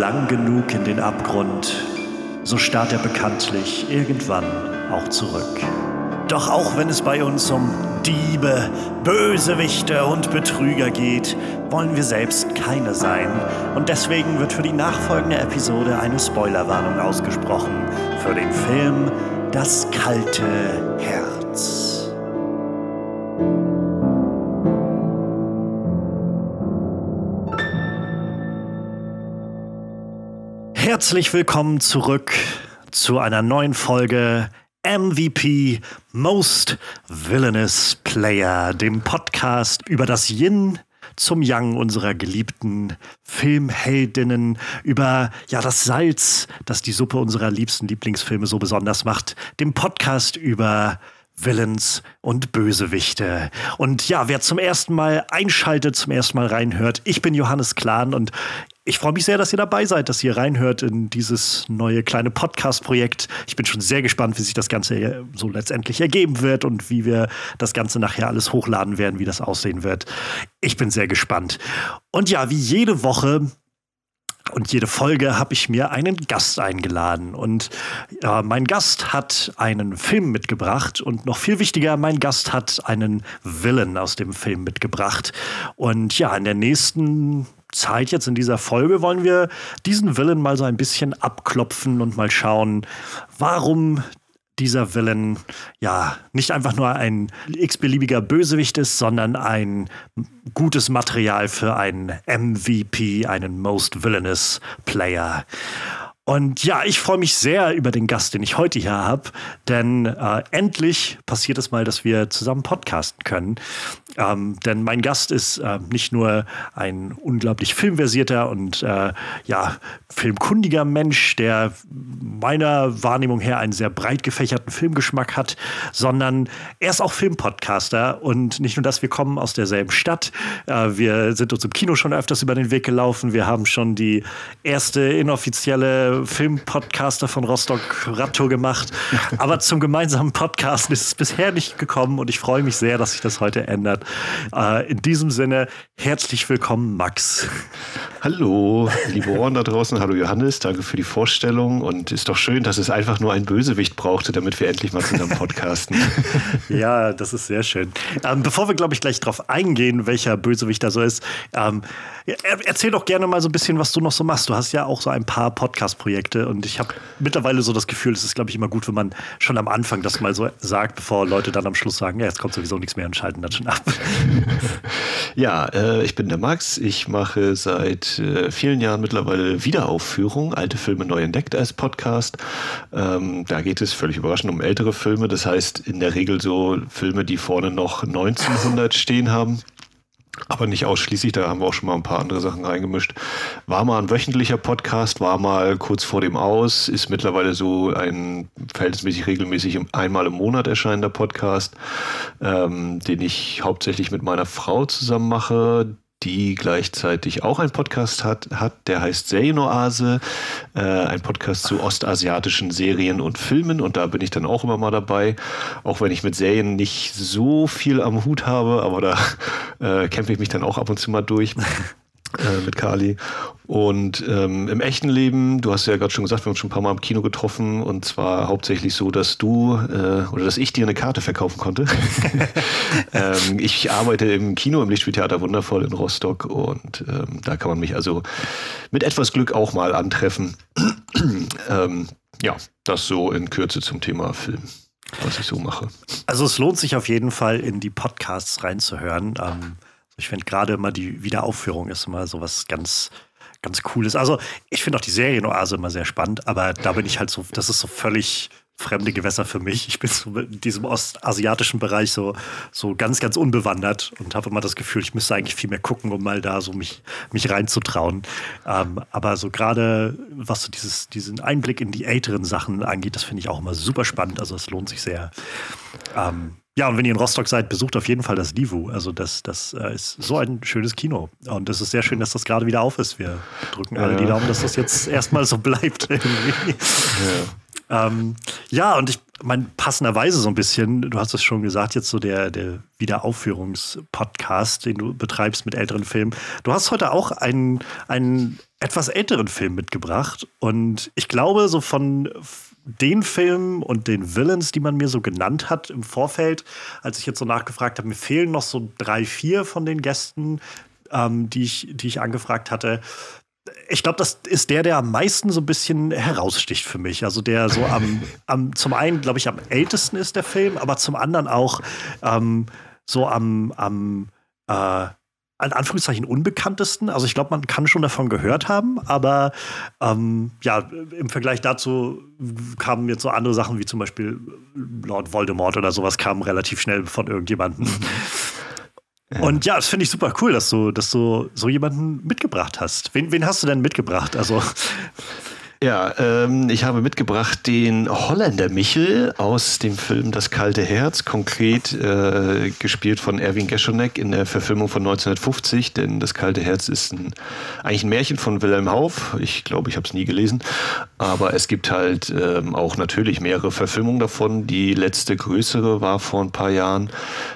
lang genug in den Abgrund, so starrt er bekanntlich irgendwann auch zurück. Doch auch wenn es bei uns um Diebe, Bösewichte und Betrüger geht, wollen wir selbst keine sein. Und deswegen wird für die nachfolgende Episode eine Spoilerwarnung ausgesprochen für den Film Das kalte Herz. Herzlich willkommen zurück zu einer neuen Folge MVP Most Villainous Player, dem Podcast über das Yin zum Yang unserer geliebten Filmheldinnen, über ja das Salz, das die Suppe unserer liebsten Lieblingsfilme so besonders macht, dem Podcast über Villains und Bösewichte. Und ja, wer zum ersten Mal einschaltet, zum ersten Mal reinhört, ich bin Johannes Klahn und ich freue mich sehr, dass ihr dabei seid, dass ihr reinhört in dieses neue kleine Podcast-Projekt. Ich bin schon sehr gespannt, wie sich das Ganze so letztendlich ergeben wird und wie wir das Ganze nachher alles hochladen werden, wie das aussehen wird. Ich bin sehr gespannt. Und ja, wie jede Woche und jede Folge habe ich mir einen Gast eingeladen. Und äh, mein Gast hat einen Film mitgebracht. Und noch viel wichtiger, mein Gast hat einen Villain aus dem Film mitgebracht. Und ja, in der nächsten Zeit jetzt in dieser Folge wollen wir diesen Villain mal so ein bisschen abklopfen und mal schauen, warum dieser Villain ja nicht einfach nur ein x-beliebiger Bösewicht ist, sondern ein gutes Material für einen MVP, einen Most Villainous Player. Und ja, ich freue mich sehr über den Gast, den ich heute hier habe, denn äh, endlich passiert es mal, dass wir zusammen podcasten können. Ähm, denn mein Gast ist äh, nicht nur ein unglaublich filmversierter und äh, ja, filmkundiger Mensch, der meiner Wahrnehmung her einen sehr breit gefächerten Filmgeschmack hat, sondern er ist auch Filmpodcaster. Und nicht nur das, wir kommen aus derselben Stadt. Äh, wir sind uns im Kino schon öfters über den Weg gelaufen. Wir haben schon die erste inoffizielle Filmpodcaster von Rostock Radtour gemacht. Aber zum gemeinsamen Podcast ist es bisher nicht gekommen und ich freue mich sehr, dass sich das heute ändert. Äh, in diesem Sinne, herzlich willkommen, Max. Hallo, liebe Ohren da draußen. Hallo Johannes, danke für die Vorstellung. Und ist doch schön, dass es einfach nur ein Bösewicht brauchte, damit wir endlich mal zusammen podcasten. ja, das ist sehr schön. Ähm, bevor wir, glaube ich, gleich darauf eingehen, welcher Bösewicht da so ist, ähm, erzähl doch gerne mal so ein bisschen, was du noch so machst. Du hast ja auch so ein paar Podcast-Projekte und ich habe mittlerweile so das Gefühl, es ist, glaube ich, immer gut, wenn man schon am Anfang das mal so sagt, bevor Leute dann am Schluss sagen, ja, jetzt kommt sowieso nichts mehr und schalten dann schon ab. ja, äh, ich bin der Max. Ich mache seit äh, vielen Jahren mittlerweile Wiederaufführung, alte Filme neu entdeckt als Podcast. Ähm, da geht es völlig überraschend um ältere Filme. Das heißt in der Regel so Filme, die vorne noch 1900 stehen haben. Aber nicht ausschließlich, da haben wir auch schon mal ein paar andere Sachen reingemischt. War mal ein wöchentlicher Podcast, war mal kurz vor dem Aus, ist mittlerweile so ein verhältnismäßig regelmäßig einmal im Monat erscheinender Podcast, ähm, den ich hauptsächlich mit meiner Frau zusammen mache die gleichzeitig auch einen Podcast hat, hat der heißt Serienoase, äh, ein Podcast zu ostasiatischen Serien und Filmen und da bin ich dann auch immer mal dabei, auch wenn ich mit Serien nicht so viel am Hut habe, aber da äh, kämpfe ich mich dann auch ab und zu mal durch. Äh, mit Kali. Und ähm, im echten Leben, du hast ja gerade schon gesagt, wir haben uns schon ein paar Mal im Kino getroffen und zwar hauptsächlich so, dass du äh, oder dass ich dir eine Karte verkaufen konnte. ähm, ich arbeite im Kino im Lichtspieltheater Wundervoll in Rostock und ähm, da kann man mich also mit etwas Glück auch mal antreffen. ähm, ja, das so in Kürze zum Thema Film was ich so mache. Also es lohnt sich auf jeden Fall in die Podcasts reinzuhören. Ähm, ich finde gerade immer die Wiederaufführung ist immer so was ganz, ganz Cooles. Also ich finde auch die Serienoase immer sehr spannend, aber da bin ich halt so, das ist so völlig fremde Gewässer für mich. Ich bin so in diesem ostasiatischen Bereich so, so ganz, ganz unbewandert und habe immer das Gefühl, ich müsste eigentlich viel mehr gucken, um mal da so mich, mich reinzutrauen. Ähm, aber so gerade, was so dieses, diesen Einblick in die älteren Sachen angeht, das finde ich auch immer super spannend. Also es lohnt sich sehr. Ähm, ja, und wenn ihr in Rostock seid, besucht auf jeden Fall das Livu. Also das, das äh, ist so ein schönes Kino. Und es ist sehr schön, dass das gerade wieder auf ist. Wir drücken alle die Daumen, dass das jetzt erstmal so bleibt. Ja. Ähm, ja, und ich, mein passenderweise so ein bisschen, du hast es schon gesagt, jetzt so der, der Wiederaufführungspodcast, den du betreibst mit älteren Filmen. Du hast heute auch einen, einen etwas älteren Film mitgebracht. Und ich glaube, so von den Filmen und den Villains, die man mir so genannt hat im Vorfeld, als ich jetzt so nachgefragt habe, mir fehlen noch so drei, vier von den Gästen, ähm, die, ich, die ich angefragt hatte ich glaube, das ist der, der am meisten so ein bisschen heraussticht für mich. Also der so am, am zum einen, glaube ich, am ältesten ist der Film, aber zum anderen auch ähm, so am, am äh, in Anführungszeichen unbekanntesten. Also ich glaube, man kann schon davon gehört haben, aber ähm, ja, im Vergleich dazu kamen jetzt so andere Sachen wie zum Beispiel Lord Voldemort oder sowas kamen relativ schnell von irgendjemandem. Und ja, das finde ich super cool, dass du, dass du so jemanden mitgebracht hast. Wen, wen hast du denn mitgebracht? Also ja, ähm, ich habe mitgebracht den Holländer Michel aus dem Film Das kalte Herz, konkret äh, gespielt von Erwin Geschonek in der Verfilmung von 1950, denn Das kalte Herz ist ein, eigentlich ein Märchen von Wilhelm Hauff. Ich glaube, ich habe es nie gelesen, aber es gibt halt ähm, auch natürlich mehrere Verfilmungen davon. Die letzte größere war vor ein paar Jahren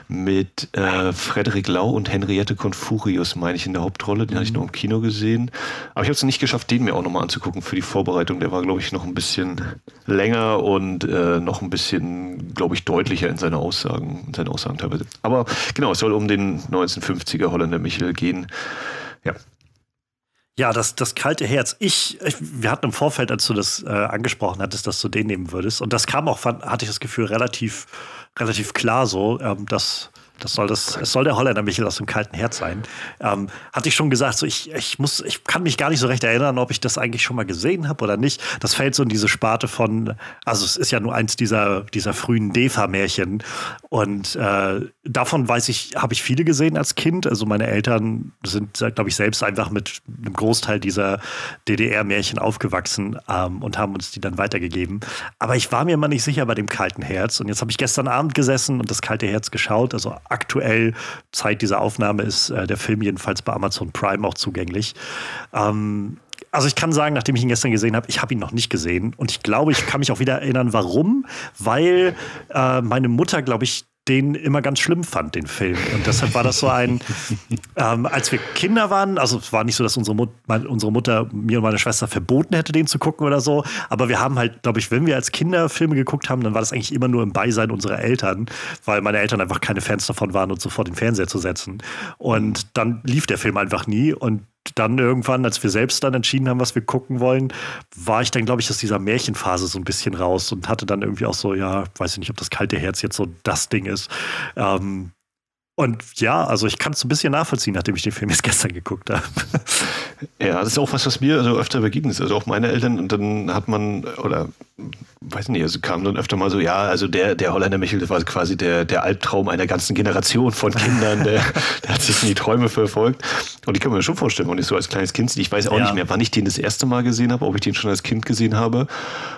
mit äh, Frederik Lau und Henriette Confurius, meine ich, in der Hauptrolle. Den mhm. hatte ich nur im Kino gesehen. Aber ich habe es nicht geschafft, den mir auch nochmal anzugucken für die Vorbereitung Vorbereitung, der war, glaube ich, noch ein bisschen länger und äh, noch ein bisschen, glaube ich, deutlicher in seinen Aussagen, in seinen Aussagen teilweise. Aber genau, es soll um den 1950er Holländer Michel gehen. Ja. Ja, das, das kalte Herz. Ich, ich, wir hatten im Vorfeld, als du das äh, angesprochen hattest, dass du den nehmen würdest. Und das kam auch, hatte ich das Gefühl, relativ, relativ klar so, ähm, dass das soll das, es soll der Holländer Michel aus dem kalten Herz sein. Ähm, hatte ich schon gesagt, so ich, ich muss, ich kann mich gar nicht so recht erinnern, ob ich das eigentlich schon mal gesehen habe oder nicht. Das fällt so in diese Sparte von, also es ist ja nur eins dieser, dieser frühen Defa-Märchen. Und äh, davon weiß ich, habe ich viele gesehen als Kind. Also meine Eltern sind, glaube ich, selbst einfach mit einem Großteil dieser DDR-Märchen aufgewachsen ähm, und haben uns die dann weitergegeben. Aber ich war mir mal nicht sicher bei dem kalten Herz. Und jetzt habe ich gestern Abend gesessen und das kalte Herz geschaut. Also aktuell, Zeit dieser Aufnahme, ist äh, der Film jedenfalls bei Amazon Prime auch zugänglich. Ähm, also ich kann sagen, nachdem ich ihn gestern gesehen habe, ich habe ihn noch nicht gesehen. Und ich glaube, ich kann mich auch wieder erinnern, warum. Weil äh, meine Mutter, glaube ich, den immer ganz schlimm fand, den Film. Und deshalb war das so ein, ähm, als wir Kinder waren, also es war nicht so, dass unsere, Mut, meine, unsere Mutter mir und meine Schwester verboten hätte, den zu gucken oder so, aber wir haben halt, glaube ich, wenn wir als Kinder Filme geguckt haben, dann war das eigentlich immer nur im Beisein unserer Eltern, weil meine Eltern einfach keine Fans davon waren, uns sofort den Fernseher zu setzen. Und dann lief der Film einfach nie und dann irgendwann, als wir selbst dann entschieden haben, was wir gucken wollen, war ich dann, glaube ich, aus dieser Märchenphase so ein bisschen raus und hatte dann irgendwie auch so, ja, weiß ich nicht, ob das kalte Herz jetzt so das Ding ist. Ähm, und ja, also ich kann es ein bisschen nachvollziehen, nachdem ich den Film jetzt gestern geguckt habe. Ja, das ist auch was, was mir also öfter begegnet ist. Also auch meine Eltern, und dann hat man, oder weiß nicht, also kam dann öfter mal so, ja, also der, der Holländer Michel, das war quasi der, der Albtraum einer ganzen Generation von Kindern, der, der hat sich in die Träume verfolgt. Und ich kann mir schon vorstellen, und ich so als kleines Kind, ich weiß auch ja. nicht mehr, wann ich den das erste Mal gesehen habe, ob ich den schon als Kind gesehen habe.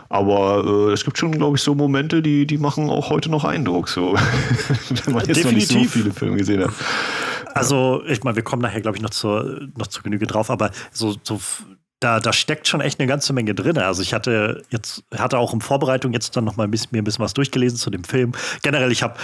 Aber äh, es gibt schon, glaube ich, so Momente, die, die machen auch heute noch Eindruck, so. wenn man jetzt Definitiv. noch nicht so viele Filme gesehen hat. Also, ich meine, wir kommen nachher, glaube ich, noch zur, noch zur Genüge drauf, aber so, so da, da steckt schon echt eine ganze Menge drin. Also ich hatte jetzt, hatte auch in Vorbereitung jetzt dann noch mal ein bisschen, mir ein bisschen was durchgelesen zu dem Film. Generell, ich habe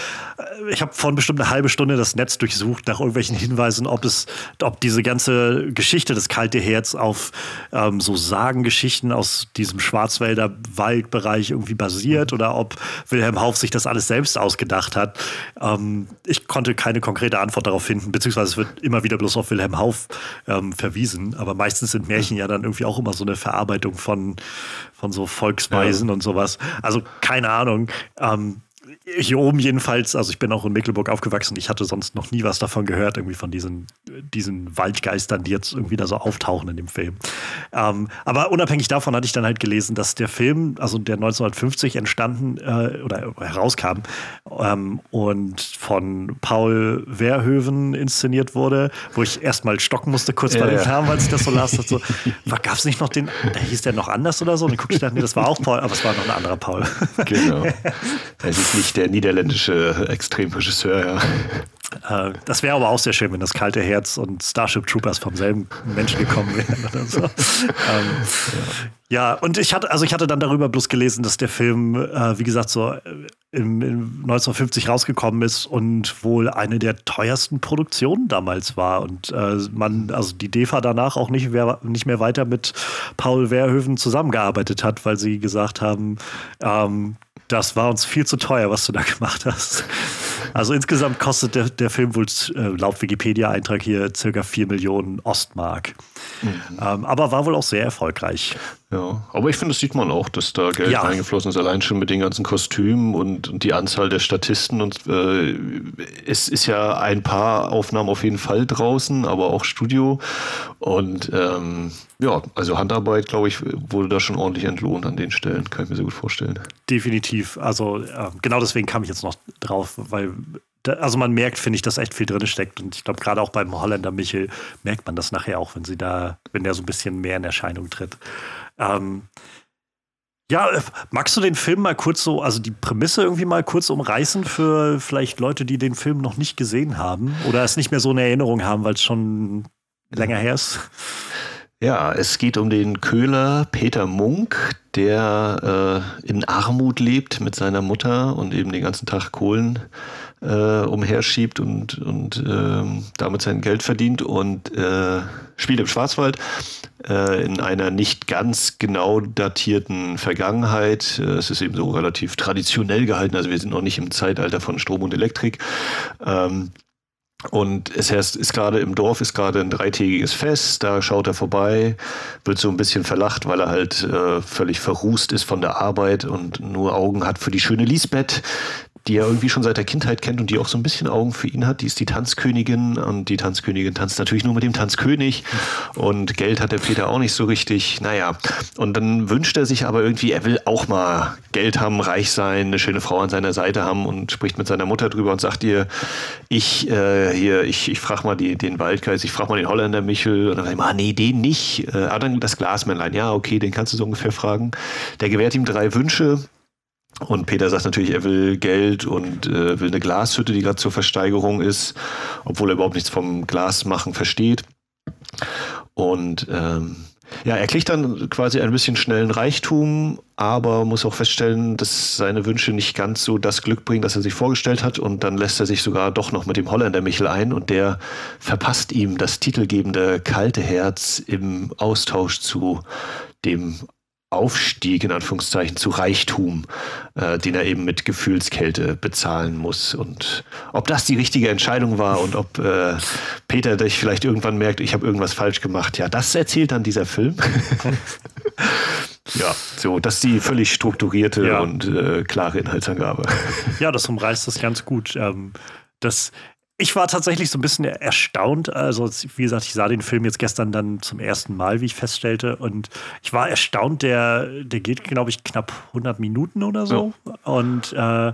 ich hab vor bestimmt eine halbe Stunde das Netz durchsucht nach irgendwelchen Hinweisen, ob es, ob diese ganze Geschichte des Kalte Herz auf ähm, so Sagengeschichten aus diesem Schwarzwälder Waldbereich irgendwie basiert oder ob Wilhelm Hauff sich das alles selbst ausgedacht hat. Ähm, ich konnte keine konkrete Antwort darauf finden, beziehungsweise es wird immer wieder bloß auf Wilhelm Hauff ähm, verwiesen. Aber meistens sind Märchen ja dann dann irgendwie auch immer so eine Verarbeitung von, von so Volksweisen ja. und sowas. Also keine Ahnung. Ähm, hier oben jedenfalls, also ich bin auch in Mecklenburg aufgewachsen, ich hatte sonst noch nie was davon gehört, irgendwie von diesen, diesen Waldgeistern, die jetzt irgendwie da so auftauchen in dem Film. Ähm, aber unabhängig davon hatte ich dann halt gelesen, dass der Film, also der 1950 entstanden äh, oder herauskam ähm, und von Paul Verhoeven inszeniert wurde, wo ich erstmal stocken musste, kurz ja, bei dem Namen, weil ich das so las. So, Gab es nicht noch den, da hieß der noch anders oder so? Und dann guckte ich dann, nee, das war auch Paul, aber es war noch ein anderer Paul. Genau. Es ist nicht der niederländische Extremregisseur, ja. Äh, das wäre aber auch sehr schön, wenn das kalte Herz und Starship Troopers vom selben Menschen gekommen wären oder so. ähm, ja. und ich hatte, also ich hatte dann darüber bloß gelesen, dass der Film, äh, wie gesagt, so im, im 1950 rausgekommen ist und wohl eine der teuersten Produktionen damals war. Und äh, man, also die DEFA danach auch nicht mehr, nicht mehr weiter mit Paul Verhoeven zusammengearbeitet hat, weil sie gesagt haben, ähm, das war uns viel zu teuer, was du da gemacht hast. Also insgesamt kostet der, der Film wohl äh, laut Wikipedia-Eintrag hier circa 4 Millionen Ostmark. Mhm. Ähm, aber war wohl auch sehr erfolgreich. Ja, aber ich finde, das sieht man auch, dass da Geld ja. reingeflossen ist, allein schon mit den ganzen Kostümen und, und die Anzahl der Statisten. Und äh, es ist ja ein paar Aufnahmen auf jeden Fall draußen, aber auch Studio. Und ähm, ja, also Handarbeit, glaube ich, wurde da schon ordentlich entlohnt an den Stellen, kann ich mir sehr gut vorstellen. Definitiv. Also äh, genau deswegen kam ich jetzt noch drauf, weil da, also man merkt, finde ich, dass echt viel drin steckt. Und ich glaube, gerade auch beim Holländer Michel merkt man das nachher auch, wenn sie da, wenn der so ein bisschen mehr in Erscheinung tritt. Ähm, ja, äh, magst du den Film mal kurz so, also die Prämisse irgendwie mal kurz umreißen für vielleicht Leute, die den Film noch nicht gesehen haben oder es nicht mehr so eine Erinnerung haben, weil es schon länger her ist? Ja, es geht um den Köhler Peter Munk, der äh, in Armut lebt mit seiner Mutter und eben den ganzen Tag Kohlen äh, umherschiebt und, und äh, damit sein Geld verdient und äh, spielt im Schwarzwald äh, in einer nicht ganz genau datierten Vergangenheit. Äh, es ist eben so relativ traditionell gehalten, also wir sind noch nicht im Zeitalter von Strom und Elektrik. Ähm, und es heißt, ist gerade im Dorf, ist gerade ein dreitägiges Fest, da schaut er vorbei, wird so ein bisschen verlacht, weil er halt äh, völlig verrußt ist von der Arbeit und nur Augen hat für die schöne Lisbeth, die er irgendwie schon seit der Kindheit kennt und die auch so ein bisschen Augen für ihn hat. Die ist die Tanzkönigin und die Tanzkönigin tanzt natürlich nur mit dem Tanzkönig und Geld hat der Peter auch nicht so richtig. Naja, und dann wünscht er sich aber irgendwie, er will auch mal Geld haben, reich sein, eine schöne Frau an seiner Seite haben und spricht mit seiner Mutter drüber und sagt ihr, ich äh, hier, ich, ich frage mal die, den Waldgeist, ich frage mal den Holländer Michel und dann sagt er, ah, nee, den nicht. Äh, aber dann das Glasmännlein, ja, okay, den kannst du so ungefähr fragen. Der gewährt ihm drei Wünsche und Peter sagt natürlich, er will Geld und äh, will eine Glashütte, die gerade zur Versteigerung ist, obwohl er überhaupt nichts vom Glasmachen versteht. Und ähm, ja, er kriegt dann quasi ein bisschen schnellen Reichtum, aber muss auch feststellen, dass seine Wünsche nicht ganz so das Glück bringen, das er sich vorgestellt hat. Und dann lässt er sich sogar doch noch mit dem Holländer Michel ein und der verpasst ihm das titelgebende kalte Herz im Austausch zu dem Aufstieg in Anführungszeichen zu Reichtum, äh, den er eben mit Gefühlskälte bezahlen muss. Und ob das die richtige Entscheidung war und ob äh, Peter dich vielleicht irgendwann merkt, ich habe irgendwas falsch gemacht, ja, das erzählt dann dieser Film. ja, so, das ist die völlig strukturierte ja. und äh, klare Inhaltsangabe. Ja, das umreißt das ganz gut. Ähm, das ich war tatsächlich so ein bisschen erstaunt. Also, wie gesagt, ich sah den Film jetzt gestern dann zum ersten Mal, wie ich feststellte. Und ich war erstaunt, der, der geht, glaube ich, knapp 100 Minuten oder so. Ja. Und äh,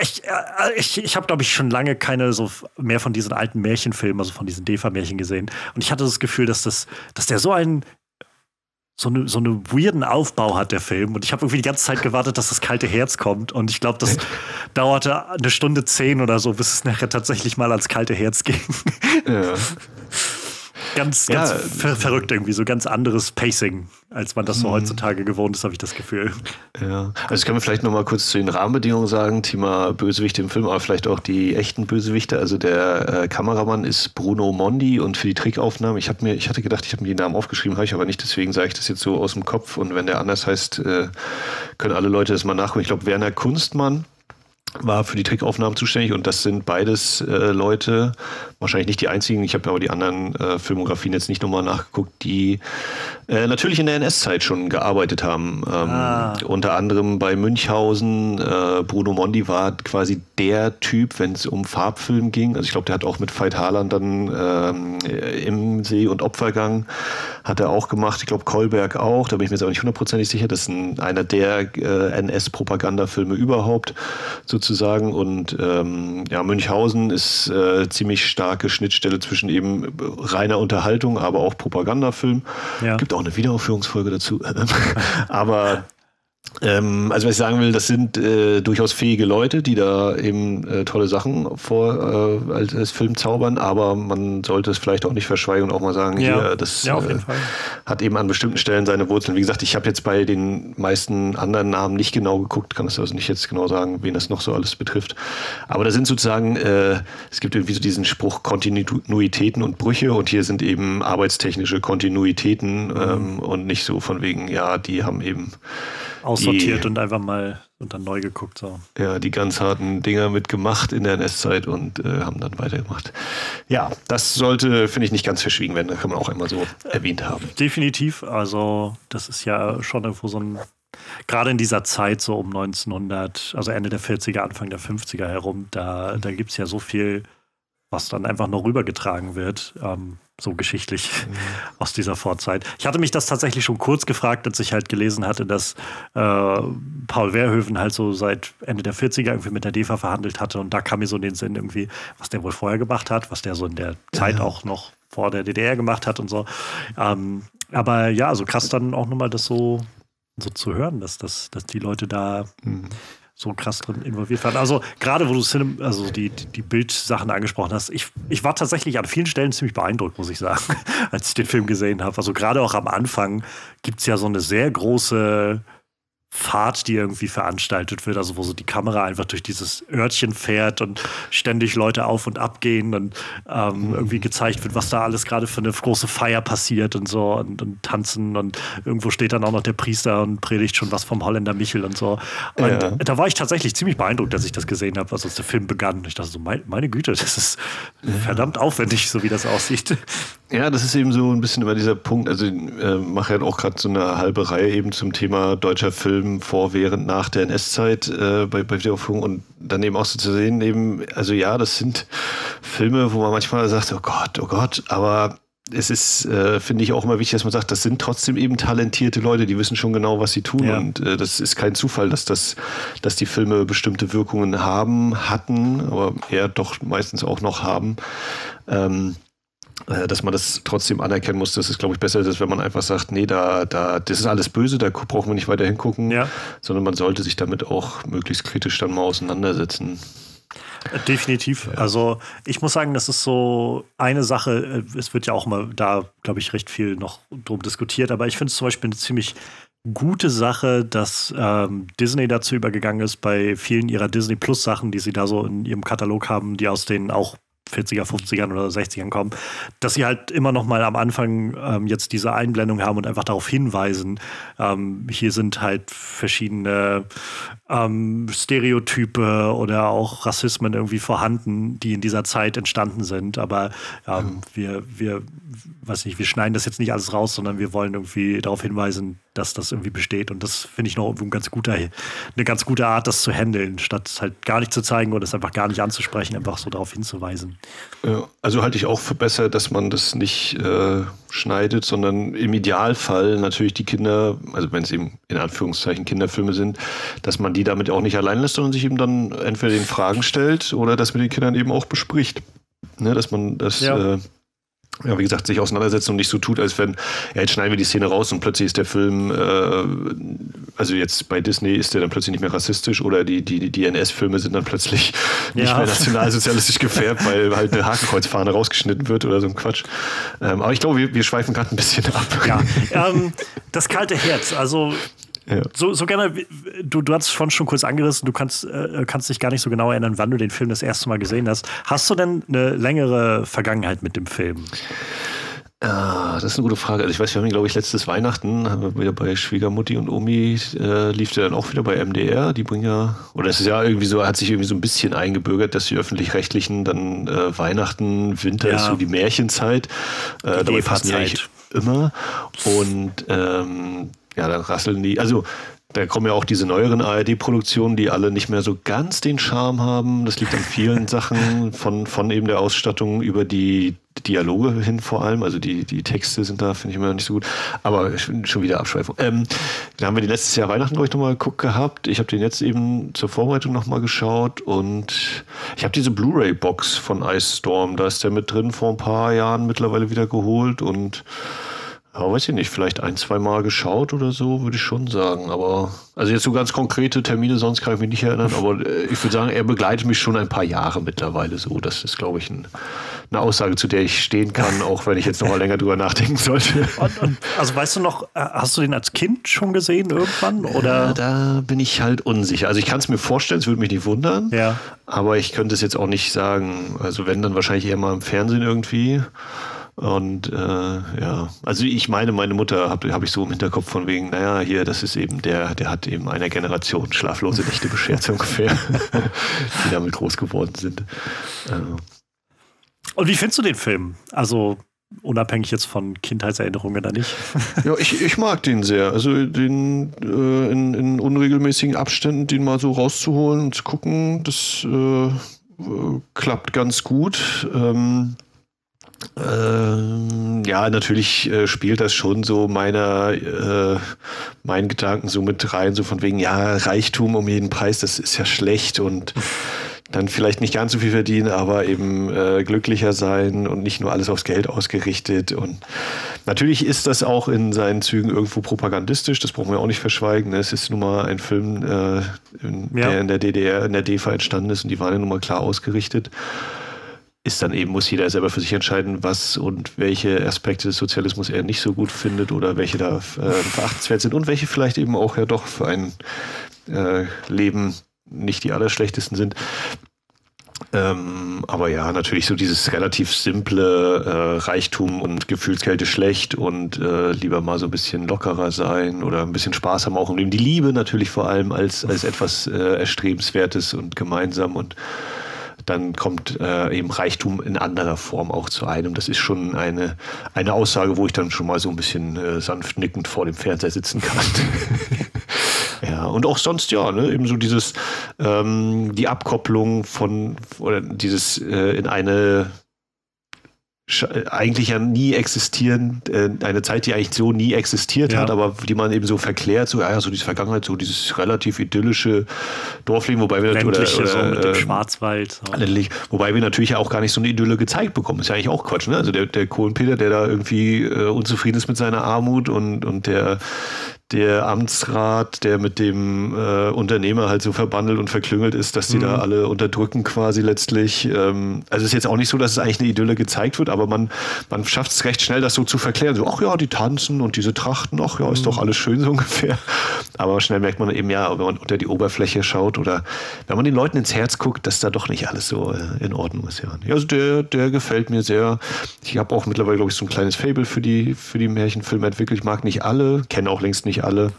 ich, äh, ich, ich habe, glaube ich, schon lange keine so mehr von diesen alten Märchenfilmen, also von diesen Defa-Märchen gesehen. Und ich hatte das Gefühl, dass, das, dass der so ein so eine so eine weirden Aufbau hat der Film und ich habe irgendwie die ganze Zeit gewartet, dass das kalte Herz kommt und ich glaube, das dauerte eine Stunde zehn oder so, bis es nachher tatsächlich mal ans kalte Herz ging. Ja. ganz, ganz ja, ver verrückt irgendwie, so ganz anderes Pacing, als man das so mhm. heutzutage gewohnt ist, habe ich das Gefühl. Ja, also ich kann mir vielleicht noch mal kurz zu den Rahmenbedingungen sagen, Thema Bösewichte im Film, aber vielleicht auch die echten Bösewichte. Also der äh, Kameramann ist Bruno Mondi und für die Trickaufnahmen, ich mir, ich hatte gedacht, ich habe mir die Namen aufgeschrieben, habe ich aber nicht, deswegen sage ich das jetzt so aus dem Kopf und wenn der anders heißt, äh, können alle Leute das mal nachgucken. Ich glaube, Werner Kunstmann war für die Trickaufnahmen zuständig und das sind beides äh, Leute, wahrscheinlich nicht die einzigen, ich habe aber die anderen äh, Filmografien jetzt nicht nochmal nachgeguckt, die äh, natürlich in der NS-Zeit schon gearbeitet haben. Ähm, ah. Unter anderem bei Münchhausen. Äh, Bruno Mondi war quasi der Typ, wenn es um Farbfilm ging. Also ich glaube, der hat auch mit Veit Harlan dann ähm, im See und Opfergang hat er auch gemacht. Ich glaube, Kolberg auch. Da bin ich mir jetzt auch nicht hundertprozentig sicher. Das ist ein, einer der äh, NS-Propagandafilme überhaupt sozusagen. Und ähm, ja, Münchhausen ist äh, ziemlich starke Schnittstelle zwischen eben reiner Unterhaltung, aber auch Propagandafilm. Ja. Gibt auch eine Wiederaufführungsfolge dazu. aber Ähm, also was ich sagen will, das sind äh, durchaus fähige Leute, die da eben äh, tolle Sachen vor äh, als, als, Film zaubern, aber man sollte es vielleicht auch nicht verschweigen und auch mal sagen, ja. hier, das ja, äh, hat eben an bestimmten Stellen seine Wurzeln. Wie gesagt, ich habe jetzt bei den meisten anderen Namen nicht genau geguckt, kann es also nicht jetzt genau sagen, wen das noch so alles betrifft. Aber da sind sozusagen, äh, es gibt irgendwie so diesen Spruch Kontinuitäten und Brüche und hier sind eben arbeitstechnische Kontinuitäten mhm. ähm, und nicht so von wegen, ja, die haben eben aussortiert die, und einfach mal und dann neu geguckt. So. Ja, die ganz harten Dinger mitgemacht in der NS-Zeit und äh, haben dann weitergemacht. Ja, das sollte, finde ich, nicht ganz verschwiegen werden. Das kann man auch immer so erwähnt haben. Definitiv. Also, das ist ja schon irgendwo so ein gerade in dieser Zeit, so um 1900, also Ende der 40er, Anfang der 50er herum, da, da gibt es ja so viel, was dann einfach noch rübergetragen wird. Ähm, so geschichtlich mhm. aus dieser Vorzeit. Ich hatte mich das tatsächlich schon kurz gefragt, als ich halt gelesen hatte, dass äh, Paul Verhoeven halt so seit Ende der 40er irgendwie mit der DEFA verhandelt hatte und da kam mir so in den Sinn irgendwie, was der wohl vorher gemacht hat, was der so in der Zeit ja. auch noch vor der DDR gemacht hat und so. Ähm, aber ja, also krass dann auch nochmal das so, so zu hören, dass, dass, dass die Leute da mhm so krass drin involviert waren. Also gerade wo du Cinem also die, die Bildsachen angesprochen hast, ich, ich war tatsächlich an vielen Stellen ziemlich beeindruckt, muss ich sagen, als ich den Film gesehen habe. Also gerade auch am Anfang gibt es ja so eine sehr große Fahrt, die irgendwie veranstaltet wird, also wo so die Kamera einfach durch dieses Örtchen fährt und ständig Leute auf und ab gehen und ähm, mhm. irgendwie gezeigt wird, was da alles gerade für eine große Feier passiert und so und, und, tanzen und irgendwo steht dann auch noch der Priester und predigt schon was vom Holländer Michel und so. Und ja. da war ich tatsächlich ziemlich beeindruckt, dass ich das gesehen habe, also als der Film begann. Ich dachte so, mein, meine Güte, das ist ja. verdammt aufwendig, so wie das aussieht. Ja, das ist eben so ein bisschen immer dieser Punkt. Also ich äh, mache ja auch gerade so eine halbe Reihe eben zum Thema deutscher Film vor, während, nach der NS-Zeit äh, bei, bei Wiederaufführung und dann eben auch so zu sehen, eben, also ja, das sind Filme, wo man manchmal sagt, oh Gott, oh Gott, aber es ist, äh, finde ich, auch immer wichtig, dass man sagt, das sind trotzdem eben talentierte Leute, die wissen schon genau, was sie tun. Ja. Und äh, das ist kein Zufall, dass, das, dass die Filme bestimmte Wirkungen haben, hatten, aber eher doch meistens auch noch haben. Ähm, äh, dass man das trotzdem anerkennen muss, dass es, glaube ich, besser ist, wenn man einfach sagt, nee, da, da, das ist alles böse, da brauchen wir nicht weiter hingucken, ja. sondern man sollte sich damit auch möglichst kritisch dann mal auseinandersetzen. Äh, definitiv. Ja. Also ich muss sagen, das ist so eine Sache, äh, es wird ja auch mal da, glaube ich, recht viel noch drum diskutiert, aber ich finde es zum Beispiel eine ziemlich gute Sache, dass ähm, Disney dazu übergegangen ist, bei vielen ihrer Disney Plus Sachen, die sie da so in ihrem Katalog haben, die aus den auch 40er, 50ern oder 60ern kommen, dass sie halt immer noch mal am Anfang ähm, jetzt diese Einblendung haben und einfach darauf hinweisen, ähm, hier sind halt verschiedene ähm, Stereotype oder auch Rassismen irgendwie vorhanden, die in dieser Zeit entstanden sind. Aber mhm. wir, wir, weiß nicht, wir schneiden das jetzt nicht alles raus, sondern wir wollen irgendwie darauf hinweisen, dass das irgendwie besteht. Und das finde ich noch ein ganz guter, eine ganz gute Art, das zu handeln, statt halt gar nicht zu zeigen oder es einfach gar nicht anzusprechen, einfach so darauf hinzuweisen. Ja, also halte ich auch für besser, dass man das nicht äh, schneidet, sondern im Idealfall natürlich die Kinder, also wenn es eben in Anführungszeichen Kinderfilme sind, dass man die damit auch nicht allein lässt, sondern sich eben dann entweder den Fragen stellt oder das mit den Kindern eben auch bespricht. Ne, dass man das ja. äh, ja, wie gesagt, sich auseinandersetzen und nicht so tut, als wenn, ja, jetzt schneiden wir die Szene raus und plötzlich ist der Film, äh, also jetzt bei Disney ist der dann plötzlich nicht mehr rassistisch oder die, die, die NS-Filme sind dann plötzlich ja. nicht mehr nationalsozialistisch gefärbt, weil halt eine Hakenkreuzfahne rausgeschnitten wird oder so ein Quatsch. Ähm, aber ich glaube, wir, wir schweifen gerade ein bisschen ab. Ja, ähm, das kalte Herz, also ja. So, so gerne, du, du hast es vorhin schon kurz angerissen, du kannst, äh, kannst dich gar nicht so genau erinnern, wann du den Film das erste Mal gesehen hast. Hast du denn eine längere Vergangenheit mit dem Film? Ah, das ist eine gute Frage. Also ich weiß, wir haben ihn, glaube ich, letztes Weihnachten, haben wir wieder bei Schwiegermutti und Omi, äh, lief der dann auch wieder bei MDR. Die bringen ja, oder es ist ja irgendwie so, hat sich irgendwie so ein bisschen eingebürgert, dass die Öffentlich-Rechtlichen dann äh, Weihnachten, Winter ja. ist so die Märchenzeit. Äh, die dabei passen ja immer. Und ähm, ja, dann rasseln die. Also da kommen ja auch diese neueren ARD-Produktionen, die alle nicht mehr so ganz den Charme haben. Das liegt an vielen Sachen, von, von eben der Ausstattung über die Dialoge hin vor allem. Also die, die Texte sind da, finde ich immer nicht so gut. Aber schon wieder Abschweifung. Ähm, da haben wir die letztes Jahr Weihnachten, glaube ich, nochmal geguckt gehabt. Ich habe den jetzt eben zur Vorbereitung nochmal geschaut und ich habe diese Blu-ray-Box von Ice Storm. Da ist der mit drin vor ein paar Jahren mittlerweile wieder geholt und Ja, weiß ich nicht, vielleicht ein, zwei Mal geschaut oder so, würde ich schon sagen. Aber, also jetzt so ganz konkrete Termine, sonst kann ich mich nicht erinnern. Aber äh, ich würde sagen, er begleitet mich schon ein paar Jahre mittlerweile so. Das ist, glaube ich, ein, eine Aussage, zu der ich stehen kann, auch wenn ich jetzt noch mal länger drüber nachdenken sollte. Und, und, also weißt du noch, äh, hast du den als Kind schon gesehen irgendwann? Oder? Ja, da bin ich halt unsicher. Also ich kann es mir vorstellen, es würde mich nicht wundern. Ja. Aber ich könnte es jetzt auch nicht sagen. Also wenn, dann wahrscheinlich eher mal im Fernsehen irgendwie. Und äh, ja, also ich meine, meine Mutter habe hab ich so im Hinterkopf von wegen, naja, hier, das ist eben der, der hat eben einer Generation schlaflose Nächte beschert, so ungefähr, die damit groß geworden sind. Äh. Und wie findest du den Film? Also unabhängig jetzt von Kindheitserinnerungen oder nicht? ja, ich, ich mag den sehr. Also den äh, in, in, unregelmäßigen Abständen den mal so rauszuholen und zu gucken, das äh, klappt ganz gut. Ähm, ähm, ja, natürlich äh, spielt das schon so meiner, äh, meinen Gedanken so mit rein, so von wegen, ja, Reichtum um jeden Preis, das ist ja schlecht und dann vielleicht nicht ganz so viel verdienen, aber eben äh, glücklicher sein und nicht nur alles aufs Geld ausgerichtet. Und natürlich ist das auch in seinen Zügen irgendwo propagandistisch, das brauchen wir auch nicht verschweigen. Ne? Es ist nun mal ein Film, äh, in, ja. der in der DDR, in der DEFA entstanden ist und die waren ja nun mal klar ausgerichtet ist dann eben, muss jeder selber für sich entscheiden, was und welche Aspekte des Sozialismus er nicht so gut findet oder welche da äh, verachtenswert sind und welche vielleicht eben auch ja doch für ein äh, Leben nicht die allerschlechtesten sind. Ähm, aber ja, natürlich so dieses relativ simple äh, Reichtum und Gefühlskälte schlecht und äh, lieber mal so ein bisschen lockerer sein oder ein bisschen Spaß haben auch im Leben. Die Liebe natürlich vor allem als, als etwas äh, Erstrebenswertes und gemeinsam und dann kommt äh, eben Reichtum in anderer Form auch zu einem. Das ist schon eine, eine Aussage, wo ich dann schon mal so ein bisschen äh, sanft nickend vor dem Fernseher sitzen kann. ja, und auch sonst ja, ne, eben so dieses, ähm, die Abkopplung von, oder dieses äh, in eine eigentlich ja nie existieren, äh, eine Zeit, die eigentlich so nie existiert ja. hat, aber die man eben so verklärt, so, ja, so diese Vergangenheit, so dieses relativ idyllische Dorfleben, wobei wir natürlich, oder, so mit dem äh, Schwarzwald. So. Wobei wir natürlich auch gar nicht so eine Idylle gezeigt bekommen. Ist ja eigentlich auch Quatsch, ne? Also der, der Kohlenpeter, der da irgendwie äh, unzufrieden ist mit seiner Armut und, und der, der Amtsrat, der mit dem äh, Unternehmer halt so verbandelt und verklüngelt ist, dass die mhm. da alle unterdrücken quasi letztlich. Ähm, also es ist jetzt auch nicht so, dass es eigentlich eine Idylle gezeigt wird, aber man, man schafft es recht schnell, das so zu verklären. So, ach ja, die tanzen und diese Trachten, ach ja, ist mhm. doch alles schön so ungefähr. Aber schnell merkt man eben, ja, wenn man unter die Oberfläche schaut oder wenn man den Leuten ins Herz guckt, dass da doch nicht alles so äh, in Ordnung ist. Ja. Also der, der gefällt mir sehr. Ich habe auch mittlerweile, glaube ich, so ein kleines Fable für die, für die Märchenfilme entwickelt. Ich mag nicht alle, kenne auch längst nicht nicht alle.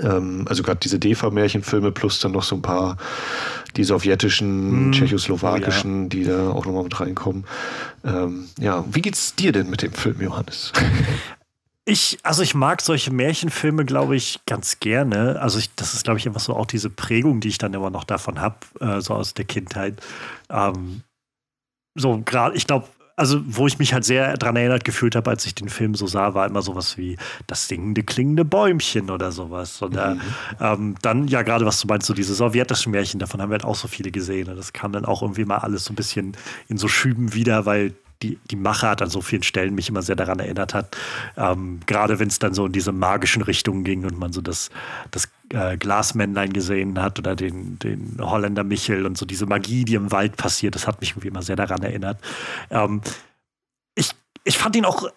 Ähm, also gerade diese DEFA-Märchenfilme plus dann noch so ein paar die sowjetischen, mm. tschechoslowakischen, ja. die da auch nochmal mit reinkommen. Ähm, ja, wie geht's dir denn mit dem Film, Johannes? Ich, also ich mag solche Märchenfilme, glaube ich, ganz gerne. Also ich, das ist, glaube ich, einfach so auch diese Prägung, die ich dann immer noch davon habe, äh, so aus der Kindheit. Ähm, so gerade, ich glaube, also wo ich mich halt sehr dran erinnert gefühlt habe, als ich den Film so sah, war immer sowas wie das singende, klingende Bäumchen oder sowas. Und äh, mhm. ähm, dann, ja, gerade was du meinst, so diese sowjetischen Märchen, davon haben wir halt auch so viele gesehen. Und das kam dann auch irgendwie mal alles so ein bisschen in so Schüben wieder, weil die, die Machart an so vielen Stellen mich immer sehr daran erinnert hat. Ähm, gerade wenn es dann so in diese magischen Richtungen ging und man so das, das äh, Glasmännlein gesehen hat oder den, den Holländer Michel und so diese Magie, die im Wald passiert, das hat mich irgendwie immer sehr daran erinnert. Ähm, ich, ich fand ihn auch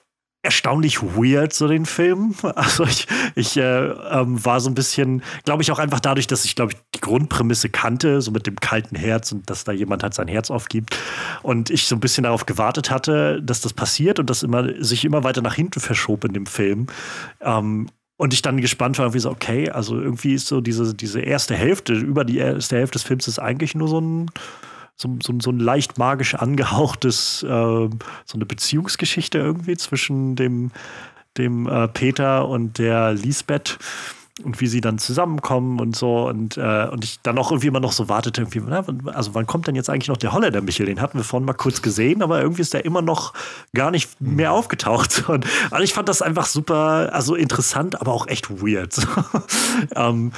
erstaunlich weird, so den Film. Also ich, ich äh, ähm, war so ein bisschen, glaube ich, auch einfach dadurch, dass ich, glaube ich, die Grundprämisse kannte, so mit dem kalten Herz und dass da jemand halt sein Herz aufgibt. Und ich so ein bisschen darauf gewartet hatte, dass das passiert und das immer, sich immer weiter nach hinten verschob in dem Film. Ähm, und ich dann gespannt war, wie so, okay, also irgendwie ist so diese, diese erste Hälfte, über die erste Hälfte des Films ist eigentlich nur so ein so, so, so ein leicht magisch angehauchtes, äh, so eine Beziehungsgeschichte irgendwie zwischen dem, dem äh, Peter und der Lisbeth und wie sie dann zusammenkommen und so und, äh, und ich dann auch irgendwie immer noch so wartete, irgendwie, na, also wann kommt denn jetzt eigentlich noch der Holländer Michel? Den hatten wir vorhin mal kurz gesehen, aber irgendwie ist der immer noch gar nicht mehr aufgetaucht. Und also ich fand das einfach super, also interessant, aber auch echt weird. ähm,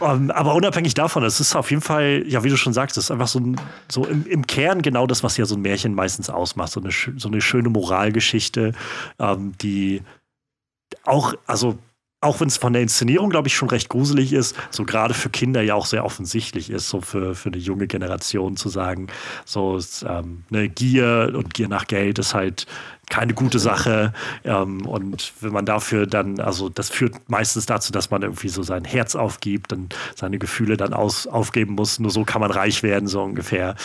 um, ähm, aber unabhängig davon, es ist auf jeden Fall, ja, wie du schon sagst, es ist einfach so, ein, so im, im, Kern genau das, was ja so ein Märchen meistens ausmacht. So eine, so eine schöne Moralgeschichte, ähm, die auch, also auch wenn es von der Inszenierung, glaube ich, schon recht gruselig ist, so gerade für Kinder ja auch sehr offensichtlich ist, so für, für eine junge Generation zu sagen, so ähm, eine Gier und Gier nach Geld ist halt keine gute Sache. Ähm, und wenn man dafür dann, also das führt meistens dazu, dass man irgendwie so sein Herz aufgibt und seine Gefühle dann aus, aufgeben muss. Nur so kann man reich werden, so ungefähr.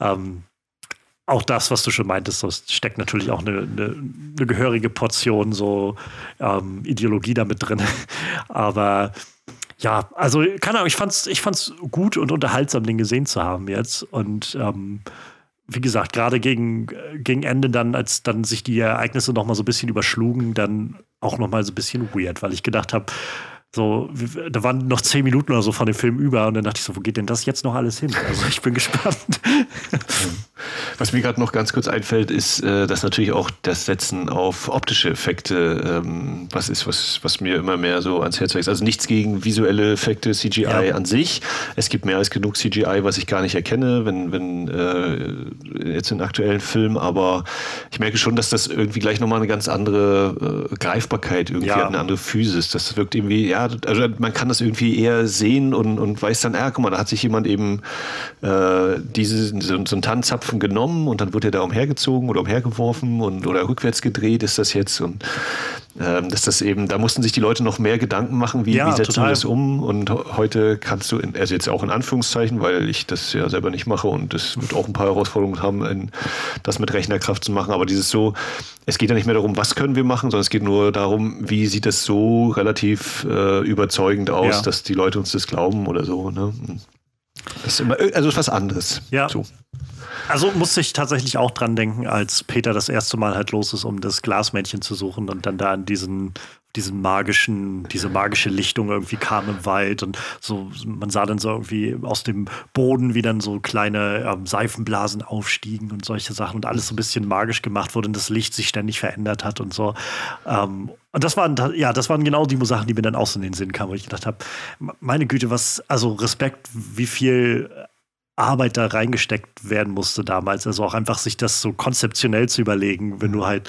Ähm, auch das, was du schon meintest, so steckt natürlich auch eine, eine, eine gehörige Portion so ähm, Ideologie damit drin. Aber ja, also keine Ahnung, ich fand's, ich fand's gut und unterhaltsam, den gesehen zu haben jetzt. Und ähm, wie gesagt, gerade gegen, gegen Ende dann, als dann sich die Ereignisse noch mal so ein bisschen überschlugen, dann auch noch mal so ein bisschen weird, weil ich gedacht habe, so, da waren noch zehn Minuten oder so von dem Film über und dann dachte ich so, wo geht denn das jetzt noch alles hin? Also ich bin gespannt. Was mir gerade noch ganz kurz einfällt, ist, äh, dass natürlich auch das Setzen auf optische Effekte ähm, was ist, was, was mir immer mehr so ans Herz wächst. Also nichts gegen visuelle Effekte, CGI ja. an sich. Es gibt mehr als genug CGI, was ich gar nicht erkenne, wenn, wenn äh, jetzt in aktuellen Filmen, aber ich merke schon, dass das irgendwie gleich nochmal eine ganz andere äh, Greifbarkeit irgendwie ja. hat, eine andere Physis. Das wirkt irgendwie, ja, also man kann das irgendwie eher sehen und, und weiß dann, ja, guck mal, da hat sich jemand eben äh, diese, so, so einen Tanzzapfen genommen und dann wird er da umhergezogen oder umhergeworfen und oder rückwärts gedreht ist das jetzt und ähm, dass das eben, da mussten sich die Leute noch mehr Gedanken machen, wie, ja, wie setzen wir das um und heute kannst du, in, also jetzt auch in Anführungszeichen, weil ich das ja selber nicht mache und das wird auch ein paar Herausforderungen haben, in, das mit Rechnerkraft zu machen, aber dieses so, es geht ja nicht mehr darum, was können wir machen, sondern es geht nur darum, wie sieht das so relativ äh, überzeugend aus, ja. dass die Leute uns das glauben oder so. Ne? Das ist immer, also was anderes. Ja. So. Also musste ich tatsächlich auch dran denken, als Peter das erste Mal halt los ist, um das Glasmännchen zu suchen und dann da in diesen diesen magischen, diese magische Lichtung irgendwie kam im Wald und so, man sah dann so irgendwie aus dem Boden, wie dann so kleine ähm, Seifenblasen aufstiegen und solche Sachen und alles so ein bisschen magisch gemacht wurde und das Licht sich ständig verändert hat und so. Ähm, und das waren, ja, das waren genau die Sachen, die mir dann auch so in den Sinn kamen, wo ich gedacht habe, meine Güte, was, also Respekt, wie viel Arbeit da reingesteckt werden musste damals. Also auch einfach sich das so konzeptionell zu überlegen, wenn du halt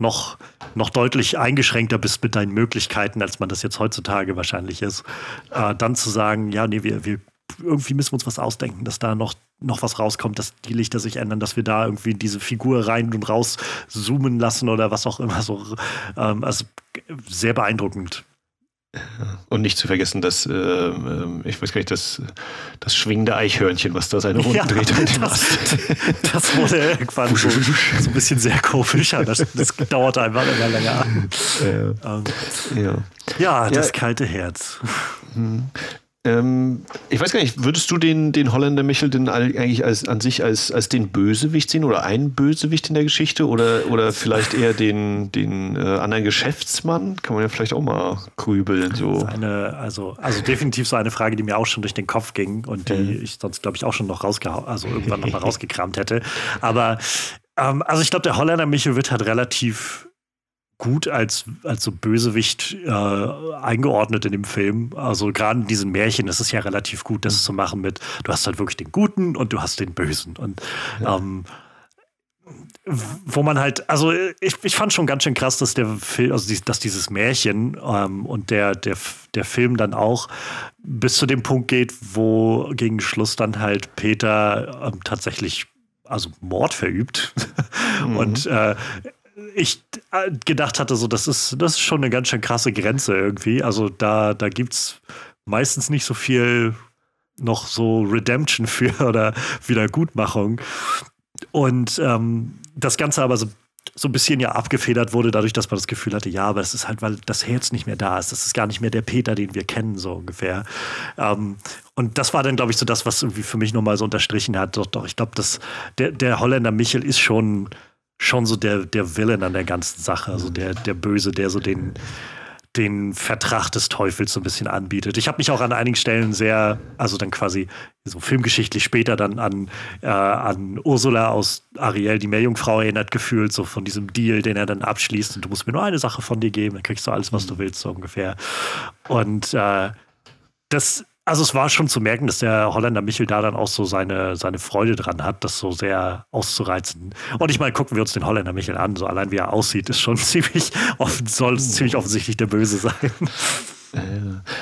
noch, noch deutlich eingeschränkter bist mit deinen Möglichkeiten, als man das jetzt heutzutage wahrscheinlich ist. Äh, dann zu sagen, ja, nee, wir, wir irgendwie müssen wir uns was ausdenken, dass da noch, noch was rauskommt, dass die Lichter sich ändern, dass wir da irgendwie diese Figur rein und raus zoomen lassen oder was auch immer. So, ähm, also sehr beeindruckend, und nicht zu vergessen, dass, äh, ähm, ich weiß gar nicht, das, das schwingende Eichhörnchen, was da seine Runden ja, dreht. Das, das wurde irgendwann so, so, ein bisschen sehr komisch. Das, das dauert einfach immer länger. Ja, ähm, ja. ja das ja. kalte Herz. Hm. Ähm, ich weiß gar nicht, würdest du den, den Holländer Michel denn eigentlich als, an sich als, als den Bösewicht sehen oder einen Bösewicht in der Geschichte oder, oder vielleicht eher den, den äh, anderen Geschäftsmann? Kann man ja vielleicht auch mal grübeln. So. Eine, also, also definitiv so eine Frage, die mir auch schon durch den Kopf ging und die ja. ich sonst, glaube ich, auch schon noch rausgehauen, also irgendwann noch mal rausgekramt hätte. Aber ähm, also ich glaube, der Holländer Michel wird halt relativ gut als, als so Bösewicht äh, eingeordnet in dem Film. Also gerade in diesen Märchen ist es ja relativ gut, das zu machen mit, du hast halt wirklich den Guten und du hast den Bösen. Und ja. ähm, wo man halt, also ich, ich fand schon ganz schön krass, dass der Film, also dass dieses Märchen ähm, und der, der, der Film dann auch bis zu dem Punkt geht, wo gegen Schluss dann halt Peter ähm, tatsächlich also Mord verübt. Mhm. Und äh, ich äh, gedacht hatte, so, das ist, das ist schon eine ganz schön krasse Grenze irgendwie. Also da, da gibt es meistens nicht so viel noch so Redemption für oder Wiedergutmachung. Und ähm, das Ganze aber so, so ein bisschen ja abgefedert wurde, dadurch, dass man das Gefühl hatte, ja, aber es ist halt, weil das Herz nicht mehr da ist. Das ist gar nicht mehr der Peter, den wir kennen, so ungefähr. Ähm, und das war dann, glaube ich, so das, was irgendwie für mich nochmal so unterstrichen hat. Doch, doch, ich glaube, der, der Holländer Michel ist schon schon so der, der Villain an der ganzen Sache, also der, der Böse, der so den, den Vertrag des Teufels so ein bisschen anbietet. Ich habe mich auch an einigen Stellen sehr, also dann quasi so filmgeschichtlich später dann an, äh, an Ursula aus Ariel, die Meerjungfrau, erinnert gefühlt, so von diesem Deal, den er dann abschließt und du musst mir nur eine Sache von dir geben, dann kriegst du alles, was du willst, so ungefähr. Und äh, das Also es war schon zu merken, dass der Holländer Michel da dann auch so seine, seine Freude dran hat, das so sehr auszureizen. Und ich meine, gucken wir uns den Holländer Michel an, so allein wie er aussieht, ist schon ziemlich offen, soll ziemlich offensichtlich der Böse sein. Ja,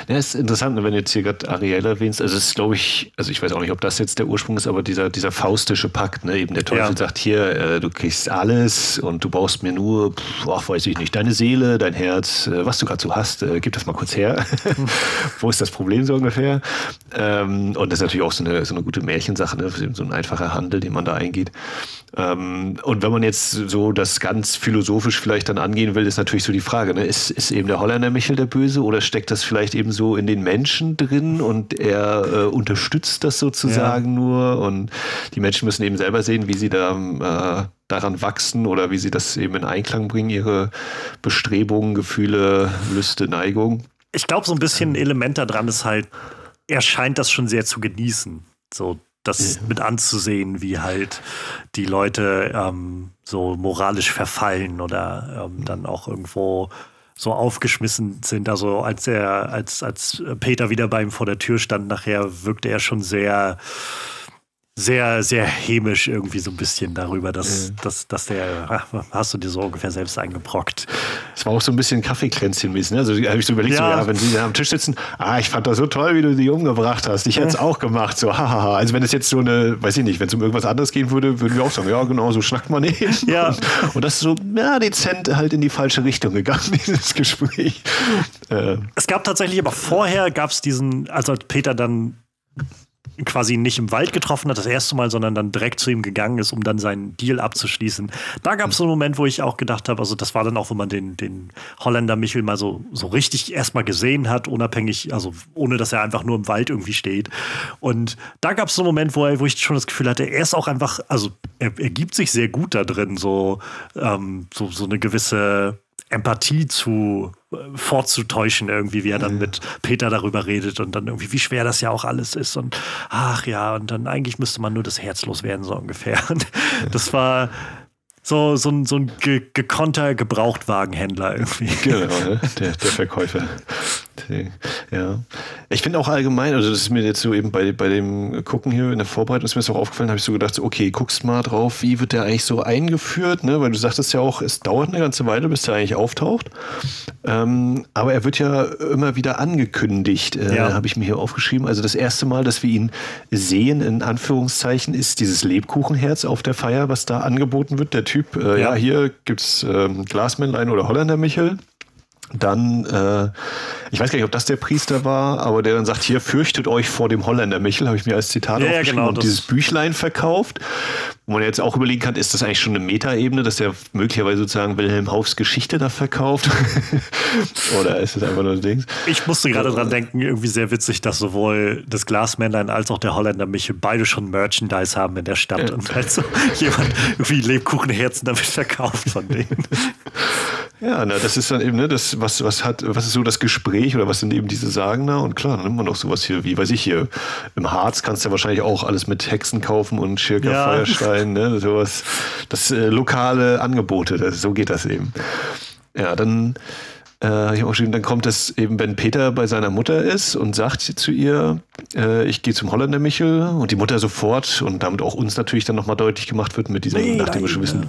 ja, ist interessant, ne, wenn du jetzt hier gerade Ariel erwähnst. Also, es ist, glaube ich, also ich weiß auch nicht, ob das jetzt der Ursprung ist, aber dieser, dieser faustische Pakt, ne? Eben der Teufel ja. sagt: Hier, äh, du kriegst alles und du brauchst mir nur, pff, ach, weiß ich nicht, deine Seele, dein Herz, äh, was du gerade so hast, äh, gib das mal kurz her. Wo ist das Problem so ungefähr? Ähm, und das ist natürlich auch so eine, so eine gute Märchensache, ne? so ein einfacher Handel, den man da eingeht. Ähm, und wenn man jetzt so das ganz philosophisch vielleicht dann angehen will, ist natürlich so die Frage, ne? ist, ist eben der Holländer Michel der Böse oder steckt das vielleicht eben so in den Menschen drin und er äh, unterstützt das sozusagen ja. nur und die Menschen müssen eben selber sehen, wie sie da äh, daran wachsen oder wie sie das eben in Einklang bringen, ihre Bestrebungen, Gefühle, Lüste, Neigung. Ich glaube, so ein bisschen ein Element daran ist halt, er scheint das schon sehr zu genießen. So, das ja. mit anzusehen, wie halt die Leute ähm, so moralisch verfallen oder ähm, dann auch irgendwo so aufgeschmissen sind. Also als er, als, als Peter wieder bei ihm vor der Tür stand, nachher wirkte er schon sehr sehr, sehr hämisch irgendwie so ein bisschen darüber, dass, ja. dass, dass der, ach, hast du dir so ungefähr selbst eingebrockt. Es war auch so ein bisschen Kaffeekränzchen-mäßig. Ne? Also habe ich so überlegt, ja. So, ja, wenn sie da am Tisch sitzen, ah, ich fand das so toll, wie du die umgebracht hast. Ich hätte es auch gemacht. So, hahaha. Also wenn es jetzt so eine, weiß ich nicht, wenn es um irgendwas anderes gehen würde, würden wir auch sagen, ja, genau, so schnackt man eben. Ja. Und, und, das ist so, ja, dezent halt in die falsche Richtung gegangen, dieses Gespräch. Äh. Es gab tatsächlich aber vorher, gab es diesen, also Peter dann quasi nicht im Wald getroffen hat, das erste Mal, sondern dann direkt zu ihm gegangen ist, um dann seinen Deal abzuschließen. Da gab es so einen Moment, wo ich auch gedacht habe, also das war dann auch, wo man den, den Holländer Michel mal so, so richtig erstmal gesehen hat, unabhängig, also ohne dass er einfach nur im Wald irgendwie steht. Und da gab es so einen Moment, wo, er, wo ich schon das Gefühl hatte, er ist auch einfach, also er, er gibt sich sehr gut da drin, so, ähm, so, so eine gewisse Empathie zu vorzutäuschen, irgendwie, wie er dann mit Peter darüber redet und dann irgendwie, wie schwer das ja auch alles ist und ach ja, und dann eigentlich müsste man nur das Herz loswerden, so ungefähr. Und das war, so, so ein, so ein ge gekonnter Gebrauchtwagenhändler irgendwie. Genau, ne? der, der Verkäufer. Ja. Ich finde auch allgemein, also das ist mir jetzt so eben bei, bei dem Gucken hier in der Vorbereitung, ist mir das auch aufgefallen, habe ich so gedacht, okay, guckst mal drauf, wie wird der eigentlich so eingeführt, ne? Weil du sagtest ja auch, es dauert eine ganze Weile, bis der eigentlich auftaucht. Ähm, aber er wird ja immer wieder angekündigt, äh, ja. habe ich mir hier aufgeschrieben. Also das erste Mal, dass wir ihn sehen, in Anführungszeichen, ist dieses Lebkuchenherz auf der Feier, was da angeboten wird. Der Typ, äh, ja. ja. hier gibt's ähm, Glasmännlein oder Holländer Michel. Dann, äh, ich weiß gar nicht, ob das der Priester war, aber der dann sagt, hier fürchtet euch vor dem Holländer Michel, habe ich mir als Zitat ja, aufgeschrieben genau, und dieses Büchlein verkauft, wo man jetzt auch überlegen kann, ist das eigentlich schon eine Metaebene, dass der möglicherweise sozusagen Wilhelm Haufs Geschichte da verkauft? Oder ist das einfach nur ein Ding? Ich musste gerade dran denken, irgendwie sehr witzig, dass sowohl das Glasmännlein als auch der Holländer Michel beide schon Merchandise haben in der Stadt ja. und halt so jemand irgendwie Lebkuchenherzen damit verkauft von denen. Ja, na, das ist dann eben, ne, das, was, was hat, was ist so das Gespräch oder was sind eben diese Sagen da? Und klar, dann nimmt man auch sowas hier, wie weiß ich hier, im Harz kannst du ja wahrscheinlich auch alles mit Hexen kaufen und Schirker ja. Feuerstein, ne, sowas. Das äh, lokale Angebote, das, so geht das eben. Ja, dann, äh, ich auch geschrieben, dann kommt es eben, wenn Peter bei seiner Mutter ist und sagt zu ihr, äh, ich gehe zum Holländer Michel und die Mutter sofort und damit auch uns natürlich dann nochmal deutlich gemacht wird mit diesem, nee, nachdem wir schon wissen, ja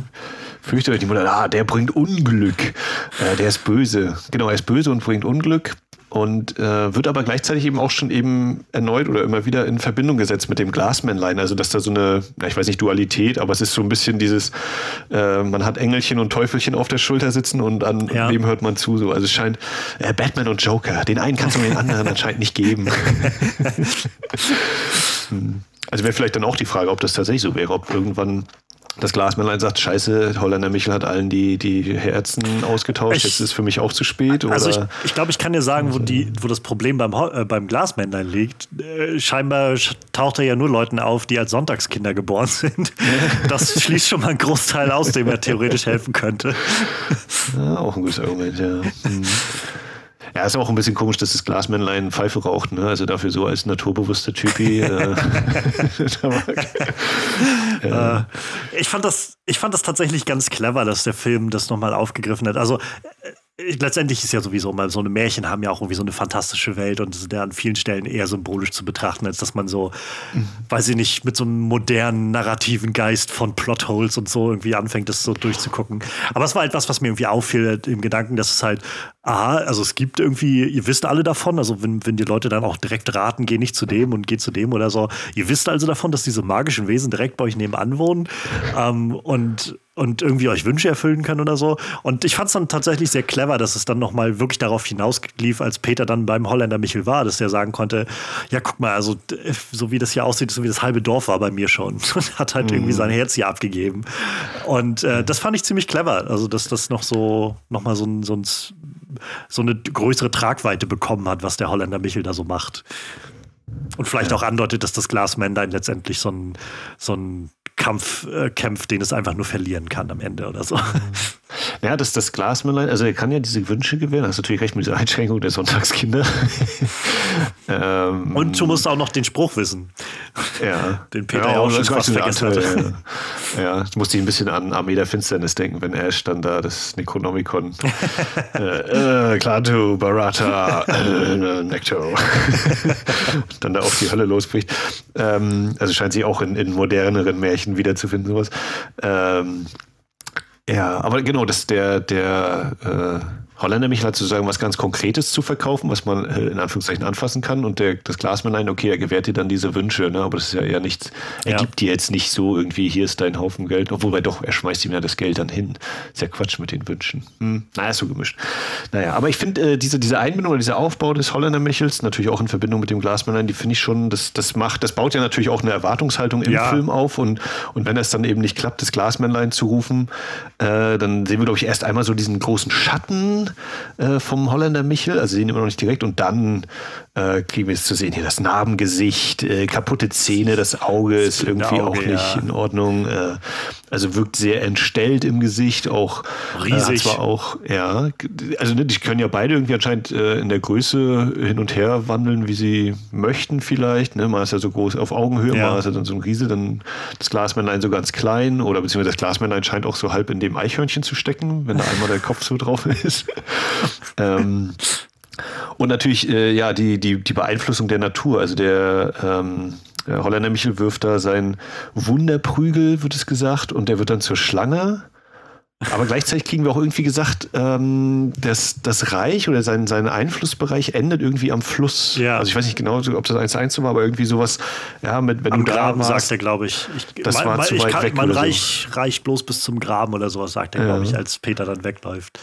fürchtet euch die Mutter, ah, der bringt Unglück, äh, der ist böse. Genau, er ist böse und bringt Unglück und äh, wird aber gleichzeitig eben auch schon eben erneut oder immer wieder in Verbindung gesetzt mit dem Glasmännlein. Also dass da so eine, na, ich weiß nicht Dualität, aber es ist so ein bisschen dieses, äh, man hat Engelchen und Teufelchen auf der Schulter sitzen und an ja. wem hört man zu. So. Also es scheint äh, Batman und Joker, den einen kannst du den anderen anscheinend nicht geben. Hm. also wäre vielleicht dann auch die Frage, ob das tatsächlich so wäre, ob irgendwann das Glasmännlein sagt, scheiße, Holländer Michel hat allen die, die Herzen ausgetauscht, ich, jetzt ist es für mich auch zu spät. Also ich, ich glaube, ich kann dir sagen, wo, die, wo das Problem beim, äh, beim Glasmännlein liegt. Äh, scheinbar taucht er ja nur Leuten auf, die als Sonntagskinder geboren sind. Das schließt schon mal einen Großteil aus, dem er theoretisch helfen könnte. Ja, auch ein gutes Argument, ja. Mhm. Ja, ist auch ein bisschen komisch, dass das Glasmännlein Pfeife raucht, ne? Also dafür so als naturbewusster Typi. äh, äh, ich, fand das, ich fand das tatsächlich ganz clever, dass der Film das nochmal aufgegriffen hat. Also letztendlich ist ja sowieso mal so eine Märchen haben ja auch irgendwie so eine fantastische Welt und sind ja an vielen Stellen eher symbolisch zu betrachten, als dass man so, mhm. weiß ich nicht, mit so einem modernen narrativen Geist von Plotholes und so irgendwie anfängt, das so durchzugucken. Aber es war etwas, was mir irgendwie auffiel im Gedanken, dass es halt, aha, also es gibt irgendwie, ihr wisst alle davon, also wenn, wenn die Leute dann auch direkt raten, geh nicht zu dem und geh zu dem oder so, ihr wisst also davon, dass diese magischen Wesen direkt bei euch nebenan wohnen ähm, und und irgendwie euch Wünsche erfüllen können oder so. Und ich fand es dann tatsächlich sehr clever, dass es dann nochmal wirklich darauf hinauslief, als Peter dann beim Holländer Michel war, dass er sagen konnte, ja, guck mal, also so wie das hier aussieht, so wie das halbe Dorf war bei mir schon. Und hat halt mhm. irgendwie sein Herz hier abgegeben. Und äh, das fand ich ziemlich clever. Also, dass das noch so, nochmal so, so, ein, so eine größere Tragweite bekommen hat, was der Holländer Michel da so macht. Und vielleicht ja. auch andeutet, dass das Glasmännlein letztendlich so ein, so ein Kampf äh, kämpft, den es einfach nur verlieren kann am Ende oder so. Ja, das, das Glasmännlein, also er kann ja diese Wünsche gewähren, hast natürlich recht mit dieser Einschränkung der Sonntagskinder. ähm, Und du musst auch noch den Spruch wissen. Ja. Den Peter ja, auch schon fast vergessen hatte. Ja, ja. ich musste ein bisschen an Armee der Finsternis denken, wenn Ash dann da das Necronomicon äh, äh, Klaatu, Barata, äh, Necto dann da auf die Hölle losbricht. Ähm, also scheint sie auch in, in moderneren Märchen wiederzufinden, sowas. Ähm, ja, aber genau, das der, der äh, Holländer mich halt sozusagen was ganz Konkretes zu verkaufen, was man äh, in Anführungszeichen anfassen kann. Und der, das Glasmännlein, okay, er gewährt dir dann diese Wünsche, ne? aber das ist ja eher nichts, er ja. gibt dir jetzt nicht so irgendwie, hier ist dein Haufen Geld, obwohl doch, er schmeißt ihm ja das Geld dann hin. Ist ja Quatsch mit den Wünschen. Hm. Naja, ist so gemischt. Naja, aber ich finde, äh, diese, diese Einbindung oder dieser Aufbau des Holländer Michels, natürlich auch in Verbindung mit dem Glasmännlein, die finde ich schon, das, das macht, das baut ja natürlich auch eine Erwartungshaltung im ja. Film auf. Und, und wenn es dann eben nicht klappt, das Glasmännlein zu rufen, äh, dann sehen wir, glaube ich, erst einmal so diesen großen Schatten vom Holländer Michel, also sehen wir noch nicht direkt. Und dann äh, kriegen wir es zu sehen, hier das Narbengesicht, äh, kaputte Zähne, das Auge ist irgendwie Auge, auch nicht ja. in Ordnung. Äh, also wirkt sehr entstellt im Gesicht, auch äh, riesig. zwar auch, ja, also ne, die können ja beide irgendwie anscheinend äh, in der Größe hin und her wandeln, wie sie möchten vielleicht. Ne? Mal ist ja so groß auf Augenhöhe, ja. mal ist er dann so ein Riese, dann das Glasmännlein so ganz klein oder beziehungsweise das Glasmännlein scheint auch so halb in dem Eichhörnchen zu stecken, wenn da einmal der Kopf so drauf ist. ähm, und natürlich, äh, ja, die, die, die Beeinflussung der Natur. Also der, ähm, der Holländer Michel wirft da sein Wunderprügel, wird es gesagt, und der wird dann zur Schlange. Aber gleichzeitig kriegen wir auch irgendwie gesagt, ähm, dass das Reich oder sein, sein Einflussbereich endet irgendwie am Fluss. Ja. Also ich weiß nicht genau, ob das 1-1 war, aber irgendwie sowas, ja, mit, wenn am du Graben warst, sagt er, glaube ich. ich. Das man, war zu weit kann, weg. Man reich, so. reicht bloß bis zum Graben oder sowas, sagt er, ja. glaube ich, als Peter dann wegläuft.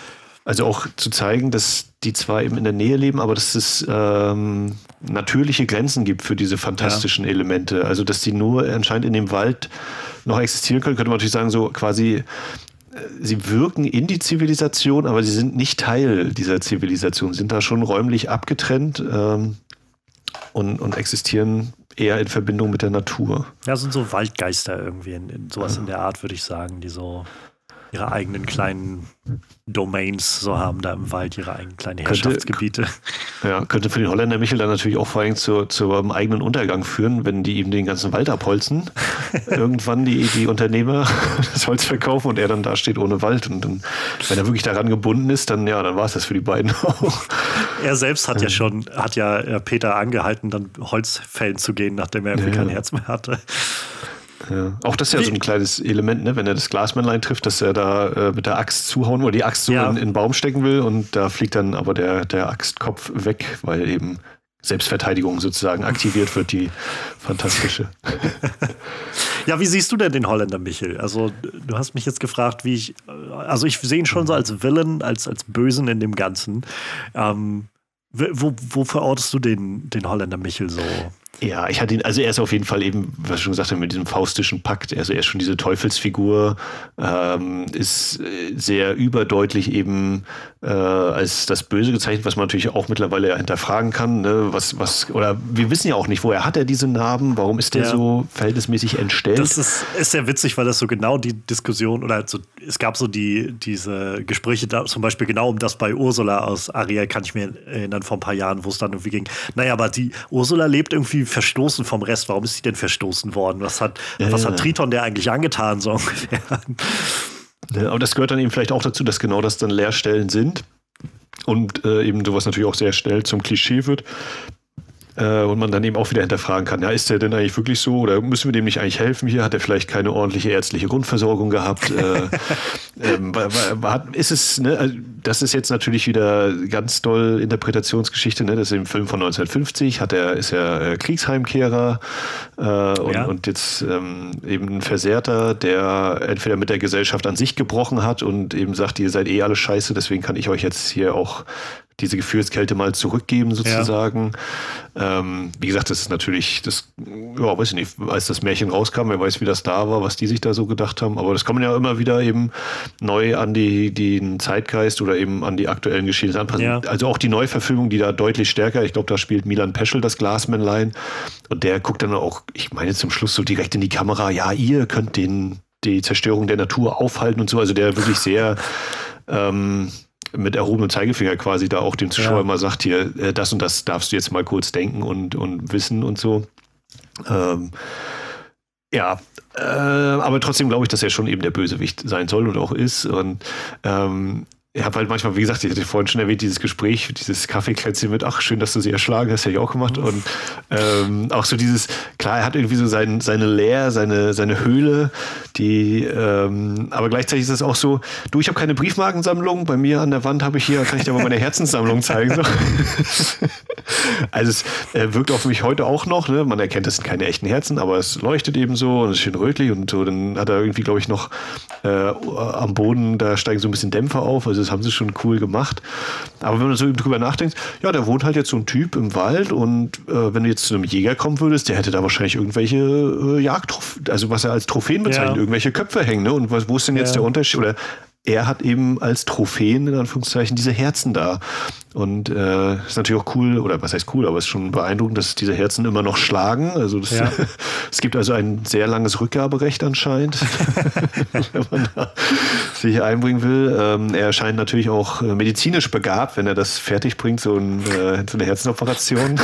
Also auch zu zeigen, dass die zwar eben in der Nähe leben, aber dass es ähm, natürliche Grenzen gibt für diese fantastischen ja. Elemente. Also dass die nur anscheinend in dem Wald noch existieren können, könnte man natürlich sagen, so quasi, äh, sie wirken in die Zivilisation, aber sie sind nicht Teil dieser Zivilisation, sind da schon räumlich abgetrennt ähm, und, und existieren eher in Verbindung mit der Natur. Ja, sind so Waldgeister irgendwie, in, in sowas ja. in der Art, würde ich sagen, die so ihre eigenen kleinen Domains so haben da im Wald, ihre eigenen kleinen Herrschaftsgebiete. Könnte, ja, könnte für den Holländer Michel dann natürlich auch vor allem zu, zu einem eigenen Untergang führen, wenn die ihm den ganzen Wald abholzen. Irgendwann die, die Unternehmer das Holz verkaufen und er dann da steht ohne Wald. Und dann, wenn er wirklich daran gebunden ist, dann ja, dann war es das für die beiden auch. Er selbst hat ja schon, hat ja äh, Peter angehalten, dann Holz fällen zu gehen, nachdem er ja. kein Herz mehr hatte. Ja. Auch das ist ja so ein kleines Element, ne? wenn er das Glasmännlein trifft, dass er da äh, mit der Axt zuhauen oder die Axt so ja. in, in den Baum stecken will und da fliegt dann aber der, der Axtkopf weg, weil eben Selbstverteidigung sozusagen aktiviert wird, die fantastische. ja, wie siehst du denn den Holländer, Michel? Also, du hast mich jetzt gefragt, wie ich. Also, ich sehe ihn schon so als Villain, als, als Bösen in dem Ganzen. Ähm, wo, wo verortest du den, den Holländer Michel so? Ja, ich hatte ihn, also er ist auf jeden Fall eben, was ich schon gesagt habe, mit diesem faustischen Pakt, also er ist schon diese Teufelsfigur, ähm, ist äh, sehr überdeutlich eben äh, als das Böse gezeichnet, was man natürlich auch mittlerweile hinterfragen kann, ne? was, was, oder wir wissen ja auch nicht, woher hat er diese Narben, warum ist der ja. so verhältnismäßig entstellt? Das ist, ist sehr witzig, weil das so genau die Diskussion, oder so, es gab so die, diese Gespräche da, zum Beispiel genau um das bei Ursula aus Ariel, kann ich mir erinnern, vor ein paar Jahren, wo es dann irgendwie ging, naja, aber die Ursula lebt irgendwie verstoßen vom Rest. Warum ist sie denn verstoßen worden? Was hat, ja, was hat Triton der eigentlich angetan, so ungefähr? Ja, aber das gehört dann eben vielleicht auch dazu, dass genau das dann Leerstellen sind. und äh, eben sowas natürlich auch sehr schnell zum Klischee wird. Äh, und man dann eben auch wieder hinterfragen kann, ja, ist der denn eigentlich wirklich so oder müssen wir dem nicht eigentlich helfen hier? Hat er vielleicht keine ordentliche ärztliche Grundversorgung gehabt? äh, ähm, ist es, ne, also das ist jetzt natürlich wieder ganz doll Interpretationsgeschichte, ne? Das ist im Film von 1950, hat er, ist er äh, Kriegsheimkehrer äh, und, ja. und, jetzt ähm, eben ein Versehrter, der entweder mit der Gesellschaft an sich gebrochen hat und eben sagt, ihr seid eh alle scheiße, deswegen kann ich euch jetzt hier auch diese Gefühlskälte mal zurückgeben sozusagen. Ja. Ähm, wie gesagt, das ist natürlich, das, ja, weiß ich nicht, als das Märchen rauskam, wer weiß, wie das da war, was die sich da so gedacht haben. Aber das kann man ja immer wieder eben neu an die, den Zeitgeist oder eben an die aktuellen Geschehnisse anpassen. Ja. Also auch die Neuverfilmung, die da deutlich stärker, ich glaube, da spielt Milan Peschel das Glasmännlein und der guckt dann auch, ich meine zum Schluss so direkt in die Kamera, ja, ihr könnt den, die Zerstörung der Natur aufhalten und so. Also der wirklich sehr, ähm, mit erhobenem Zeigefinger quasi da auch dem Zuschauer ja. mal sagt, hier, äh, das und das darfst du jetzt mal kurz denken und, und wissen und so. Ähm, ja, äh, aber trotzdem glaube ich, dass er schon eben der Bösewicht sein soll und auch ist. Und ähm, ich habe halt manchmal, wie gesagt, ich hatte vorhin schon erwähnt, dieses Gespräch, dieses Kaffeekränzchen mit, ach, schön, dass du sie erschlagen hast, hätte ich auch gemacht. Und ähm, auch so dieses, klar, er hat irgendwie so sein, seine Leer, seine, seine Höhle, die, ähm, aber gleichzeitig ist es auch so, du, ich habe keine Briefmarkensammlung, bei mir an der Wand habe ich hier, kann ich dir mal meine Herzenssammlung zeigen. So. also es äh, wirkt auf mich heute auch noch, ne? man erkennt, das sind keine echten Herzen, aber es leuchtet eben so und es ist schön rötlich und so, dann hat er irgendwie, glaube ich, noch äh, am Boden, da steigen so ein bisschen Dämpfer auf, also das haben sie schon cool gemacht. Aber wenn man so drüber nachdenkt, ja, da wohnt halt jetzt so ein Typ im Wald und äh, wenn du jetzt zu einem Jäger kommen würdest, der hätte da wahrscheinlich irgendwelche äh, Jagdtrophäen, also was er als Trophäen bezeichnet, ja. irgendwelche Köpfe hängen. Ne? Und was, wo ist denn jetzt ja. der Unterschied? Oder er hat eben als Trophäen in Anführungszeichen diese Herzen da. Und äh, ist natürlich auch cool, oder was heißt cool, aber es ist schon beeindruckend, dass diese Herzen immer noch schlagen. Also das, ja. es gibt also ein sehr langes Rückgaberecht anscheinend, wenn man da sich einbringen will. Ähm, er scheint natürlich auch äh, medizinisch begabt, wenn er das fertig bringt, so, ein, äh, so eine Herzenoperation.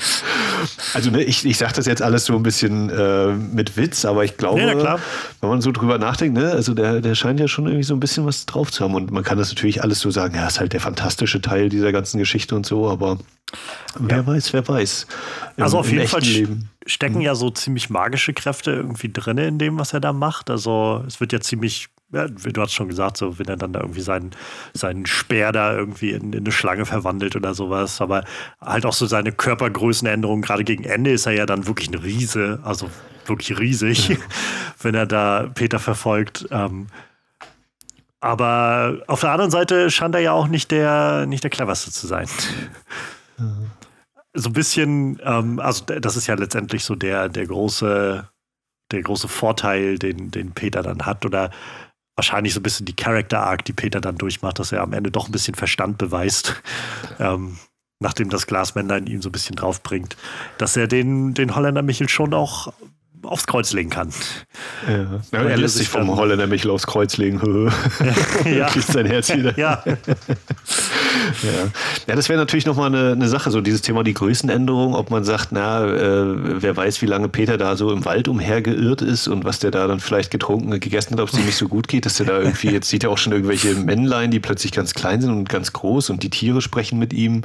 also ne, ich, ich sage das jetzt alles so ein bisschen äh, mit Witz, aber ich glaube, ja, wenn man so drüber nachdenkt, ne, also der, der scheint ja schon irgendwie so ein bisschen was drauf zu haben. Und man kann das natürlich alles so sagen, ja, ist halt der fantastische Teil dieser ganzen Geschichte und so, aber wer ja. weiß, wer weiß. Im, also auf jeden Fall Leben. stecken hm. ja so ziemlich magische Kräfte irgendwie drin in dem, was er da macht. Also es wird ja ziemlich ja, du hast schon gesagt, so wenn er dann da irgendwie seinen, seinen Speer da irgendwie in, in, eine Schlange verwandelt oder sowas, aber halt auch so seine Körpergrößenänderung, gerade gegen Ende ist er ja dann wirklich ein Riese, also wirklich riesig, ja. wenn er da Peter verfolgt. Ähm, aber auf der anderen Seite scheint er ja auch nicht der, nicht der cleverste zu sein. Mhm. So ein bisschen, ähm, also das ist ja letztendlich so der, der große, der große Vorteil, den, den Peter dann hat. Oder wahrscheinlich so ein bisschen die Character Arc, die Peter dann durchmacht, dass er am Ende doch ein bisschen Verstand beweist. Ähm, nachdem das Glasmännlein ihn so ein bisschen draufbringt, dass er den, den Holländer Michel schon auch aufs Kreuz legen kann. Ja. Ja, er lässt sich vom Holländer Michel aufs Kreuz legen. ja. Kriegt sein Herz wieder. ja. ja. ja, das wäre natürlich nochmal eine, eine Sache, so dieses Thema die Größenänderung, ob man sagt, na, äh, wer weiß, wie lange Peter da so im Wald umhergeirrt ist und was der da dann vielleicht getrunken, gegessen hat, ob es ihm nicht so gut geht, dass der da irgendwie, jetzt sieht er auch schon irgendwelche Männlein, die plötzlich ganz klein sind und ganz groß und die Tiere sprechen mit ihm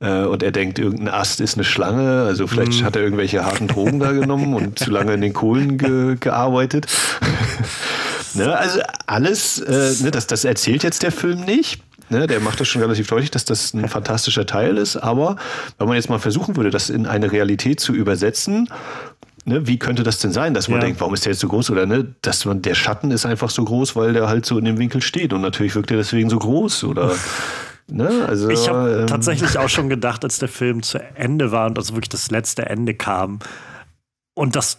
äh, und er denkt, irgendein Ast ist eine Schlange, also vielleicht mm. hat er irgendwelche harten Drogen da genommen und zu lange in den Kohlen ge gearbeitet. ne, also alles, äh, ne, das, das erzählt jetzt der Film nicht. Ne, der macht das schon relativ deutlich, dass das ein fantastischer Teil ist. Aber wenn man jetzt mal versuchen würde, das in eine Realität zu übersetzen, ne, wie könnte das denn sein, dass man ja. denkt, warum ist der jetzt so groß? Oder ne, dass man, der Schatten ist einfach so groß, weil der halt so in dem Winkel steht. Und natürlich wirkt er deswegen so groß. Oder Ne? Also, ich habe ähm, tatsächlich auch schon gedacht, als der Film zu Ende war und also wirklich das letzte Ende kam. Und das,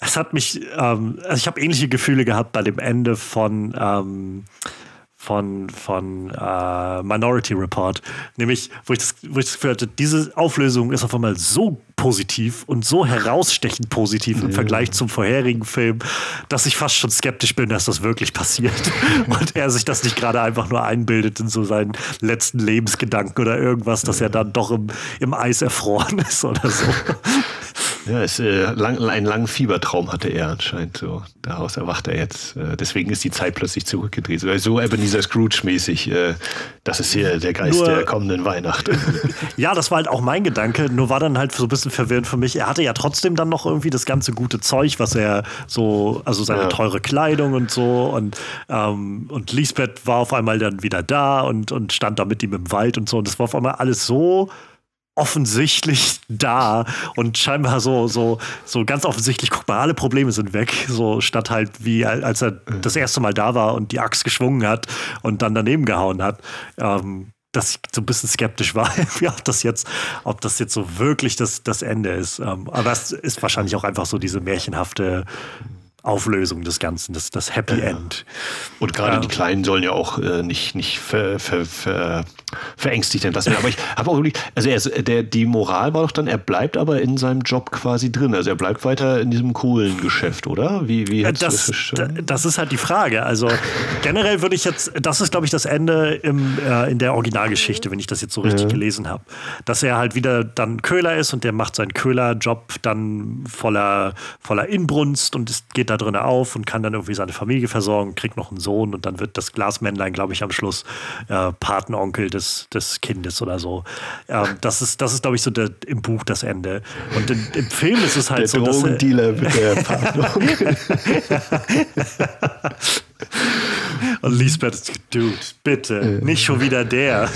es hat mich, ähm, also ich habe ähnliche Gefühle gehabt bei dem Ende von ähm, von, von äh, Minority Report. Nämlich, wo ich, das, wo ich das Gefühl hatte, diese Auflösung ist auf einmal so positiv und so herausstechend positiv im Vergleich zum vorherigen Film, dass ich fast schon skeptisch bin, dass das wirklich passiert. und er sich das nicht gerade einfach nur einbildet in so seinen letzten Lebensgedanken oder irgendwas, dass er dann doch im, im Eis erfroren ist oder so. Ja, ist, äh, lang, einen langen Fiebertraum hatte er anscheinend so. Daraus erwacht er jetzt. Äh, deswegen ist die Zeit plötzlich zurückgedreht. So, so Ebenezer Scrooge-mäßig. Äh, das ist hier der Geist Nur, der kommenden Weihnacht. ja, das war halt auch mein Gedanke. Nur war dann halt so ein bisschen verwirrend für mich. Er hatte ja trotzdem dann noch irgendwie das ganze gute Zeug, was er so, also seine ja. teure Kleidung und so. Und, ähm, und Lisbeth war auf einmal dann wieder da und, und stand da mit ihm im Wald und so. Und das war auf einmal alles so offensichtlich da und scheinbar so, so, so ganz offensichtlich, guck mal, alle Probleme sind weg. So statt halt wie als er das erste Mal da war und die Axt geschwungen hat und dann daneben gehauen hat. Ähm, dass ich so ein bisschen skeptisch war, ob das jetzt, ob das jetzt so wirklich das, das Ende ist. Ähm, aber es ist wahrscheinlich auch einfach so diese märchenhafte Auflösung des Ganzen, das, das Happy End. Und gerade ja. die Kleinen sollen ja auch äh, nicht, nicht ver, ver, ver, verängstigt entlassen werden. Aber ich habe auch wirklich, also er, der, die Moral war doch dann, er bleibt aber in seinem Job quasi drin. Also er bleibt weiter in diesem Kohlengeschäft, oder? Wie, wie das, das verstanden? Das ist halt die Frage. Also generell würde ich jetzt, das ist glaube ich das Ende im, äh, in der Originalgeschichte, wenn ich das jetzt so richtig ja. gelesen habe. Dass er halt wieder dann Köhler ist und der macht seinen Köhlerjob dann voller, voller Inbrunst und es geht da drin auf und kann dann irgendwie seine Familie versorgen, kriegt noch einen Sohn und dann wird das Glasmännlein, glaube ich, am Schluss äh, Patenonkel des, des Kindes oder so. Ähm, das ist, das ist glaube ich, so der, im Buch das Ende. Und in, im Film ist es halt der so. Der Drogendealer mit der Patenonkel. Und Lisbeth, Dude, bitte, nicht schon wieder der.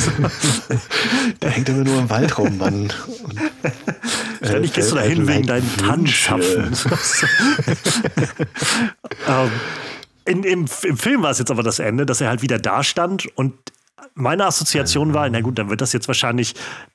der hängt immer nur im Wald rum, Mann. Und, Ständig gehst du da hin wegen deinen Tanzschapfen. ähm, in, im, Im Film war es jetzt aber das Ende, dass er halt wieder da stand und meine Assoziation war, na gut, dann wird das jetzt wahrscheinlich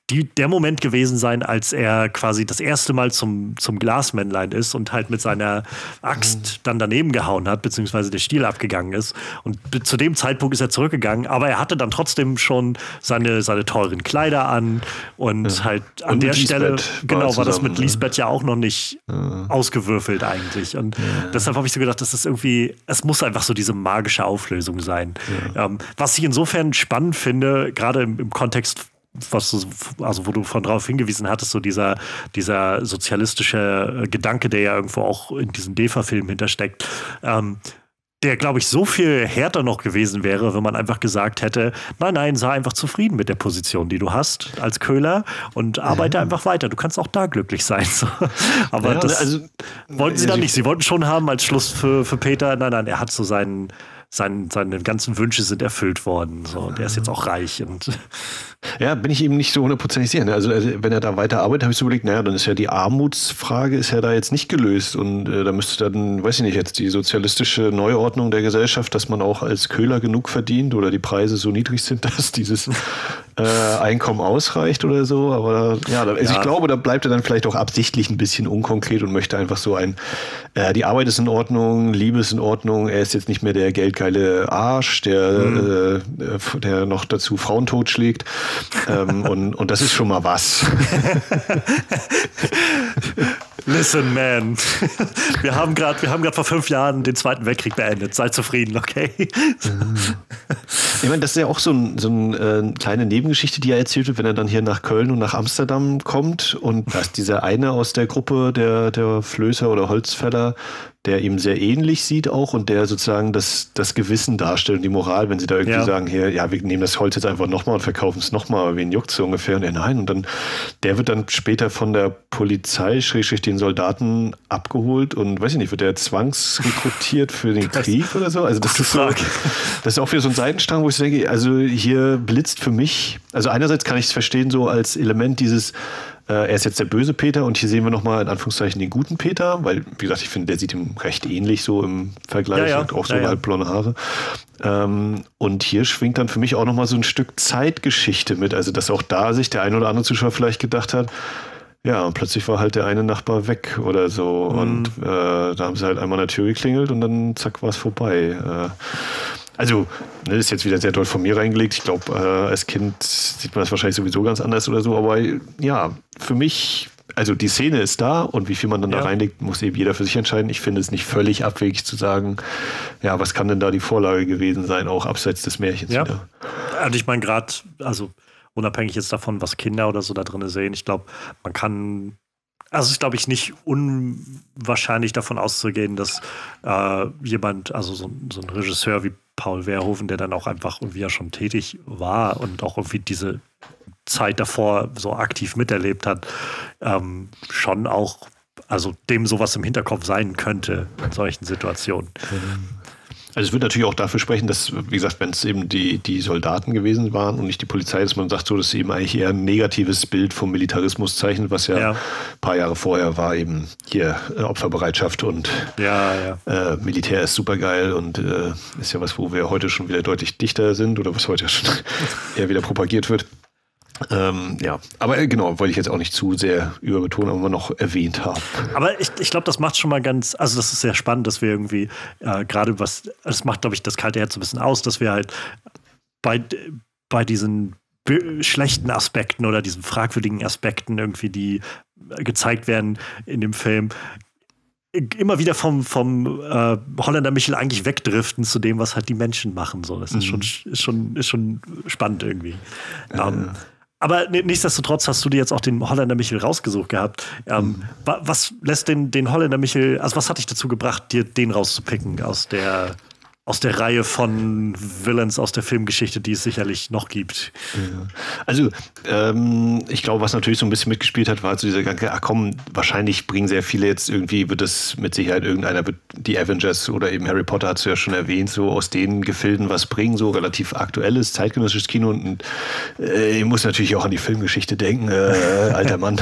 die, der Moment gewesen sein, als er quasi das erste Mal zum, zum Glasmännlein ist und halt mit seiner Axt mhm. dann daneben gehauen hat, beziehungsweise der Stiel abgegangen ist. Und zu dem Zeitpunkt ist er zurückgegangen, aber er hatte dann trotzdem schon seine, seine teuren Kleider an und ja. halt an und der Stelle, genau, war das mit? Lisbeth ja auch noch nicht ja. ausgewürfelt eigentlich. Und ja. deshalb habe ich so gedacht, das ist irgendwie, es muss einfach so diese magische Auflösung sein. Ähm, was ich insofern spannend finde, gerade im, im Kontext was du, also wo du von drauf hingewiesen hattest, so dieser, dieser sozialistische äh, Gedanke, der ja irgendwo auch in diesem DEFA-Film hintersteckt, ähm, der, glaube ich, so viel härter noch gewesen wäre, wenn man einfach gesagt hätte, nein, nein, sei einfach zufrieden mit der Position, die du hast als Köhler und arbeite ja. einfach weiter. Du kannst auch da glücklich sein. Aber ja, das also, wollten sie dann nicht. Sie wollten schon haben als Schluss für, für Peter, nein, nein, er hat so seinen, sein, seine ganzen Wünsche sind erfüllt worden. So, der ist jetzt auch reich. Und ja, bin ich eben nicht so hundertprozentig sicher. Ne? Also, also, wenn er da weiter arbeitet, habe ich so überlegt, naja, dann ist ja die Armutsfrage ist ja da jetzt nicht gelöst. Und äh, da müsste dann, weiß ich nicht, jetzt die sozialistische Neuordnung der Gesellschaft, dass man auch als Köhler genug verdient oder die Preise so niedrig sind, dass dieses äh, Einkommen ausreicht oder so. Aber ja, also ja. ich glaube, da bleibt er dann vielleicht auch absichtlich ein bisschen unkonkret und möchte einfach so ein, äh, die Arbeit ist in Ordnung, Liebe ist in Ordnung, er ist jetzt nicht mehr der geldgeile Arsch, der, mhm. äh, der noch dazu Frauen totschlägt. ähm, und, und das ist schon mal was. Listen, man. Wir haben gerade vor fünf Jahren den Zweiten Weltkrieg beendet. Sei zufrieden, okay? Ich meine, das ist ja auch so, ein, so eine äh, kleine Nebengeschichte, die er erzählt wird, wenn er dann hier nach Köln und nach Amsterdam kommt. Und da ist dieser eine aus der Gruppe der, der Flößer oder Holzfäller, der ihm sehr ähnlich sieht auch und der sozusagen das, das Gewissen darstellt und die Moral, wenn sie da irgendwie ja. sagen, hier, ja, wir nehmen das Holz jetzt einfach nochmal und verkaufen es nochmal, wen juckt so ungefähr? Und er, nein, und dann, der wird dann später von der Polizei, schrägstrich den Soldaten abgeholt und, weiß ich nicht, wird der zwangsrekrutiert für den das, Krieg oder so? Also das ist so, das ist auch wieder so ein Seitenstrang, wo ich denke, also hier blitzt für mich, also einerseits kann ich es verstehen so als Element dieses, er ist jetzt der böse Peter und hier sehen wir nochmal in Anführungszeichen den guten Peter, weil, wie gesagt, ich finde, der sieht ihm recht ähnlich so im Vergleich, ja, ja. auch so ja, blonde Haare. Ähm, und hier schwingt dann für mich auch nochmal so ein Stück Zeitgeschichte mit, also dass auch da sich der ein oder andere Zuschauer vielleicht gedacht hat, ja, und plötzlich war halt der eine Nachbar weg oder so. Mhm. Und äh, da haben sie halt einmal an der Tür geklingelt und dann zack war es vorbei. Äh, also, ne, ist jetzt wieder sehr doll von mir reingelegt. Ich glaube, äh, als Kind sieht man das wahrscheinlich sowieso ganz anders oder so. Aber ja, für mich, also die Szene ist da und wie viel man dann ja. da reinlegt, muss eben jeder für sich entscheiden. Ich finde es nicht völlig abwegig zu sagen, ja, was kann denn da die Vorlage gewesen sein, auch abseits des Märchens ja. wieder. Und ich meine, gerade, also unabhängig jetzt davon, was Kinder oder so da drin sehen, ich glaube, man kann Also ist, glaube ich, nicht unwahrscheinlich davon auszugehen, dass äh, jemand, also so, so, ein Regisseur wie Paul Verhoeven, der dann auch einfach irgendwie ja schon tätig war und auch irgendwie diese Zeit davor so aktiv miterlebt hat, ähm, schon auch, also dem sowas im Hinterkopf sein könnte in solchen Situationen. Mhm. Also es wird natürlich auch dafür sprechen, dass, wie gesagt, wenn es eben die, die Soldaten gewesen waren und nicht die Polizei, dass man sagt, so, dass eben eigentlich eher ein negatives Bild vom Militarismus zeichnet, was ja, ja. ein paar Jahre vorher war, eben hier äh, Opferbereitschaft und ja, ja. Äh, Militär ist supergeil und äh, ist ja was, wo wir heute schon wieder deutlich dichter sind oder was heute schon eher wieder propagiert wird. Ähm, ja, aber äh, genau, wollte ich jetzt auch nicht zu sehr überbetonen, aber noch erwähnt haben. Aber ich, ich glaube, das macht schon mal ganz, also das ist sehr spannend, dass wir irgendwie äh, gerade was, das macht, glaube ich, das kalte Herz ein bisschen aus, dass wir halt bei, bei diesen schlechten Aspekten oder diesen fragwürdigen Aspekten irgendwie, die gezeigt werden in dem Film, immer wieder vom, vom äh, Holländer Michel eigentlich wegdriften zu dem, was halt die Menschen machen. So. Das mhm. ist, schon, ist, schon, ist schon spannend irgendwie. Äh. Um, aber nichtsdestotrotz hast du dir jetzt auch den Holländer Michel rausgesucht gehabt. Ähm, mhm. Was lässt den, den Holländer Michel, also was hat dich dazu gebracht, dir den rauszupicken aus der aus der Reihe von Villains aus der Filmgeschichte, die es sicherlich noch gibt. Ja. Also, ähm, ich glaube, was natürlich so ein bisschen mitgespielt hat, war so dieser Gedanke, ach komm, wahrscheinlich bringen sehr viele jetzt irgendwie, wird das mit Sicherheit irgendeiner, die Avengers oder eben Harry Potter hast du ja schon erwähnt, so aus den Gefilden was bringen, so relativ aktuelles, zeitgenössisches Kino und äh, ich muss natürlich auch an die Filmgeschichte denken, äh, alter Mann.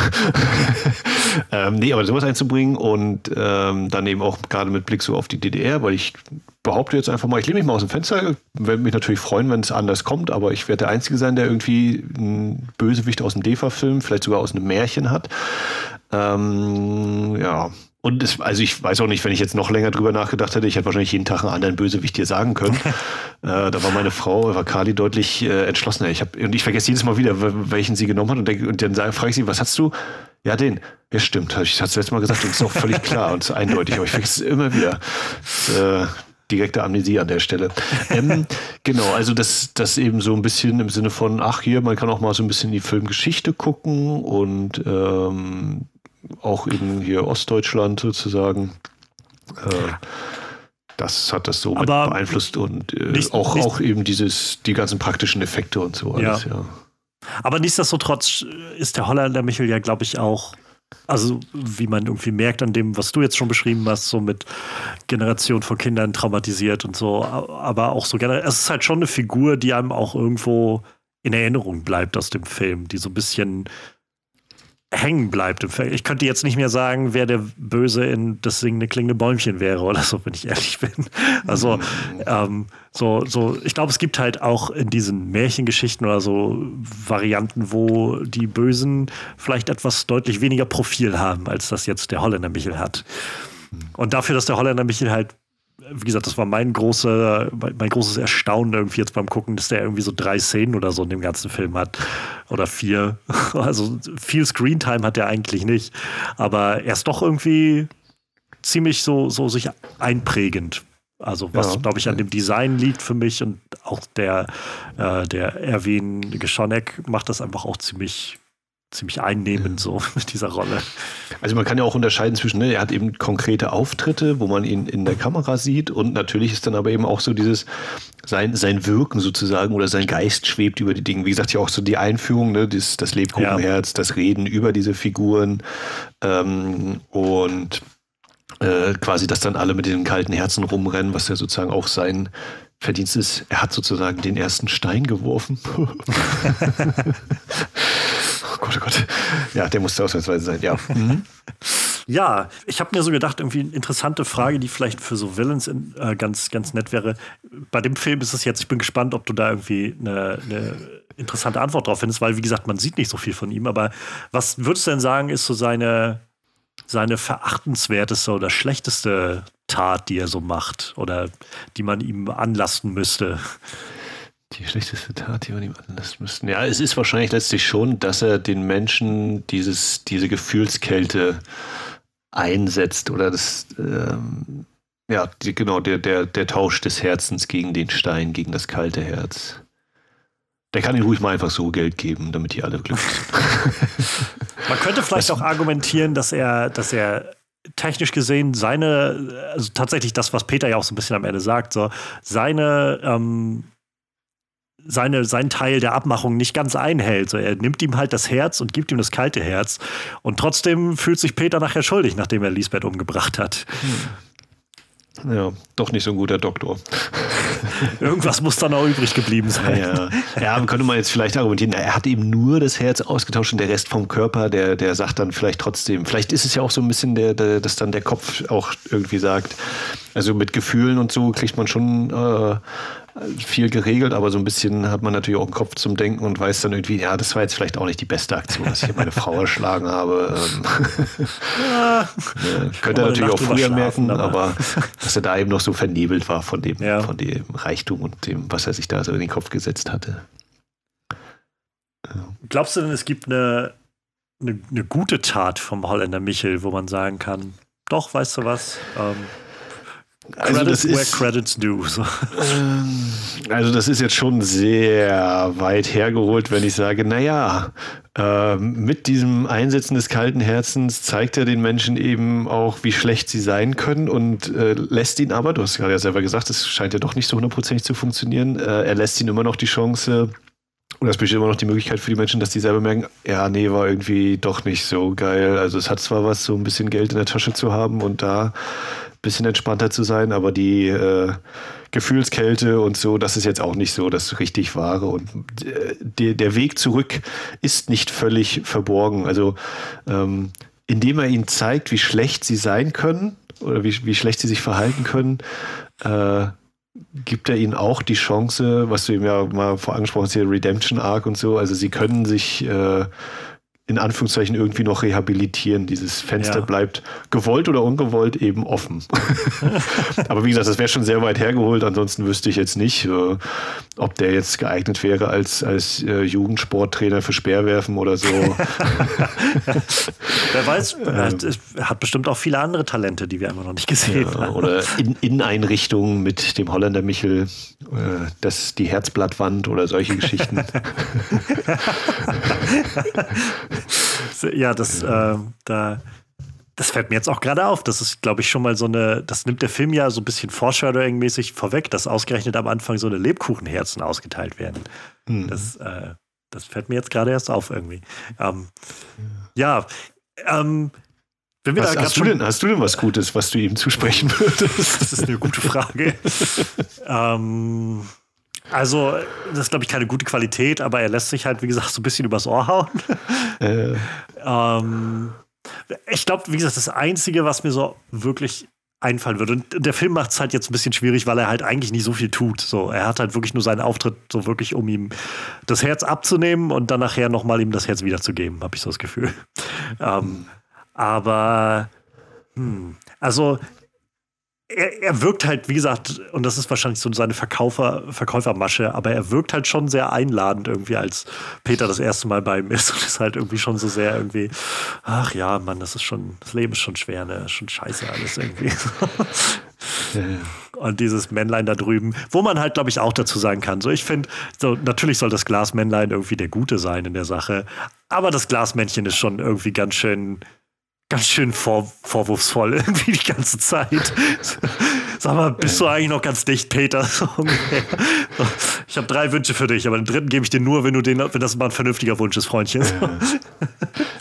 ähm, nee, aber sowas einzubringen und ähm, dann eben auch gerade mit Blick so auf die DDR, weil ich behaupte jetzt einfach mal, ich lehne mich mal aus dem Fenster, würde mich natürlich freuen, wenn es anders kommt, aber ich werde der Einzige sein, der irgendwie einen Bösewicht aus einem DEFA-Film, vielleicht sogar aus einem Märchen hat. Ähm, ja. Und es, also ich weiß auch nicht, wenn ich jetzt noch länger drüber nachgedacht hätte, ich hätte wahrscheinlich jeden Tag einen anderen Bösewicht dir sagen können. äh, da war meine Frau, war Kali, deutlich äh, entschlossener. Ich hab, und ich vergesse jedes Mal wieder, welchen sie genommen hat und, denk, und dann frage ich sie, was hast du? Ja, den. Ja, stimmt. Ich hatte es letztes Mal gesagt und es ist auch völlig klar und eindeutig, aber ich vergesse es immer wieder. Das, äh, direkte Amnesie an der Stelle. ähm, genau, also das, das eben so ein bisschen im Sinne von, ach hier, man kann auch mal so ein bisschen die Filmgeschichte gucken und ähm, auch in hier Ostdeutschland sozusagen. Äh, das hat das so beeinflusst und äh, nicht, auch, nicht, auch eben dieses, die ganzen praktischen Effekte und so alles, ja. ja. Aber nichtsdestotrotz ist der Holländer Michel ja, glaube ich, auch also wie man irgendwie merkt an dem, was du jetzt schon beschrieben hast, so mit Generation von Kindern traumatisiert und so, aber auch so generell, es ist halt schon eine Figur, die einem auch irgendwo in Erinnerung bleibt aus dem Film, die so ein bisschen hängen bleibt. Ich könnte jetzt nicht mehr sagen, wer der Böse in das singende klingende Bäumchen wäre oder so, wenn ich ehrlich bin. Also, ähm, so, so, ich glaube, es gibt halt auch in diesen Märchengeschichten oder so Varianten, wo die Bösen vielleicht etwas deutlich weniger Profil haben, als das jetzt der Holländer Michel hat. Und dafür, dass der Holländer Michel halt wie gesagt, das war mein, große, mein großes Erstaunen irgendwie jetzt beim Gucken, dass der irgendwie so drei Szenen oder so in dem ganzen Film hat. Oder vier. Also viel Screentime hat er eigentlich nicht. Aber er ist doch irgendwie ziemlich so, so sich einprägend. Also was, ja. glaube ich, an dem Design liegt für mich und auch der, äh, der Erwin Geschonek macht das einfach auch ziemlich ziemlich einnehmend so mit dieser Rolle. Also man kann ja auch unterscheiden zwischen, ne, er hat eben konkrete Auftritte, wo man ihn in der Kamera sieht und natürlich ist dann aber eben auch so dieses, sein, sein Wirken sozusagen oder sein Geist schwebt über die Dinge. Wie gesagt, ja auch so die Einführung, ne, das, das Lebkuchenherz, ja. das Reden über diese Figuren ähm, und äh, quasi, dass dann alle mit den kalten Herzen rumrennen, was ja sozusagen auch sein Verdienst ist. Er hat sozusagen den ersten Stein geworfen. Oh Gott, oh Gott. Ja, der musste ausnahmsweise sein, ja. Mhm. Ja, ich habe mir so gedacht, irgendwie eine interessante Frage, die vielleicht für so Villains in, äh, ganz, ganz nett wäre. Bei dem Film ist es jetzt, ich bin gespannt, ob du da irgendwie eine, eine interessante Antwort drauf findest, weil, wie gesagt, man sieht nicht so viel von ihm. Aber was würdest du denn sagen, ist so seine, seine verachtenswerteste oder schlechteste Tat, die er so macht oder die man ihm anlasten müsste? Die schlechteste Tat, die wir ihm anlassen müssten. Ja, es ist wahrscheinlich letztlich schon, dass er den Menschen dieses, diese Gefühlskälte einsetzt oder das, ähm, ja, die, genau, der, der, der Tausch des Herzens gegen den Stein, gegen das kalte Herz. Der kann ihnen ruhig mal einfach so Geld geben, damit die alle glücklich sind. Man könnte vielleicht auch argumentieren, dass er, dass er technisch gesehen seine, also tatsächlich das, was Peter ja auch so ein bisschen am Ende sagt, so seine, ähm, seine, sein Teil der Abmachung nicht ganz einhält. So, er nimmt ihm halt das Herz und gibt ihm das kalte Herz. Und trotzdem fühlt sich Peter nachher schuldig, nachdem er Lisbeth umgebracht hat. Hm. Ja, doch nicht so ein guter Doktor. Irgendwas muss dann auch übrig geblieben sein. Ja, ja. könnte man jetzt vielleicht argumentieren, er hat eben nur das Herz ausgetauscht und der Rest vom Körper, der, der sagt dann vielleicht trotzdem, vielleicht ist es ja auch so ein bisschen, der, der, dass dann der Kopf auch irgendwie sagt, also mit Gefühlen und so kriegt man schon äh, viel geregelt, aber so ein bisschen hat man natürlich auch einen Kopf zum Denken und weiß dann irgendwie, ja, das war jetzt vielleicht auch nicht die beste Aktion, dass ich meine Frau erschlagen habe. Ähm, ja, könnte er natürlich auch früher merken, aber, aber dass er da eben noch so vernebelt war von dem, ja. von dem Reichtum und dem, was er sich da so in den Kopf gesetzt hatte. Glaubst du denn, es gibt eine, eine, eine, gute Tat vom Holländer Michel, wo man sagen kann, doch, weißt du was? Ähm, also Credits das ist, credits due. So. Ähm, also das ist jetzt schon sehr weit hergeholt, wenn ich sage, naja, äh, mit diesem Einsetzen des kalten Herzens zeigt er den Menschen eben auch, wie schlecht sie sein können und äh, lässt ihn aber, du hast gerade ja selber gesagt, es scheint ja doch nicht so hundertprozentig zu funktionieren, äh, er lässt ihnen immer noch die Chance, und es besteht immer noch die Möglichkeit für die Menschen, dass die selber merken, ja, nee, war irgendwie doch nicht so geil. Also es hat zwar was, so ein bisschen Geld in der Tasche zu haben und da bisschen entspannter zu sein, aber die äh, Gefühlskälte und so, das ist jetzt auch nicht so das richtig wahre. Und äh, der, Weg zurück ist nicht völlig verborgen. Also ähm, indem er ihnen zeigt, wie schlecht sie sein können oder wie, wie schlecht sie sich verhalten können, äh, gibt er ihnen auch die Chance, was du ihm ja mal vor angesprochen hast, hier Redemption Arc und so. Also sie können sich äh, in Anführungszeichen irgendwie noch rehabilitieren. Dieses Fenster ja. bleibt gewollt oder ungewollt eben offen. Aber wie gesagt, das wäre schon sehr weit hergeholt. Ansonsten wüsste ich jetzt nicht, äh, ob der jetzt geeignet wäre als, als äh, Jugendsporttrainer für Speerwerfen oder so. Wer weiß, er hat, hat, bestimmt auch viele andere Talente, die wir einfach noch nicht gesehen ja, haben. Oder in Inneneinrichtungen mit dem Holländer Michel, äh, das, die Herzblattwand oder solche Geschichten. ja, das, äh, da, das fällt mir jetzt auch gerade auf. Das ist, glaube ich, schon mal so eine, das nimmt der Film ja so ein bisschen Foreshadowing-mäßig vorweg, dass ausgerechnet am Anfang so eine Lebkuchenherzen ausgeteilt werden. Mhm. Das, äh, das fällt mir jetzt gerade erst auf irgendwie. Ähm, ja, ähm, wenn wir was, da hast, du denn, hast du denn was Gutes, was du ihm zusprechen würdest? das ist eine gute Frage. ähm, also, das ist, glaube ich, keine gute Qualität, aber er lässt sich halt, wie gesagt, so ein bisschen übers Ohr hauen. Äh. ähm, ich glaube, wie gesagt, das Einzige, was mir so wirklich einfallen würde. Und der Film macht es halt jetzt ein bisschen schwierig, weil er halt eigentlich nicht so viel tut. So, er hat halt wirklich nur seinen Auftritt so wirklich, um ihm das Herz abzunehmen und dann nachher nochmal ihm das Herz wiederzugeben, habe ich so das Gefühl. ähm, aber, hm, also er, er, wirkt halt, wie gesagt, und das ist wahrscheinlich so seine Verkäufer, Verkäufermasche, aber er wirkt halt schon sehr einladend irgendwie, als Peter das erste Mal bei ihm ist und ist halt irgendwie schon so sehr irgendwie, ach ja, Mann, das ist schon, das Leben ist schon schwer, ne, schon scheiße alles irgendwie. Und dieses Männlein da drüben, wo man halt, glaube ich, auch dazu sagen kann. So, ich finde, so, natürlich soll das Glasmännlein irgendwie der Gute sein in der Sache, aber das Glasmännchen ist schon irgendwie ganz schön ganz schön vor, vorwurfsvoll irgendwie die ganze Zeit. Sag mal, bist du eigentlich noch ganz dicht, Peter? So, ich habe drei Wünsche für dich, aber den dritten gebe ich dir nur, wenn du den, wenn das mal ein vernünftiger Wunsch ist, Freundchen.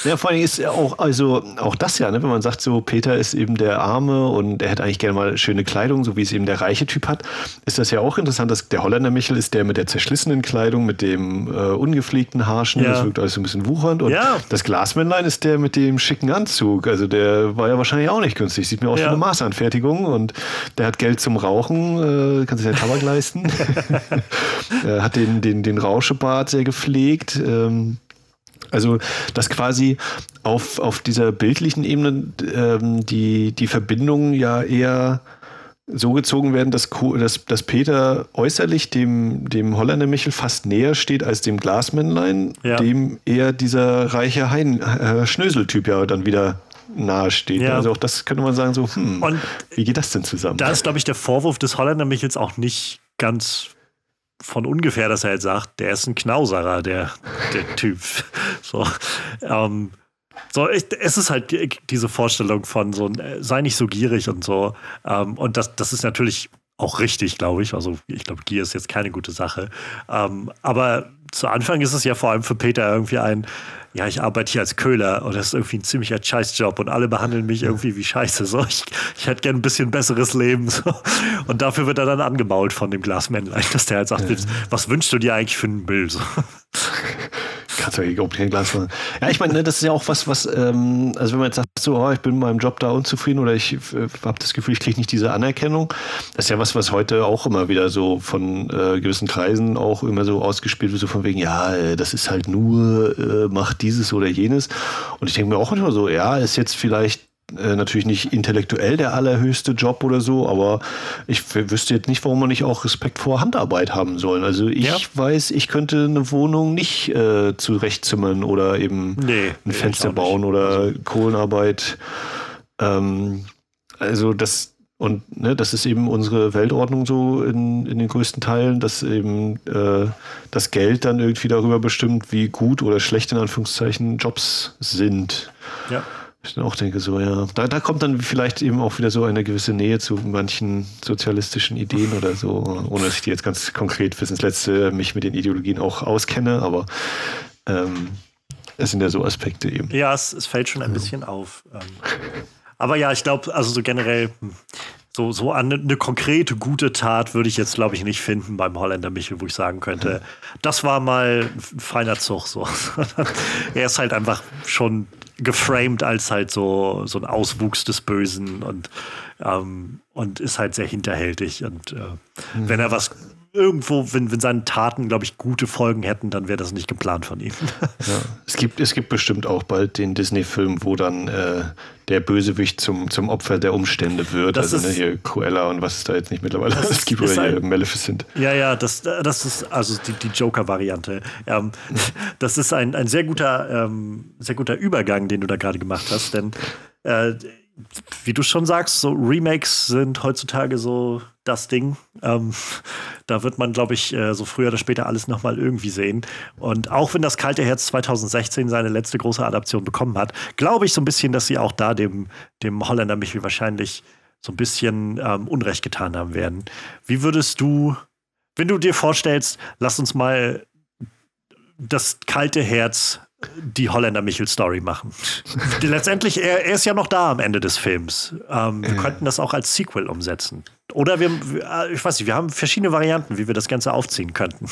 Ja, vor allem ist ja auch, also auch das ja, ne, wenn man sagt, so Peter ist eben der Arme und er hätte eigentlich gerne mal schöne Kleidung, so wie es eben der reiche Typ hat, ist das ja auch interessant, dass der Holländer Michel ist der mit der zerschlissenen Kleidung, mit dem äh, ungepflegten Haarschnitt, ja. das wirkt alles so ein bisschen wuchernd und ja. das Glasmännlein ist der mit dem schicken Anzug, also der war ja wahrscheinlich auch nicht günstig, sieht mir ja. wie eine Maßanfertigung und der hat Geld zum Rauchen, äh, kann sich ja Tabak leisten, er hat den, den, den Rauschebart sehr gepflegt, ähm, also, dass quasi auf, auf dieser bildlichen Ebene ähm, die, die Verbindungen ja eher so gezogen werden, dass, dass, dass Peter äußerlich dem, dem Holländer Michel fast näher steht als dem Glasmännlein, ja. dem eher dieser reiche hein, äh, Schnöseltyp ja dann wieder nahe steht. Ja. Also auch das könnte man sagen, so, hm, wie geht das denn zusammen? Da ist, glaube ich, der Vorwurf des Holländer Michels auch nicht ganz von ungefähr, dass er halt sagt, der ist ein Knauserer, der, der Typ. So, ähm, so ich, es ist halt diese Vorstellung von so, sei nicht so gierig und so. Ähm, und das, das ist natürlich auch richtig, glaube ich. Also ich glaube, Gier ist jetzt keine gute Sache. Ähm, aber zu Anfang ist es ja vor allem für Peter irgendwie ein, ja, ich arbeite hier als Köhler und das ist irgendwie ein ziemlicher Scheißjob und alle behandeln mich irgendwie wie Scheiße. So, ich, ich hätte gern ein bisschen besseres Leben. So. Und dafür wird er dann angemault von dem Glasmännlein, dass der halt sagt, ja. was wünschst du dir eigentlich für einen Müll? So. Kannst du ja kein Glas machen. Ja, ich meine, ne, das ist ja auch was, was, ähm, also wenn man jetzt sagt, so, oh, ich bin mit meinem Job da unzufrieden oder ich äh, habe das Gefühl, ich kriege nicht diese Anerkennung, das ist ja was, was heute auch immer wieder so von äh, gewissen Kreisen auch immer so ausgespielt wird, so von wegen, ja, äh, das ist halt nur, äh, macht dieses oder jenes. Und ich denke mir auch manchmal so, ja, ist jetzt vielleicht äh, natürlich nicht intellektuell der allerhöchste Job oder so, aber ich wüsste jetzt nicht, warum man nicht auch Respekt vor Handarbeit haben soll. Also ich ja. weiß, ich könnte eine Wohnung nicht äh, zurechtzimmern oder eben nee, ein Fenster bauen oder also. Kohlenarbeit. Ähm, also das und ne, das ist eben unsere Weltordnung so in, in den größten Teilen, dass eben äh, das Geld dann irgendwie darüber bestimmt, wie gut oder schlecht in Anführungszeichen Jobs sind. Ja. Ich auch denke so, ja. Da, da kommt dann vielleicht eben auch wieder so eine gewisse Nähe zu manchen sozialistischen Ideen oder so, ohne dass ich die jetzt ganz konkret bis ins Letzte mich mit den Ideologien auch auskenne, aber ähm, es sind ja so Aspekte eben. Ja, es, es fällt schon ein ja. bisschen auf. Ähm, aber ja, ich glaube, also so generell, so, so eine, eine, konkrete gute Tat würde ich jetzt, glaube ich, nicht finden beim Holländer Michel, wo ich sagen könnte, das war mal ein feiner Zug. So. er ist halt einfach schon geframed als halt so, so ein Auswuchs des Bösen und, ähm, und ist halt sehr hinterhältig. Und äh, mhm. wenn er was irgendwo, wenn, wenn seine Taten, glaube ich, gute Folgen hätten, dann wäre das nicht geplant von ihm. Ja. Es, gibt, es gibt bestimmt auch bald den Disney-Film, wo dann äh, der Bösewicht zum, zum Opfer der Umstände wird. Das also ne, hier Cruella und was es da jetzt nicht mittlerweile es gibt, oder hier Maleficent. Ja, ja, das, das ist also die, die Joker-Variante. Ähm, das ist ein, ein sehr guter, ähm, sehr guter Übergang, den du da gerade gemacht hast, denn äh, wie du schon sagst, so Remakes sind heutzutage so das Ding. Ähm, da wird man, glaube ich, äh, so früher oder später alles nochmal irgendwie sehen. Und auch wenn das Kalte Herz 2016 seine letzte große Adaption bekommen hat, glaube ich so ein bisschen, dass sie auch da dem, dem Holländer Michel wahrscheinlich so ein bisschen ähm, Unrecht getan haben werden. Wie würdest du, wenn du dir vorstellst, lass uns mal das kalte Herz die Holländer Michel-Story machen. Letztendlich, er, er, ist ja noch da am Ende des Films. Ähm, wir äh. könnten das auch als Sequel umsetzen. Oder wir, äh, ich weiß nicht, wir haben verschiedene Varianten, wie wir das Ganze aufziehen könnten.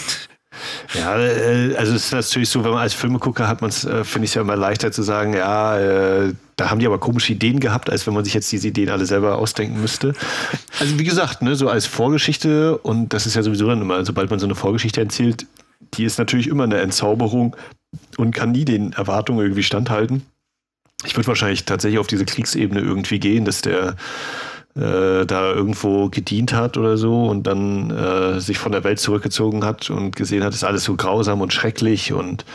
Ja, äh, also es ist natürlich so, wenn man als Filmegucker hat man es, äh, finde ich es ja immer leichter zu sagen, ja, äh, da haben die aber komische Ideen gehabt, als wenn man sich jetzt diese Ideen alle selber ausdenken müsste. Also wie gesagt, ne, so als Vorgeschichte, und das ist ja sowieso dann immer, sobald man so eine Vorgeschichte erzählt, die ist natürlich immer eine Entzauberung und kann nie den Erwartungen irgendwie standhalten. Ich würde wahrscheinlich tatsächlich auf diese Kriegsebene irgendwie gehen, dass der äh, da irgendwo gedient hat oder so und dann äh, sich von der Welt zurückgezogen hat und gesehen hat, ist alles so grausam und schrecklich und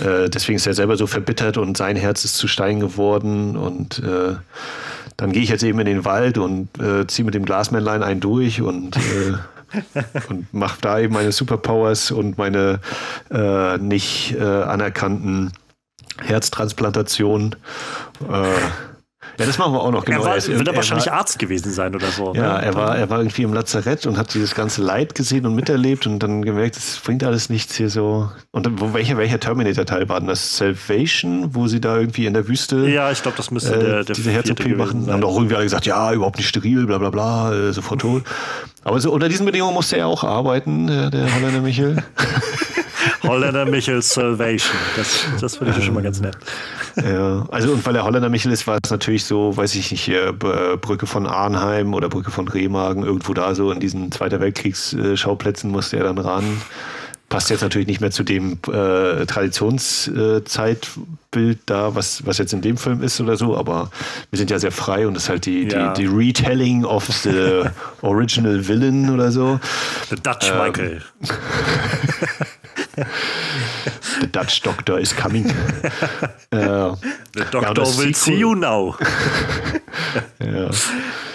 äh, deswegen ist er selber so verbittert und sein Herz ist zu Stein geworden und äh, dann gehe ich jetzt eben in den Wald und äh, ziehe mit dem Glasmännlein einen durch und äh, und mache da eben meine Superpowers und meine äh, nicht äh, anerkannten Herztransplantationen. Äh, ja, das machen wir auch noch. Genau. Er war, er wird er wahrscheinlich war, Arzt gewesen sein oder so. Ja, ne? er, war, er war irgendwie im Lazarett und hat dieses ganze Leid gesehen und miterlebt und dann gemerkt, es bringt alles nichts hier so. Und dann, wo, welcher, welcher Terminator-Teil war denn das? Salvation, wo sie da irgendwie in der Wüste ja, ich glaube, das müsste äh, der, der diese Herz-OP machen. Dann haben doch irgendwie alle gesagt, ja, überhaupt nicht steril, bla bla bla, äh, sofort tot. Aber so unter diesen Bedingungen musste er auch arbeiten, der, der Holländer Michel. Holländer Michel Salvation. Das, das finde ich schon mal ganz nett. Ja, also und weil der Holländer Michel ist, war es natürlich so, weiß ich nicht, hier Brücke von Arnheim oder Brücke von Remagen, irgendwo da so in diesen Zweiter Weltkriegsschauplätzen musste er dann ran. Passt jetzt natürlich nicht mehr zu dem äh, Traditionszeitbild äh, da, was, was jetzt in dem Film ist oder so, aber wir sind ja sehr frei und das ist halt die, ja. die, die Retelling of the Original Villain oder so. The Dutch ähm, Michael. The Dutch Doctor is coming. äh, The Doctor ja, will see you now. ja.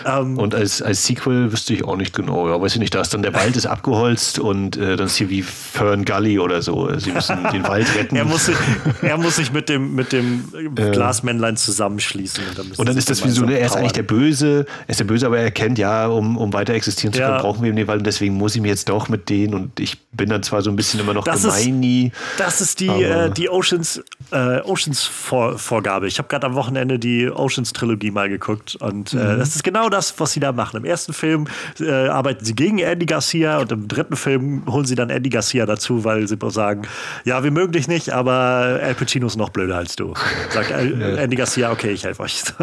Ähm, und als, als Sequel wüsste ich auch nicht genau. Ja, weiß ich nicht, da ist dann der Wald ist abgeholzt und äh, dann ist hier wie Fern Gully oder so. Sie müssen den Wald retten. er, muss sich, er muss sich mit dem, mit dem Glasmännlein zusammenschließen. Und dann, und dann ist das wie so, ne, er ist eigentlich der Böse, er ist der Böse, aber er kennt ja, um, um weiter existieren zu können, ja. brauchen wir eben den Wald und deswegen muss ich mir jetzt doch mit denen und ich bin dann zwar so ein bisschen immer noch das gemeini. Ist, das ist die, äh, die Oceans, äh, Oceans -Vor Vorgabe. Ich habe gerade am Wochenende die Oceans Trilogie mal geguckt und äh, mhm. das ist genau das, was sie da machen. Im ersten Film äh, arbeiten sie gegen Andy Garcia und im dritten Film holen sie dann Andy Garcia dazu, weil sie sagen, ja, wir mögen dich nicht, aber Al Pacino ist noch blöder als du. Sagt Andy Garcia, okay, ich helfe euch.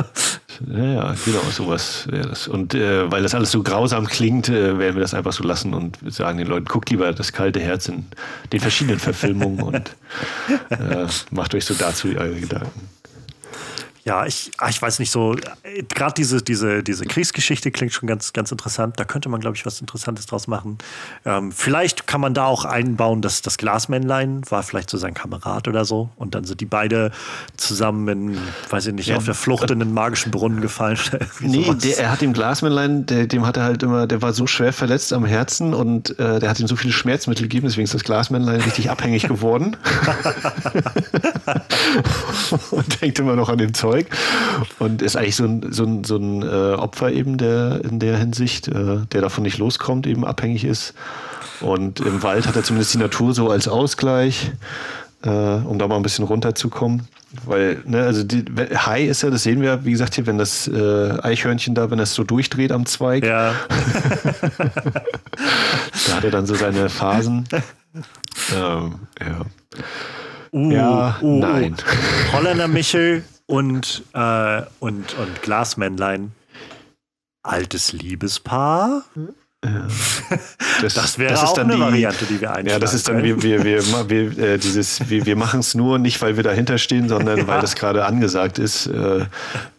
Ja, ja, genau, sowas wäre das. Und äh, weil das alles so grausam klingt, äh, werden wir das einfach so lassen und sagen den Leuten, guckt lieber das kalte Herz in den verschiedenen Verfilmungen und äh, macht euch so dazu eure Gedanken. Ja, ich, ah, ich weiß nicht so, gerade diese, diese, diese Kriegsgeschichte klingt schon ganz, ganz interessant. Da könnte man, glaube ich, was Interessantes draus machen. Ähm, vielleicht kann man da auch einbauen, dass das Glasmännlein war vielleicht so sein Kamerad oder so. Und dann sind die beide zusammen in, weiß ich nicht, ja, auf der Flucht in den magischen Brunnen gefallen. nee, der, er hat dem Glasmännlein, der, dem hat er halt immer, der war so schwer verletzt am Herzen und äh, der hat ihm so viele Schmerzmittel gegeben, deswegen ist das Glasmännlein richtig abhängig geworden. und denkt immer noch an den Zeug. Zeug und ist eigentlich so ein, so ein, so ein äh, Opfer eben der, in der Hinsicht, äh, der davon nicht loskommt, eben abhängig ist. Und im Wald hat er zumindest die Natur so als Ausgleich, äh, um da mal ein bisschen runterzukommen. Weil, ne, also die, Hai ist ja, das sehen wir, wie gesagt, hier, wenn das äh, Eichhörnchen da, wenn das so durchdreht am Zweig. Ja. da hat er dann so seine Phasen. Ähm, ja. Uh, ja, uh, uh. nein. Holländer Michel und, äh, und, und Glasmännlein. Altes Liebespaar. Ja. Das, das, wäre das auch eine die, Variante, die wir einschlagen Ja, das ist dann, wir, wir, wir, wir, äh, dieses, wir, wir machen es nur nicht, weil wir dahinter stehen, sondern ja. weil das gerade angesagt ist. Äh,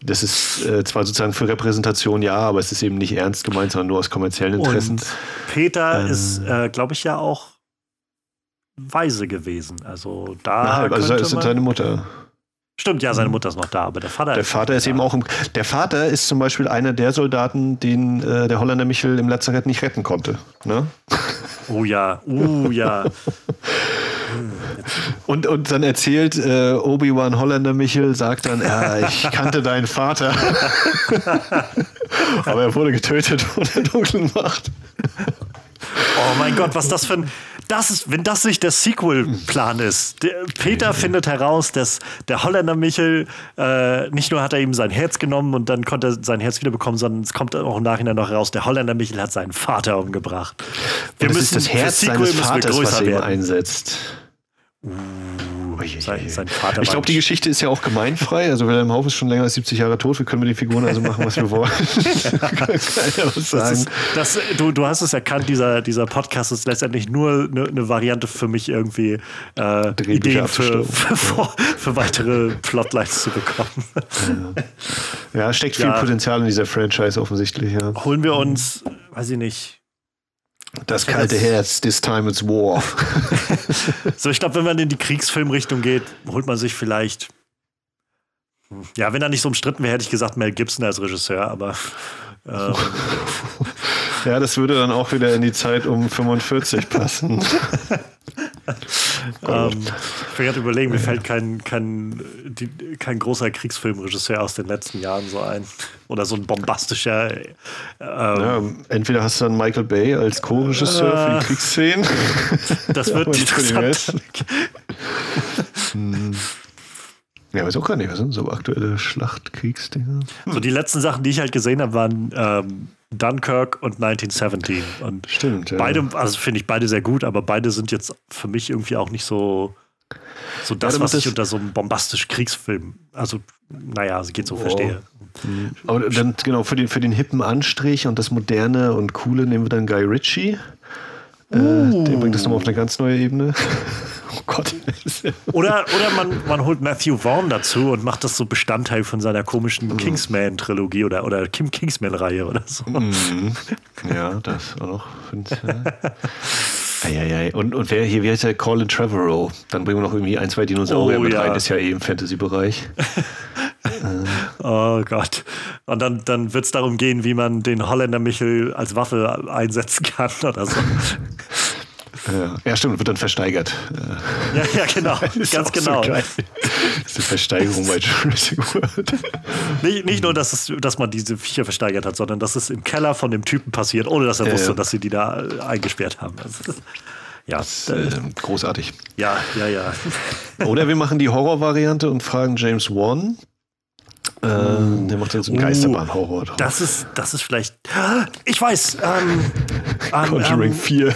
das ist äh, zwar sozusagen für Repräsentation ja, aber es ist eben nicht ernst gemeint, sondern nur aus kommerziellen Interessen. Und Peter ähm, ist, äh, glaube ich, ja auch weise gewesen. Also da. Na, also ist seine Mutter. Stimmt, ja, seine. Mutter ist noch da, aber der Vater. Der Vater ist, ist eben auch im. Der Vater ist zum Beispiel einer der Soldaten, den äh, der Holländer Michel im Lazarett nicht retten konnte. Ne? Oh ja, oh ja. und, und dann erzählt äh, Obi-Wan Holländer Michel, sagt dann, ja, ich kannte deinen Vater. aber er wurde getötet von der dunklen Macht. Oh mein Gott, was das für ein das ist, wenn das nicht der Sequel-Plan ist. Der Peter findet heraus, dass der Holländer Michel äh, nicht nur hat er ihm sein Herz genommen und dann konnte er sein Herz wiederbekommen, sondern es kommt auch im Nachhinein noch heraus, der Holländer Michel hat seinen Vater umgebracht. Wir müssen das Herz seines Vaters, was er ihm einsetzt. Uh sein, sein Vater. Ich glaube, die Geschichte ist ja auch gemeinfrei. Also Wilhelm Hauff ist schon länger als 70 Jahre tot. Wir können mit den Figuren also machen, was wir wollen. das ist, das, du, du hast es erkannt, dieser, dieser Podcast ist letztendlich nur eine, eine Variante für mich irgendwie äh, Ideen für, für, für, für, weitere Plotlines zu bekommen. Ja, ja steckt viel ja. Potenzial in dieser Franchise offensichtlich. Ja. Holen wir uns, weiß ich nicht, das kalte Herz, this time it's war. so, ich glaube, wenn man in die Kriegsfilmrichtung geht, holt man sich vielleicht. Ja, wenn er nicht so umstritten wäre, hätte ich gesagt Mel Gibson als Regisseur, aber. Ähm, ja, das würde dann auch wieder in die Zeit um 45 passen. ähm, ich will gerade überlegen, mir fällt kein, kein, die, kein großer Kriegsfilmregisseur aus den letzten Jahren so ein. Oder so ein bombastischer. Ähm, ja, entweder hast du dann Michael Bay als Co-Regisseur äh, für die äh, Kriegsszenen. Das wird ja, interessant. Ja, weiß auch gar nicht, was sind so aktuelle Schlachtkriegsdinger? Hm. So die letzten Sachen, die ich halt gesehen habe, waren ähm, Dunkirk und 1917. Und Stimmt, ja. Beide, also finde ich beide sehr gut, aber beide sind jetzt für mich irgendwie auch nicht so, so das, ja, was ich unter so einem bombastischen Kriegsfilm, also naja, also geht so, oh. verstehe. Mhm. Aber dann, genau, für den, für den hippen Anstrich und das Moderne und Coole nehmen wir dann Guy Ritchie. Uh. Äh, der bringt das nochmal auf eine ganz neue Ebene. Oh Gott. oder oder man, man holt Matthew Vaughn dazu und macht das so Bestandteil von seiner komischen mhm. Kingsman-Trilogie oder, oder Kim Kingsman-Reihe oder so. Mhm. Ja, das auch. Eieiei. Und, und wer hier, wie heißt der? Colin Trevorrow. Dann bringen wir noch irgendwie ein, zwei Dinosaurier oh, mit ja. rein. Ist ja eh im Fantasy-Bereich. äh. Oh Gott. Und dann, dann wird es darum gehen, wie man den Holländer Michel als Waffe einsetzen kann oder so. Ja, stimmt, wird dann versteigert. Ja, ja genau, ganz genau. So das ist eine Versteigerung bei Jurassic World. Nicht, nicht nur, dass, es, dass man diese Viecher versteigert hat, sondern dass es im Keller von dem Typen passiert, ohne dass er ja, wusste, dass sie die da äh, eingesperrt haben. Also, ja, das ist, äh, großartig. Ja, ja, ja. Oder wir machen die Horrorvariante und fragen James Wan, äh, der macht dann so einen uh, Geisterbahn-Horror. Das ist, das ist vielleicht. Ich weiß. Ähm, Conjuring ähm, 4.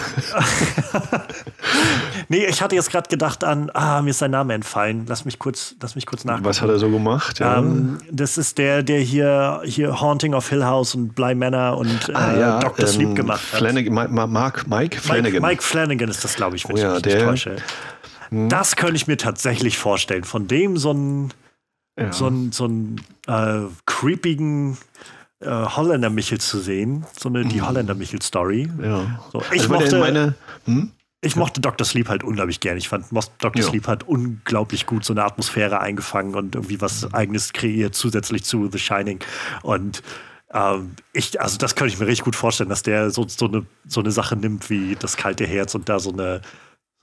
nee, ich hatte jetzt gerade gedacht an. Ah, mir ist sein Name entfallen. Lass mich kurz, lass mich kurz nachgucken. Was hat er so gemacht? Ja. Ähm, das ist der, der hier, hier Haunting of Hill House und Bly Manor und äh, ah, ja, Dr. Sleep ähm, gemacht hat. Flanagan, Mark, Mike Flanagan. Mike, Mike Flanagan ist das, glaube ich, wenn oh, ich mich der, nicht täusche. Hm. Das könnte ich mir tatsächlich vorstellen. Von dem so ein ja. so einen so äh, creepigen äh, Holländer-Michel zu sehen. So eine die mhm. Holländer-Michel-Story. Ja. So, ich also mochte, meine, hm? Ich mochte Dr. Sleep halt unglaublich gern. Ich fand, Dr. Ja. Sleep hat unglaublich gut so eine Atmosphäre eingefangen und irgendwie was. Eigenes kreiert, zusätzlich zu The Shining. Und ähm, ich, also das könnte ich mir richtig gut vorstellen, dass der so, so, eine, so eine Sache nimmt wie das kalte Herz und da so eine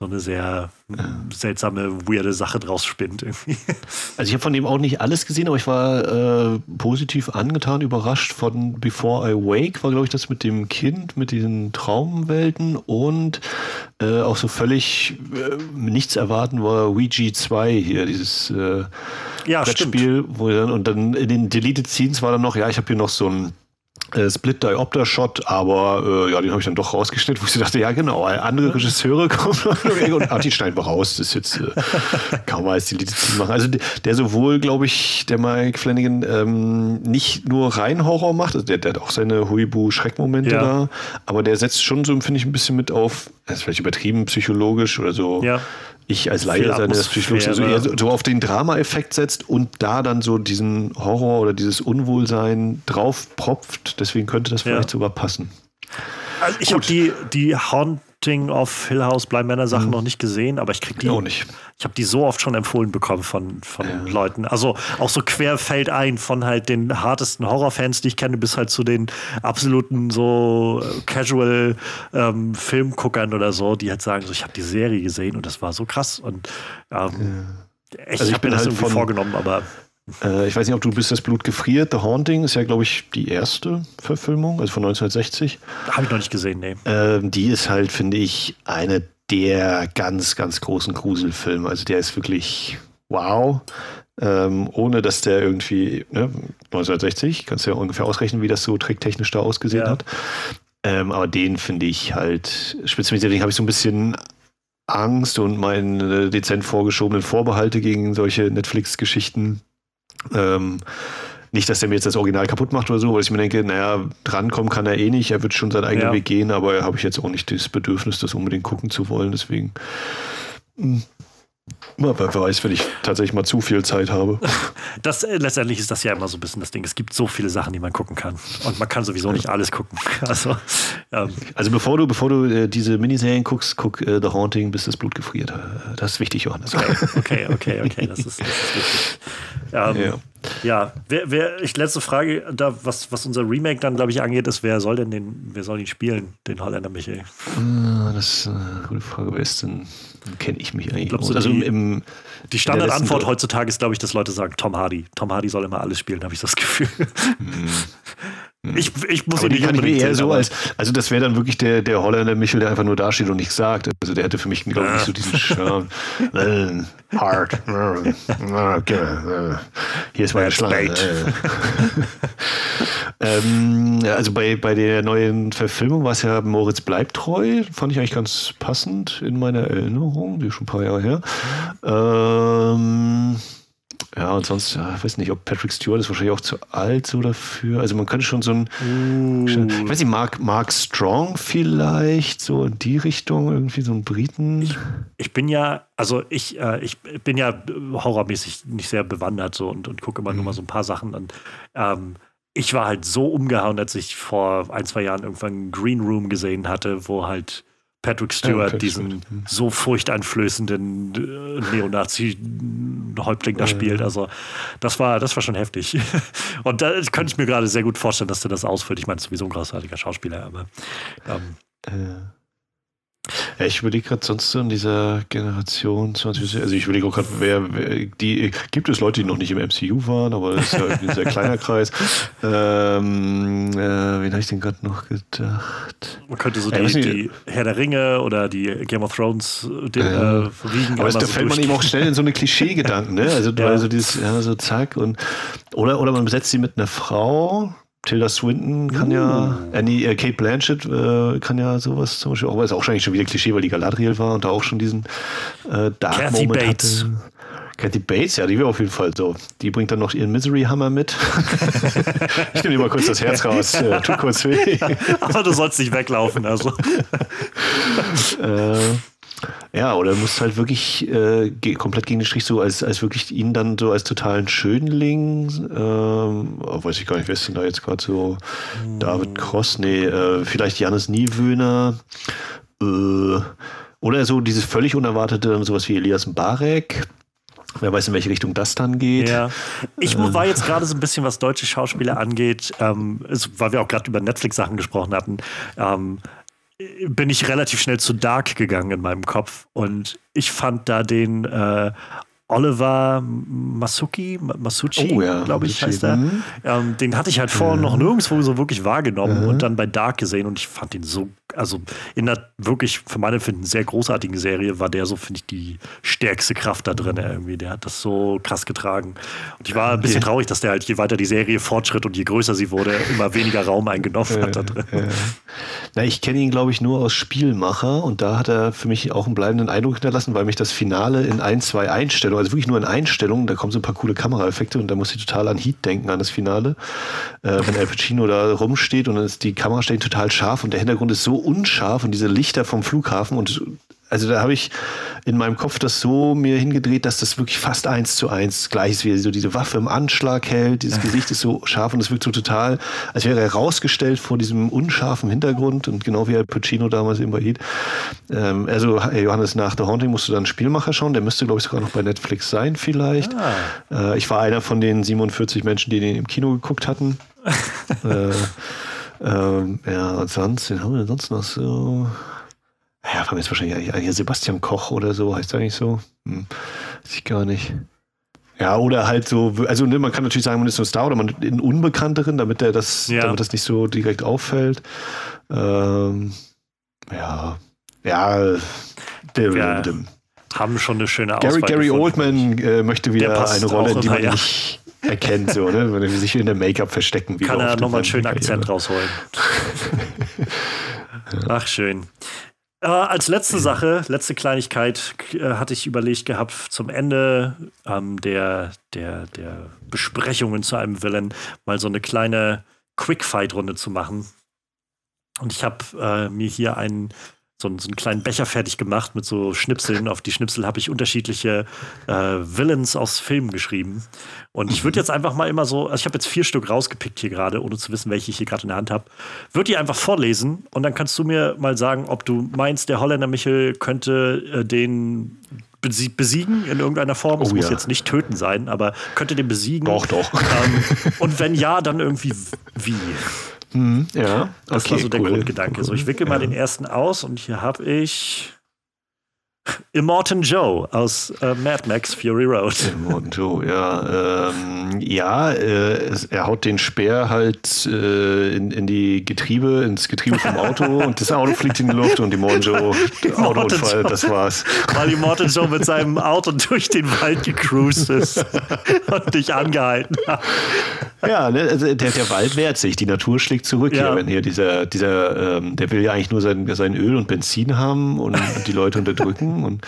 so eine sehr seltsame, weirde Sache draus spinnt irgendwie. Also ich habe von dem auch nicht alles gesehen, aber ich war äh, positiv angetan, überrascht von Before I Wake, war glaube ich das mit dem Kind, mit diesen Traumwelten und äh, auch so völlig äh, nichts erwarten war Ouija 2 hier, dieses äh, ja, Spiel, wo dann und dann in den Deleted Scenes war dann noch, ja, ich habe hier noch so ein äh, Split Diopter Shot, aber äh, ja, den habe ich dann doch rausgeschnitten, wo ich dachte, ja genau, andere Regisseure kommen und die schneiden wir raus. Das ist jetzt äh, kaum als die Lieder machen. Also der sowohl, glaube ich, der Mike Flanagan ähm, nicht nur rein Horror macht, also der, der hat auch seine Huibu-Schreckmomente ja. da, aber der setzt schon so, finde ich, ein bisschen mit auf, das ist vielleicht übertrieben psychologisch oder so. Ja ich als Laie seine Psychologie so, eher so auf den Drama-Effekt setzt und da dann so diesen Horror oder dieses Unwohlsein drauf propft. Deswegen könnte das vielleicht ja. sogar passen. Also ich habe die, die Haunting of Hill House Blind Männer Sachen mhm. noch nicht gesehen, aber ich kriege die. Auch nicht. Ich habe die so oft schon empfohlen bekommen von, von ja. Leuten. Also auch so querfeld ein von halt den hartesten Horrorfans, die ich kenne, bis halt zu den absoluten so äh, casual ähm, Filmguckern oder so, die halt sagen, so ich habe die Serie gesehen und das war so krass und ähm, ja. echt, also ich, ich habe mir das halt irgendwie vorgenommen, aber äh, ich weiß nicht, ob du bist das Blut gefriert. The Haunting ist ja, glaube ich, die erste Verfilmung, also von 1960. Habe ich noch nicht gesehen, nee. Ähm, die ist halt, finde ich, eine der ganz, ganz großen Gruselfilme. Also der ist wirklich wow. Ähm, ohne dass der irgendwie, ne, 1960, kannst du ja ungefähr ausrechnen, wie das so tricktechnisch da ausgesehen ja. hat. Ähm, aber den finde ich halt, speziell habe ich so ein bisschen Angst und meine dezent vorgeschobenen Vorbehalte gegen solche Netflix-Geschichten ähm, nicht, dass er mir jetzt das Original kaputt macht oder so, weil ich mir denke, naja, drankommen kann er eh nicht, er wird schon seinen eigenen ja. Weg gehen, aber habe ich jetzt auch nicht das Bedürfnis, das unbedingt gucken zu wollen. Deswegen. Hm, wer weiß, wenn ich tatsächlich mal zu viel Zeit habe. Das, äh, letztendlich ist das ja immer so ein bisschen das Ding. Es gibt so viele Sachen, die man gucken kann. Und man kann sowieso nicht alles gucken. Also, ähm. also bevor du, bevor du äh, diese Miniserien guckst, guck äh, The Haunting, bis das Blut gefriert. Das ist wichtig, Johannes. Okay, okay, okay, okay. Das ist, das ist wichtig. Ähm, ja. Ja, wer, wer, ich, letzte Frage, da, was, was unser Remake dann, glaube ich, angeht, ist, wer soll denn den, wer soll ihn spielen, den Holländer Michael? Ah, das ist eine gute Frage. Wer ist denn, kenne ich mich eigentlich Glaubst du, also die, im, die Standardantwort heutzutage ist, glaube ich, dass Leute sagen, Tom Hardy. Tom Hardy soll immer alles spielen, habe ich das Gefühl. Mhm. Hm. Ich, ich muss aber ihn nicht unbedingt eher so als, also das wäre dann wirklich der, der Holländer Michel, der einfach nur dasteht und nichts sagt. Also der hätte für mich, glaube ich, nicht so diesen Charme. Hard. Hier ist meine Schlange. ähm, also bei, bei der neuen Verfilmung war es ja Moritz bleibt treu. Fand ich eigentlich ganz passend in meiner Erinnerung. Die ist schon ein paar Jahre her. Ähm, ja, und sonst, ja, ich weiß nicht, ob Patrick Stewart ist wahrscheinlich auch zu alt so dafür. Also man könnte schon so ein, uh. ich weiß nicht, Mark, Mark Strong vielleicht, so in die Richtung, irgendwie so ein Briten. Ich, ich bin ja, also ich, äh, ich bin ja horrormäßig nicht sehr bewandert so und, und gucke immer mhm. nur mal so ein paar Sachen und ähm, ich war halt so umgehauen, als ich vor ein, zwei Jahren irgendwann Green Room gesehen hatte, wo halt Patrick Stewart ja, diesen so furchteinflößenden äh, Neonazi einen Häuptling da spielt. Also das war, das war schon heftig. Und da könnte ich mir gerade sehr gut vorstellen, dass der das ausführt. Ich meine, sowieso ein großartiger Schauspieler, aber ähm, äh. Ja, ich überlege gerade sonst so in dieser Generation 20, also ich überlege auch gerade, wer, wer, die, gibt es Leute, die noch nicht im MCU waren, aber das ist ja ein sehr kleiner Kreis. Ähm, äh, wen habe ich denn gerade noch gedacht? Man könnte so die, die, Herr der Ringe oder die Game of Thrones den, äh, verwiegen. Aber da so fällt man eben auch schnell in so eine Klischee-Gedanken, ne? Also, ja. also dieses, ja, so zack und, oder, oder man besetzt sie mit einer Frau, Tilda Swinton kann uh. ja, äh, nee, äh, Kate Blanchett äh, kann ja sowas zum Beispiel auch, weil es auch wahrscheinlich schon wieder Klischee, weil die Galadriel war und da auch schon diesen äh, Dark Kathy Moment Bates. hatte. Kathy Bates, ja, die wäre auf jeden Fall so. Die bringt dann noch ihren Misery Hammer mit. ich nehme dir mal kurz das Herz raus. Äh, tut kurz weh. Aber du sollst nicht weglaufen, also. äh, ja, oder musst halt wirklich äh, komplett gegen den Strich so als, als wirklich ihn dann so als totalen Schönling, ähm, oh, weiß ich gar nicht, wer ist denn da jetzt gerade so? Hm. David Cross, nee, äh, vielleicht Janis Niewöhner, äh, oder so dieses völlig unerwartete, sowas wie Elias Barek. Wer weiß, in welche Richtung das dann geht. Ja. Ich äh. war jetzt gerade so ein bisschen, was deutsche Schauspieler angeht, ähm, weil wir auch gerade über Netflix-Sachen gesprochen hatten. Ähm, bin ich relativ schnell zu Dark gegangen in meinem Kopf. Und ich fand da den äh, Oliver Masuki, Masucci, oh, ja, glaube ich, heißt er. Mhm. Ähm, den hatte ich halt vorher ja. noch nirgendwo so wirklich wahrgenommen ja. und dann bei Dark gesehen und ich fand ihn so, also in der wirklich für meine Empfinden sehr großartigen Serie war der so, finde ich, die stärkste Kraft da drin irgendwie. Der hat das so krass getragen. Und ich war ein bisschen traurig, dass der halt je weiter die Serie fortschritt und je größer sie wurde, immer weniger Raum eingenommen hat da drin. Na, ich kenne ihn, glaube ich, nur aus Spielmacher und da hat er für mich auch einen bleibenden Eindruck hinterlassen, weil mich das Finale in ein, zwei Einstellungen also wirklich nur in Einstellungen, da kommen so ein paar coole Kameraeffekte und da muss ich total an Heat denken, an das Finale. Äh, wenn Al Pacino da rumsteht und dann ist die Kamera steht total scharf und der Hintergrund ist so unscharf und diese Lichter vom Flughafen und also da habe ich in meinem Kopf das so mir hingedreht, dass das wirklich fast eins zu eins gleich ist, wie er so diese Waffe im Anschlag hält. Dieses Gesicht ist so scharf und es wirkt so total, als wäre er rausgestellt vor diesem unscharfen Hintergrund und genau wie Al Pacino damals eben bei Heat. Ähm, also Johannes, nach The Haunting musst du dann Spielmacher schauen. Der müsste, glaube ich, sogar noch bei Netflix sein vielleicht. Ah. Äh, ich war einer von den 47 Menschen, die den im Kino geguckt hatten. äh, ähm, ja, und sonst, den haben wir sonst noch so ja, haben jetzt wahrscheinlich hier Sebastian Koch oder so, heißt er eigentlich so? Hm, weiß ich gar nicht. Ja, oder halt so, also ne, man kann natürlich sagen, man ist ein Star oder man einen Unbekannteren, damit der das, ja. damit das nicht so direkt auffällt. Ähm, ja, ja, der, ja der, haben schon eine schöne Auswahl. Gary, Gary Oldman äh, möchte wieder eine Rolle, die man ja. nicht erkennt, so, ne? wenn er sich in der Make-up verstecken. Wie Kann er nochmal einen schönen Akzent rausholen. Ach, schön. Äh, als letzte Sache, letzte Kleinigkeit, äh, hatte ich überlegt gehabt, zum Ende ähm, der, der, der Besprechungen zu einem Villain mal so eine kleine Quickfight-Runde zu machen. Und ich habe äh, mir hier einen so, einen, so einen kleinen Becher fertig gemacht mit so Schnipseln. Auf die Schnipsel habe ich unterschiedliche äh, Villains aus Filmen geschrieben. Und ich würde jetzt einfach mal immer so, also ich habe jetzt vier Stück rausgepickt hier gerade, ohne zu wissen, welche ich hier gerade in der Hand habe. Würde die einfach vorlesen und dann kannst du mir mal sagen, ob du meinst, der Holländer Michel könnte äh, den besiegen in irgendeiner Form. Es oh, muss ja. jetzt nicht töten sein, aber könnte den besiegen. Doch, doch. Ähm, und wenn ja, dann irgendwie wie. Mhm, ja, das okay, war so der cool. Grundgedanke. So, ich wickel mal den ersten aus und hier habe ich Immortan Joe aus äh, Mad Max Fury Road. Immortan Joe, ja. Ähm, ja, äh, er haut den Speer halt äh, in, in die Getriebe, ins Getriebe vom Auto und das Auto fliegt in die Luft und Immortan Joe, Autounfall, das war's. Weil Immortan Joe mit seinem Auto durch den Wald gecruised ist und dich angehalten hat. Ja, ne, also der, der Wald wehrt sich, die Natur schlägt zurück. Ja. Hier, wenn hier dieser, dieser ähm, der will ja eigentlich nur sein, sein Öl und Benzin haben und, und die Leute unterdrücken. Und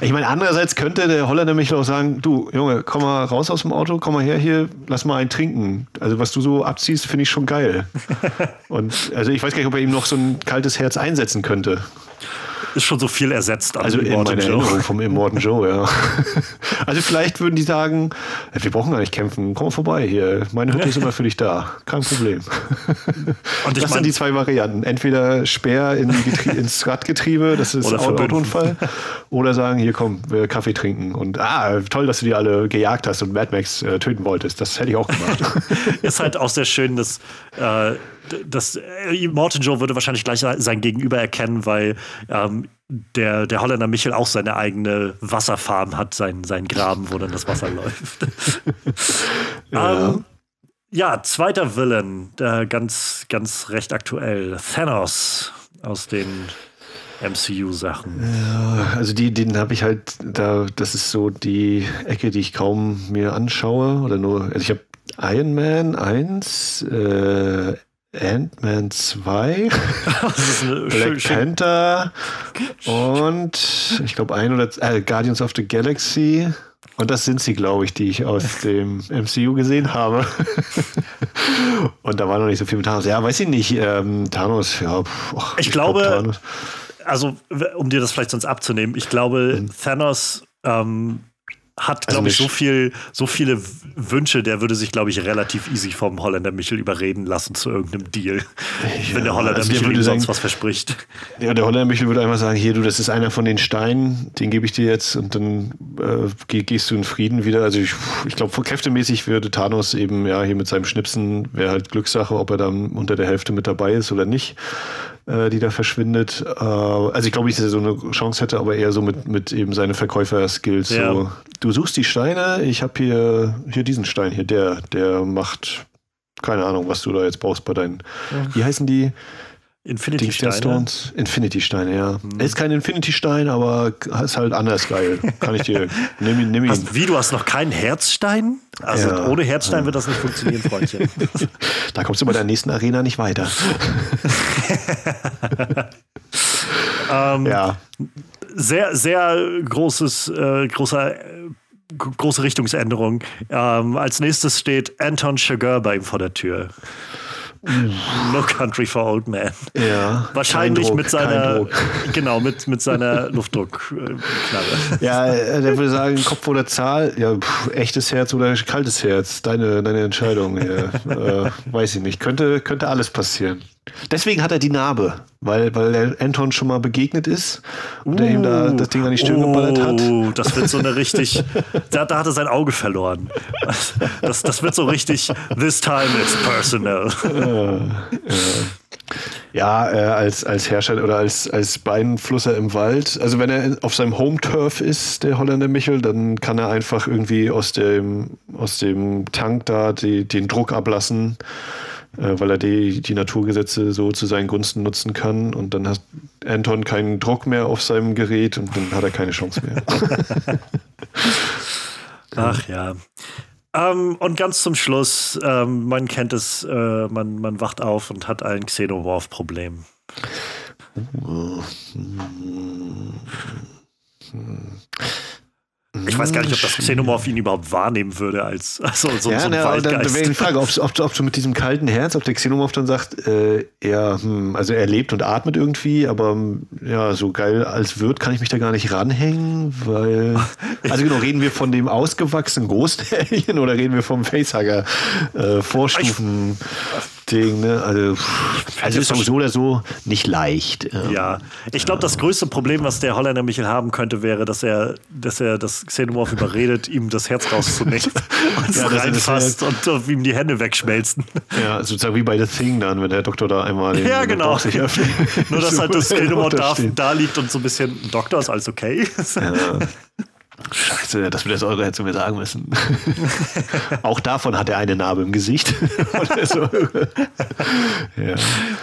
ich meine, andererseits könnte der Holländer mich auch sagen, du Junge, komm mal raus aus dem Auto, komm mal her hier, lass mal einen trinken. Also was du so abziehst, finde ich schon geil. und also ich weiß gar nicht, ob er ihm noch so ein kaltes Herz einsetzen könnte ist schon so viel ersetzt. Also in meiner Erinnerung vom Immortan Joe, ja. also vielleicht würden die sagen, wir brauchen gar nicht kämpfen, komm vorbei hier. Meine Hütte ist immer für dich da. Kein Problem. Und das sind die zwei Varianten. Entweder Speer in ins Radgetriebe, das ist ein Autounfall. Oder sagen, hier komm, wir Kaffee trinken und ah, toll, dass du die alle gejagt hast und Mad Max äh, töten wolltest. Das hätte ich auch gemacht. ist halt auch sehr schön, dass, äh, dass äh, Morton Joe würde wahrscheinlich gleich sein Gegenüber erkennen, weil ähm, der, der Holländer Michel auch seine eigene Wasserfarm hat, sein, sein Graben, wo dann das Wasser läuft. ja. Ähm, ja, zweiter Villain, der ganz, ganz recht aktuell. Thanos aus den MCU-Sachen. Ja, also die, den habe ich halt, da, das ist so die Ecke, die ich kaum mir anschaue. Oder nur, also ich habe Iron Man 1, äh, Ant-Man 2, Black Panther und ich glaube ein oder äh, Guardians of the Galaxy. Und das sind sie, glaube ich, die ich aus dem MCU gesehen habe. und da war noch nicht so viel mit Thanos. Ja, weiß ich nicht. Ähm, Thanos, ja. Och, ich, ich, glaube, glaub, also um dir das vielleicht sonst abzunehmen, ich glaube, mhm. Thanos ähm, hat, glaube also ich, so viel, so viele Wünsche, der würde sich, glaube ich, relativ easy vom Holländer Michel überreden lassen zu irgendeinem Deal. Ja, wenn der Holländer also Michel ihm sonst was verspricht. Ja, der Holländer Michel würde einfach sagen, hier, du, das ist einer von den Steinen, den gebe ich dir jetzt und dann äh, gehst du in Frieden wieder. Also ich, ich glaube, kräftemäßig würde Thanos eben, ja, hier mit seinem Schnipsen, wäre halt Glückssache, ob er dann unter der Hälfte mit dabei ist oder nicht äh, die da verschwindet. Äh, also ich glaube nicht, dass er so eine Chance hätte, aber eher so mit, mit eben seine Verkäufer-Skills. Ja. So, du suchst die Steine, ich habe hier, hier diesen Stein hier, der, der macht keine Ahnung, was du da jetzt brauchst bei deinen. Ja. Wie heißen die? Infinity Steine. Stones. Infinity Steine, ja. Hm. Ist kein Infinity Stein, aber ist halt anders geil. Kann ich dir. Nimm ihn, nimm ihn. Hast, wie, du hast noch keinen Herzstein? Also ja. ohne Herzstein wird das nicht funktionieren, Freundchen. da kommst du bei der nächsten Arena nicht weiter. ähm, ja. Sehr, sehr großes, äh, großer große Richtungsänderung. Ähm, als nächstes steht Anton Chigurh bei ihm vor der Tür. No Country for Old Men. Ja. Wahrscheinlich Druck, mit seiner, genau, mit, mit seiner Luftdruckknarre. Ja, äh, der würde sagen, Kopf oder Zahl, ja, pff, echtes Herz oder kaltes Herz, deine, deine Entscheidung. Ja. äh, weiß ich nicht. Könnte, könnte alles passieren. Deswegen hat er die Narbe, weil, weil der Anton schon mal begegnet ist und uh, er ihm da das Ding an die Stirn uh, geballert hat. Oh, das wird so eine richtig. da, da hat er sein Auge verloren. Das, das wird so richtig. This time it's personal. Ja, äh, als, als Herrscher oder als, als Beinflusser im Wald. Also wenn er auf seinem Home-Turf ist, der Holländer Michel, dann kann er einfach irgendwie aus dem, aus dem Tank da die, den Druck ablassen weil er die, die Naturgesetze so zu seinen Gunsten nutzen kann. Und dann hat Anton keinen Druck mehr auf seinem Gerät und dann hat er keine Chance mehr. Ach ja. Ähm, und ganz zum Schluss, ähm, man kennt es, äh, man, man wacht auf und hat ein Xenomorph-Problem. Ich weiß gar nicht, ob das Xenomorph ihn überhaupt wahrnehmen würde als also so, ja, so ein ja, Waldgeist. Dann wäre die Frage, ob, ob, ob, du mit diesem kalten Herz, ob der Xenomorph dann sagt, äh, ja, hm, also er lebt und atmet irgendwie, aber hm, ja, so geil als Wirt kann ich mich da gar nicht ranhängen, weil also genau, reden wir von dem ausgewachsenen Großalien oder reden wir vom Facehugger äh, Vorstufen? Ding, ne? Also, also ist so oder so nicht leicht. Ja, ich glaube, das größte Problem, was der Holländer Michel haben könnte, wäre, dass er, dass er das Xenomorph überredet, ihm das Herz rauszunehmen und ja, reinfasst und ihm die Hände wegschmelzen. Ja, sozusagen wie bei The Thing dann, wenn der Doktor da einmal den, ja, genau. Sich öffnet. Nur, dass halt das Xenomorph da, da, liegt und so ein bisschen, Doktor ist alles okay. Ja. Scheiße, das wird das eure hätte mir sagen müssen. Auch davon hat er eine Narbe im Gesicht. so. ja.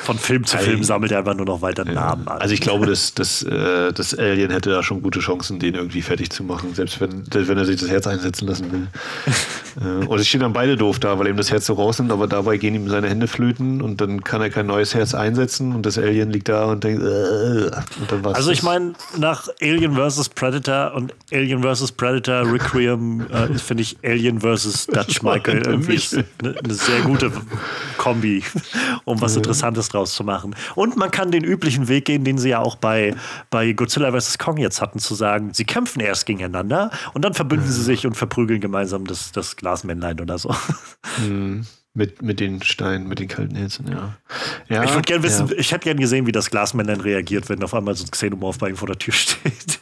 Von Film zu Film sammelt er einfach nur noch weiter ja. Narben an. Also ich glaube, dass das, äh, das Alien hätte da schon gute Chancen, den irgendwie fertig zu machen, selbst wenn, wenn er sich das Herz einsetzen lassen will. Äh, und es stehen dann beide doof da, weil ihm das Herz so rausnimmt, aber dabei gehen ihm seine Hände flöten und dann kann er kein neues Herz einsetzen und das Alien liegt da und denkt, äh, und dann war's Also ich meine, nach Alien vs. Predator und Alien vs. Predator Requiem äh, finde ich Alien vs. Dutch Michael irgendwie eine, eine sehr gute Kombi, um was Interessantes draus zu machen. Und man kann den üblichen Weg gehen, den sie ja auch bei, bei Godzilla vs. Kong jetzt hatten, zu sagen, sie kämpfen erst gegeneinander und dann verbünden sie sich und verprügeln gemeinsam das, das Glasmännlein oder so. Mhm. Mit, mit den Steinen, mit den kalten Herzen, ja. ja ich würde gerne wissen, ja. ich hätte gerne gesehen, wie das Glasmännlein reagiert, wenn auf einmal so ein Xenomorph bei ihm vor der Tür steht.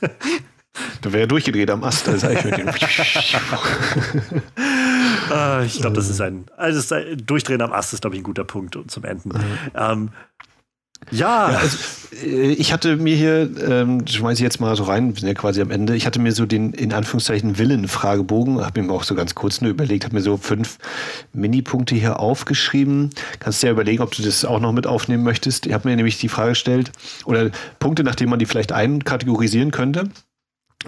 Da wäre er durchgedreht am Ast. Also ich ah, ich glaube, das ist ein, also ist ein Durchdrehen am Ast ist, glaube ich, ein guter Punkt zum Enden. Mhm. Ähm, ja. ja also, äh, ich hatte mir hier, ähm, schmeiße ich jetzt mal so rein, wir sind ja quasi am Ende, ich hatte mir so den, in Anführungszeichen, Willen-Fragebogen, habe mir auch so ganz kurz nur überlegt, habe mir so fünf Minipunkte hier aufgeschrieben. Kannst dir ja überlegen, ob du das auch noch mit aufnehmen möchtest. Ich habe mir nämlich die Frage gestellt, oder Punkte, nach denen man die vielleicht einkategorisieren könnte.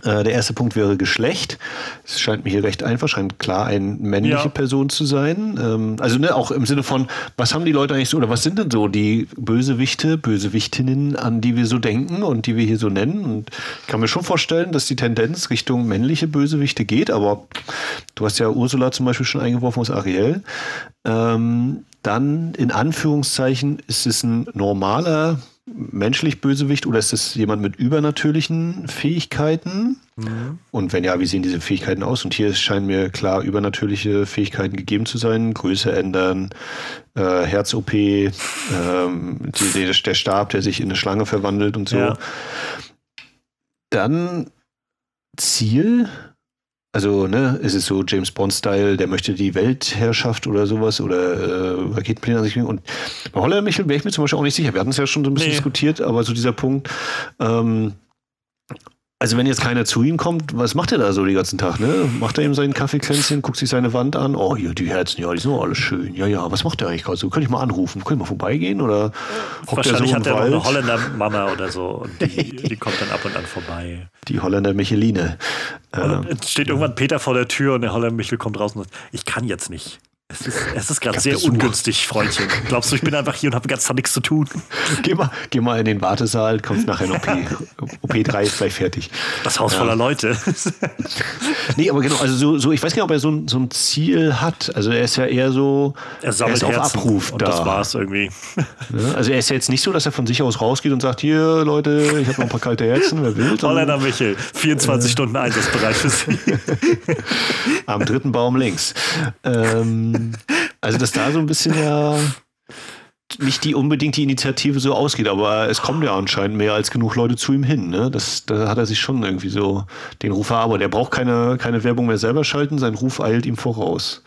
Äh, der erste Punkt wäre Geschlecht. Es scheint mir hier recht einfach, scheint klar eine männliche ja. Person zu sein. Ähm, also ne, auch im Sinne von, was haben die Leute eigentlich so, oder was sind denn so die Bösewichte, Bösewichtinnen, an die wir so denken und die wir hier so nennen? Und ich kann mir schon vorstellen, dass die Tendenz Richtung männliche Bösewichte geht, aber du hast ja Ursula zum Beispiel schon eingeworfen aus Ariel. Ähm, dann in Anführungszeichen ist es ein normaler menschlich Bösewicht oder ist es jemand mit übernatürlichen Fähigkeiten? Mhm. Und wenn ja, wie sehen diese Fähigkeiten aus? Und hier scheinen mir klar übernatürliche Fähigkeiten gegeben zu sein. Größe ändern, äh, Herz-OP, ähm, der Stab, der sich in eine Schlange verwandelt und so. Ja. Dann Ziel also, ne, ist es so James Bond-Style, der möchte die Weltherrschaft oder sowas oder äh, Raketenpläne an sich Und bei Holler Michel wäre ich mir zum Beispiel auch nicht sicher. Wir hatten es ja schon so ein bisschen nee. diskutiert, aber so dieser Punkt, ähm, also wenn jetzt keiner zu ihm kommt, was macht er da so den ganzen Tag? Ne? Macht er ihm seinen Kaffeekränzchen, guckt sich seine Wand an? Oh, hier die Herzen, ja, die sind alles schön. Ja, ja, was macht er eigentlich gerade so? Könnte ich mal anrufen? Ich mal vorbeigehen? Oder Wahrscheinlich so hat er eine Holländer Mama oder so und die, die, kommt dann ab und an vorbei. Die Holländer Micheline. Ähm, steht irgendwann Peter vor der Tür und der Holländer Michel kommt raus und sagt, ich kann jetzt nicht. Es ist, es ist gerade sehr ungünstig, Freundchen. Glaubst du, ich bin einfach hier und habe ganz nichts zu tun? Geh mal, geh mal in den Wartesaal, kommst nachher in OP. OP3 ist gleich fertig. Das Haus ja. voller Leute. nee, aber genau, also so, so, ich weiß nicht, ob er so ein, so ein Ziel hat. Also er ist ja eher so, er, sammelt er ist auf Abruf und da. Das war's irgendwie. Ja, also er ist ja jetzt nicht so, dass er von sich aus rausgeht und sagt, hier Leute, ich habe noch ein paar kalte Herzen, wer will. Holländer Michel, 24 äh, Stunden Einsatzbereich für Sie. Am dritten Baum links. Ähm, also, dass da so ein bisschen ja nicht die unbedingt die Initiative so ausgeht, aber es kommen ja anscheinend mehr als genug Leute zu ihm hin. Ne? Das, da hat er sich schon irgendwie so den Ruf aber der braucht keine, keine Werbung mehr selber schalten, sein Ruf eilt ihm voraus.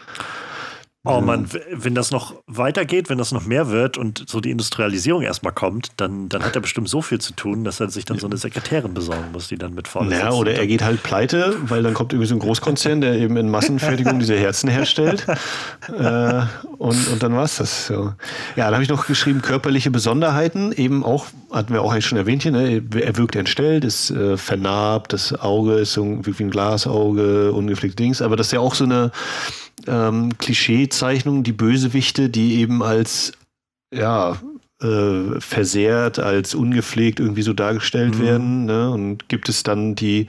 Oh man, wenn das noch weitergeht, wenn das noch mehr wird und so die Industrialisierung erstmal kommt, dann, dann hat er bestimmt so viel zu tun, dass er sich dann so eine Sekretärin besorgen muss, die dann mit vorne naja, Oder er geht halt pleite, weil dann kommt irgendwie so ein Großkonzern, der eben in Massenfertigung diese Herzen herstellt. äh, und, und dann war es das. So. Ja, dann habe ich noch geschrieben, körperliche Besonderheiten, eben auch, hatten wir auch eigentlich schon erwähnt hier, ne? er wirkt entstellt, ist äh, vernarbt, das Auge ist so wie ein Glasauge, ungepflegt Dings, aber das ist ja auch so eine ähm, Klischeezeichnungen, die Bösewichte, die eben als ja, äh, versehrt, als ungepflegt irgendwie so dargestellt mhm. werden. Ne? Und gibt es dann die,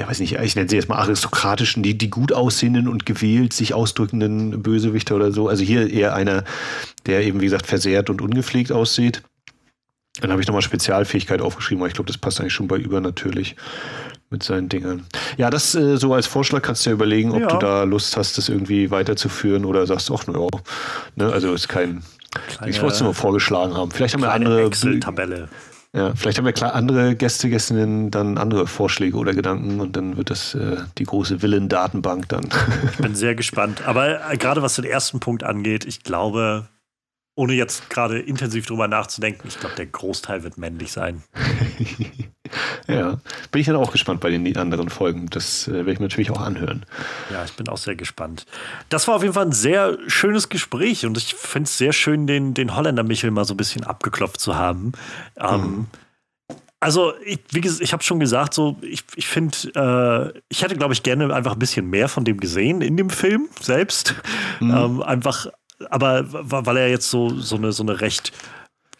ja weiß nicht, ich nenne sie jetzt mal aristokratischen, die, die gut aussehenden und gewählt sich ausdrückenden Bösewichte oder so. Also hier eher einer, der eben, wie gesagt, versehrt und ungepflegt aussieht. Dann habe ich nochmal Spezialfähigkeit aufgeschrieben, aber ich glaube, das passt eigentlich schon bei übernatürlich mit seinen Dingern. Ja, das äh, so als Vorschlag kannst du ja überlegen, ob ja. du da Lust hast, das irgendwie weiterzuführen oder sagst, ach, naja, ne, also ist kein. Kleine, ich wollte es nur vorgeschlagen haben. Vielleicht haben wir andere. Excel-Tabelle. Ja, vielleicht haben wir klar andere Gäste, Gästinnen dann andere Vorschläge oder Gedanken und dann wird das äh, die große Willen-Datenbank dann. Ich bin sehr gespannt. Aber äh, gerade was den ersten Punkt angeht, ich glaube, ohne jetzt gerade intensiv drüber nachzudenken, ich glaube, der Großteil wird männlich sein. ja, bin ich dann auch gespannt bei den anderen Folgen. Das äh, werde ich mir natürlich auch anhören. Ja, ich bin auch sehr gespannt. Das war auf jeden Fall ein sehr schönes Gespräch und ich finde es sehr schön, den, den Holländer Michel mal so ein bisschen abgeklopft zu haben. Ähm, mhm. Also, ich, wie gesagt, ich habe schon gesagt, so, ich, ich finde, äh, ich hätte, glaube ich, gerne einfach ein bisschen mehr von dem gesehen in dem Film selbst. Mhm. Ähm, einfach aber weil er jetzt so, so, eine, so eine recht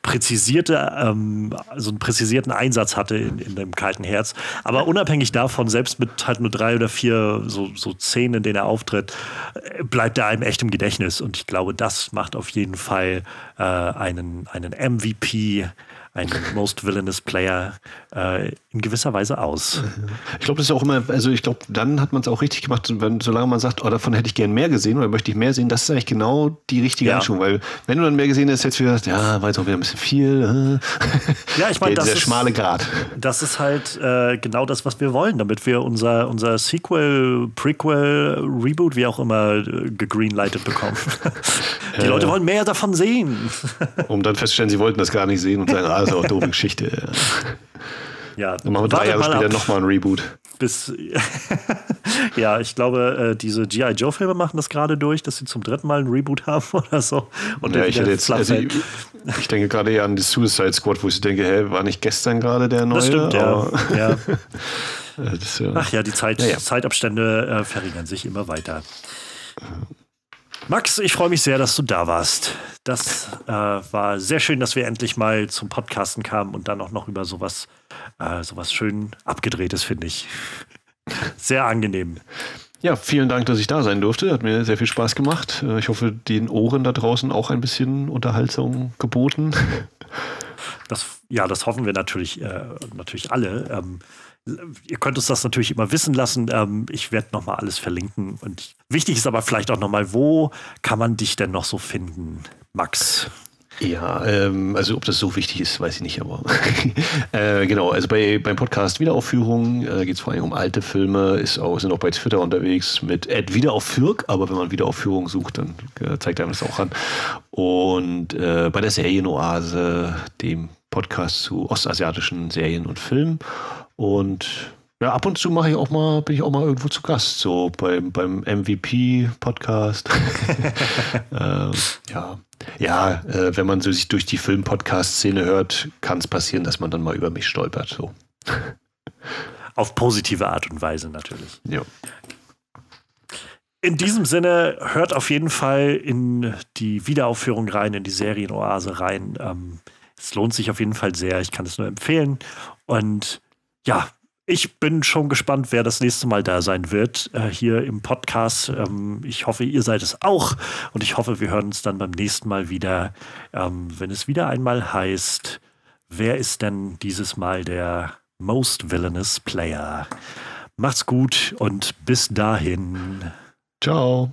präzisierte, ähm, so einen präzisierten Einsatz hatte in, in dem kalten Herz. Aber unabhängig davon, selbst mit halt nur drei oder vier so, so Szenen, in denen er auftritt, äh, bleibt er einem echt im Gedächtnis. Und ich glaube, das macht auf jeden Fall äh, einen, einen MVP ein Most Villainous Player äh, in gewisser Weise aus. Ich glaube, das ist auch immer, also ich glaube, dann hat man es auch richtig gemacht, wenn, solange man sagt, oh, davon hätte ich gern mehr gesehen oder möchte ich mehr sehen, das ist eigentlich genau die richtige ja. Einstellung, weil wenn du dann mehr gesehen hast, jetzt wieder, ja, war jetzt auch wieder ein bisschen viel. Äh. Ja, ich meine, das der ist schmale Grad. Das ist halt äh, genau das, was wir wollen, damit wir unser, unser Sequel, Prequel, Reboot, wie auch immer, äh, gegreenlightet bekommen. die Leute wollen mehr davon sehen. um dann festzustellen, sie wollten das gar nicht sehen und sagen, ah, eine doofe Geschichte. Ja, dann machen wir drei Jahre später nochmal ein Reboot. Bis, ja, ich glaube, äh, diese G.I. Joe-Filme machen das gerade durch, dass sie zum dritten Mal ein Reboot haben oder so. Und ja, ich, jetzt, also ich, ich, denke gerade eher an die Suicide Squad, wo ich denke, hä, war nicht gestern gerade der neue? Das stimmt, ja. ja. Das, ja. Ach ja, die Zeit, ja, Zeitabstände äh, verringern sich immer weiter. Max, ich freue mich sehr, dass du da warst. Das äh, war sehr schön, dass wir endlich mal zum Podcasten kamen und dann auch noch über sowas, äh, sowas schön abgedrehtes, finde ich. Sehr angenehm. Ja, vielen Dank, dass ich da sein durfte. Hat mir sehr viel Spaß gemacht. Äh, ich hoffe, den Ohren da draußen auch ein bisschen Unterhaltung geboten. Das, ja, das hoffen wir natürlich, äh, natürlich alle. Ähm, ihr könnt uns das natürlich immer wissen lassen. Ähm, ich werde nochmal alles verlinken. Und wichtig ist aber vielleicht auch nochmal, wo kann man dich denn noch so finden, Max? Ja, ähm, also ob das so wichtig ist, weiß ich nicht, aber äh, genau, also bei, beim Podcast Wiederaufführung äh, geht es vor allem um alte Filme, ist auch, sind auch bei Twitter unterwegs mit Ed Wiederaufführung, aber wenn man Wiederaufführung sucht, dann äh, zeigt einem das auch an. Und äh, bei der Serienoase, dem Podcast zu ostasiatischen Serien und Filmen. Und ja, ab und zu mache ich auch mal, bin ich auch mal irgendwo zu Gast, so beim, beim MVP-Podcast. ähm, ja, ja äh, wenn man so sich durch die Film-Podcast-Szene hört, kann es passieren, dass man dann mal über mich stolpert. So. Auf positive Art und Weise natürlich. Ja. In diesem Sinne, hört auf jeden Fall in die Wiederaufführung rein, in die Serienoase rein. Ähm, es lohnt sich auf jeden Fall sehr. Ich kann es nur empfehlen. Und ja, ich bin schon gespannt, wer das nächste Mal da sein wird, äh, hier im Podcast. Ähm, ich hoffe, ihr seid es auch. Und ich hoffe, wir hören uns dann beim nächsten Mal wieder, ähm, wenn es wieder einmal heißt, wer ist denn dieses Mal der Most Villainous Player? Macht's gut und bis dahin. Ciao.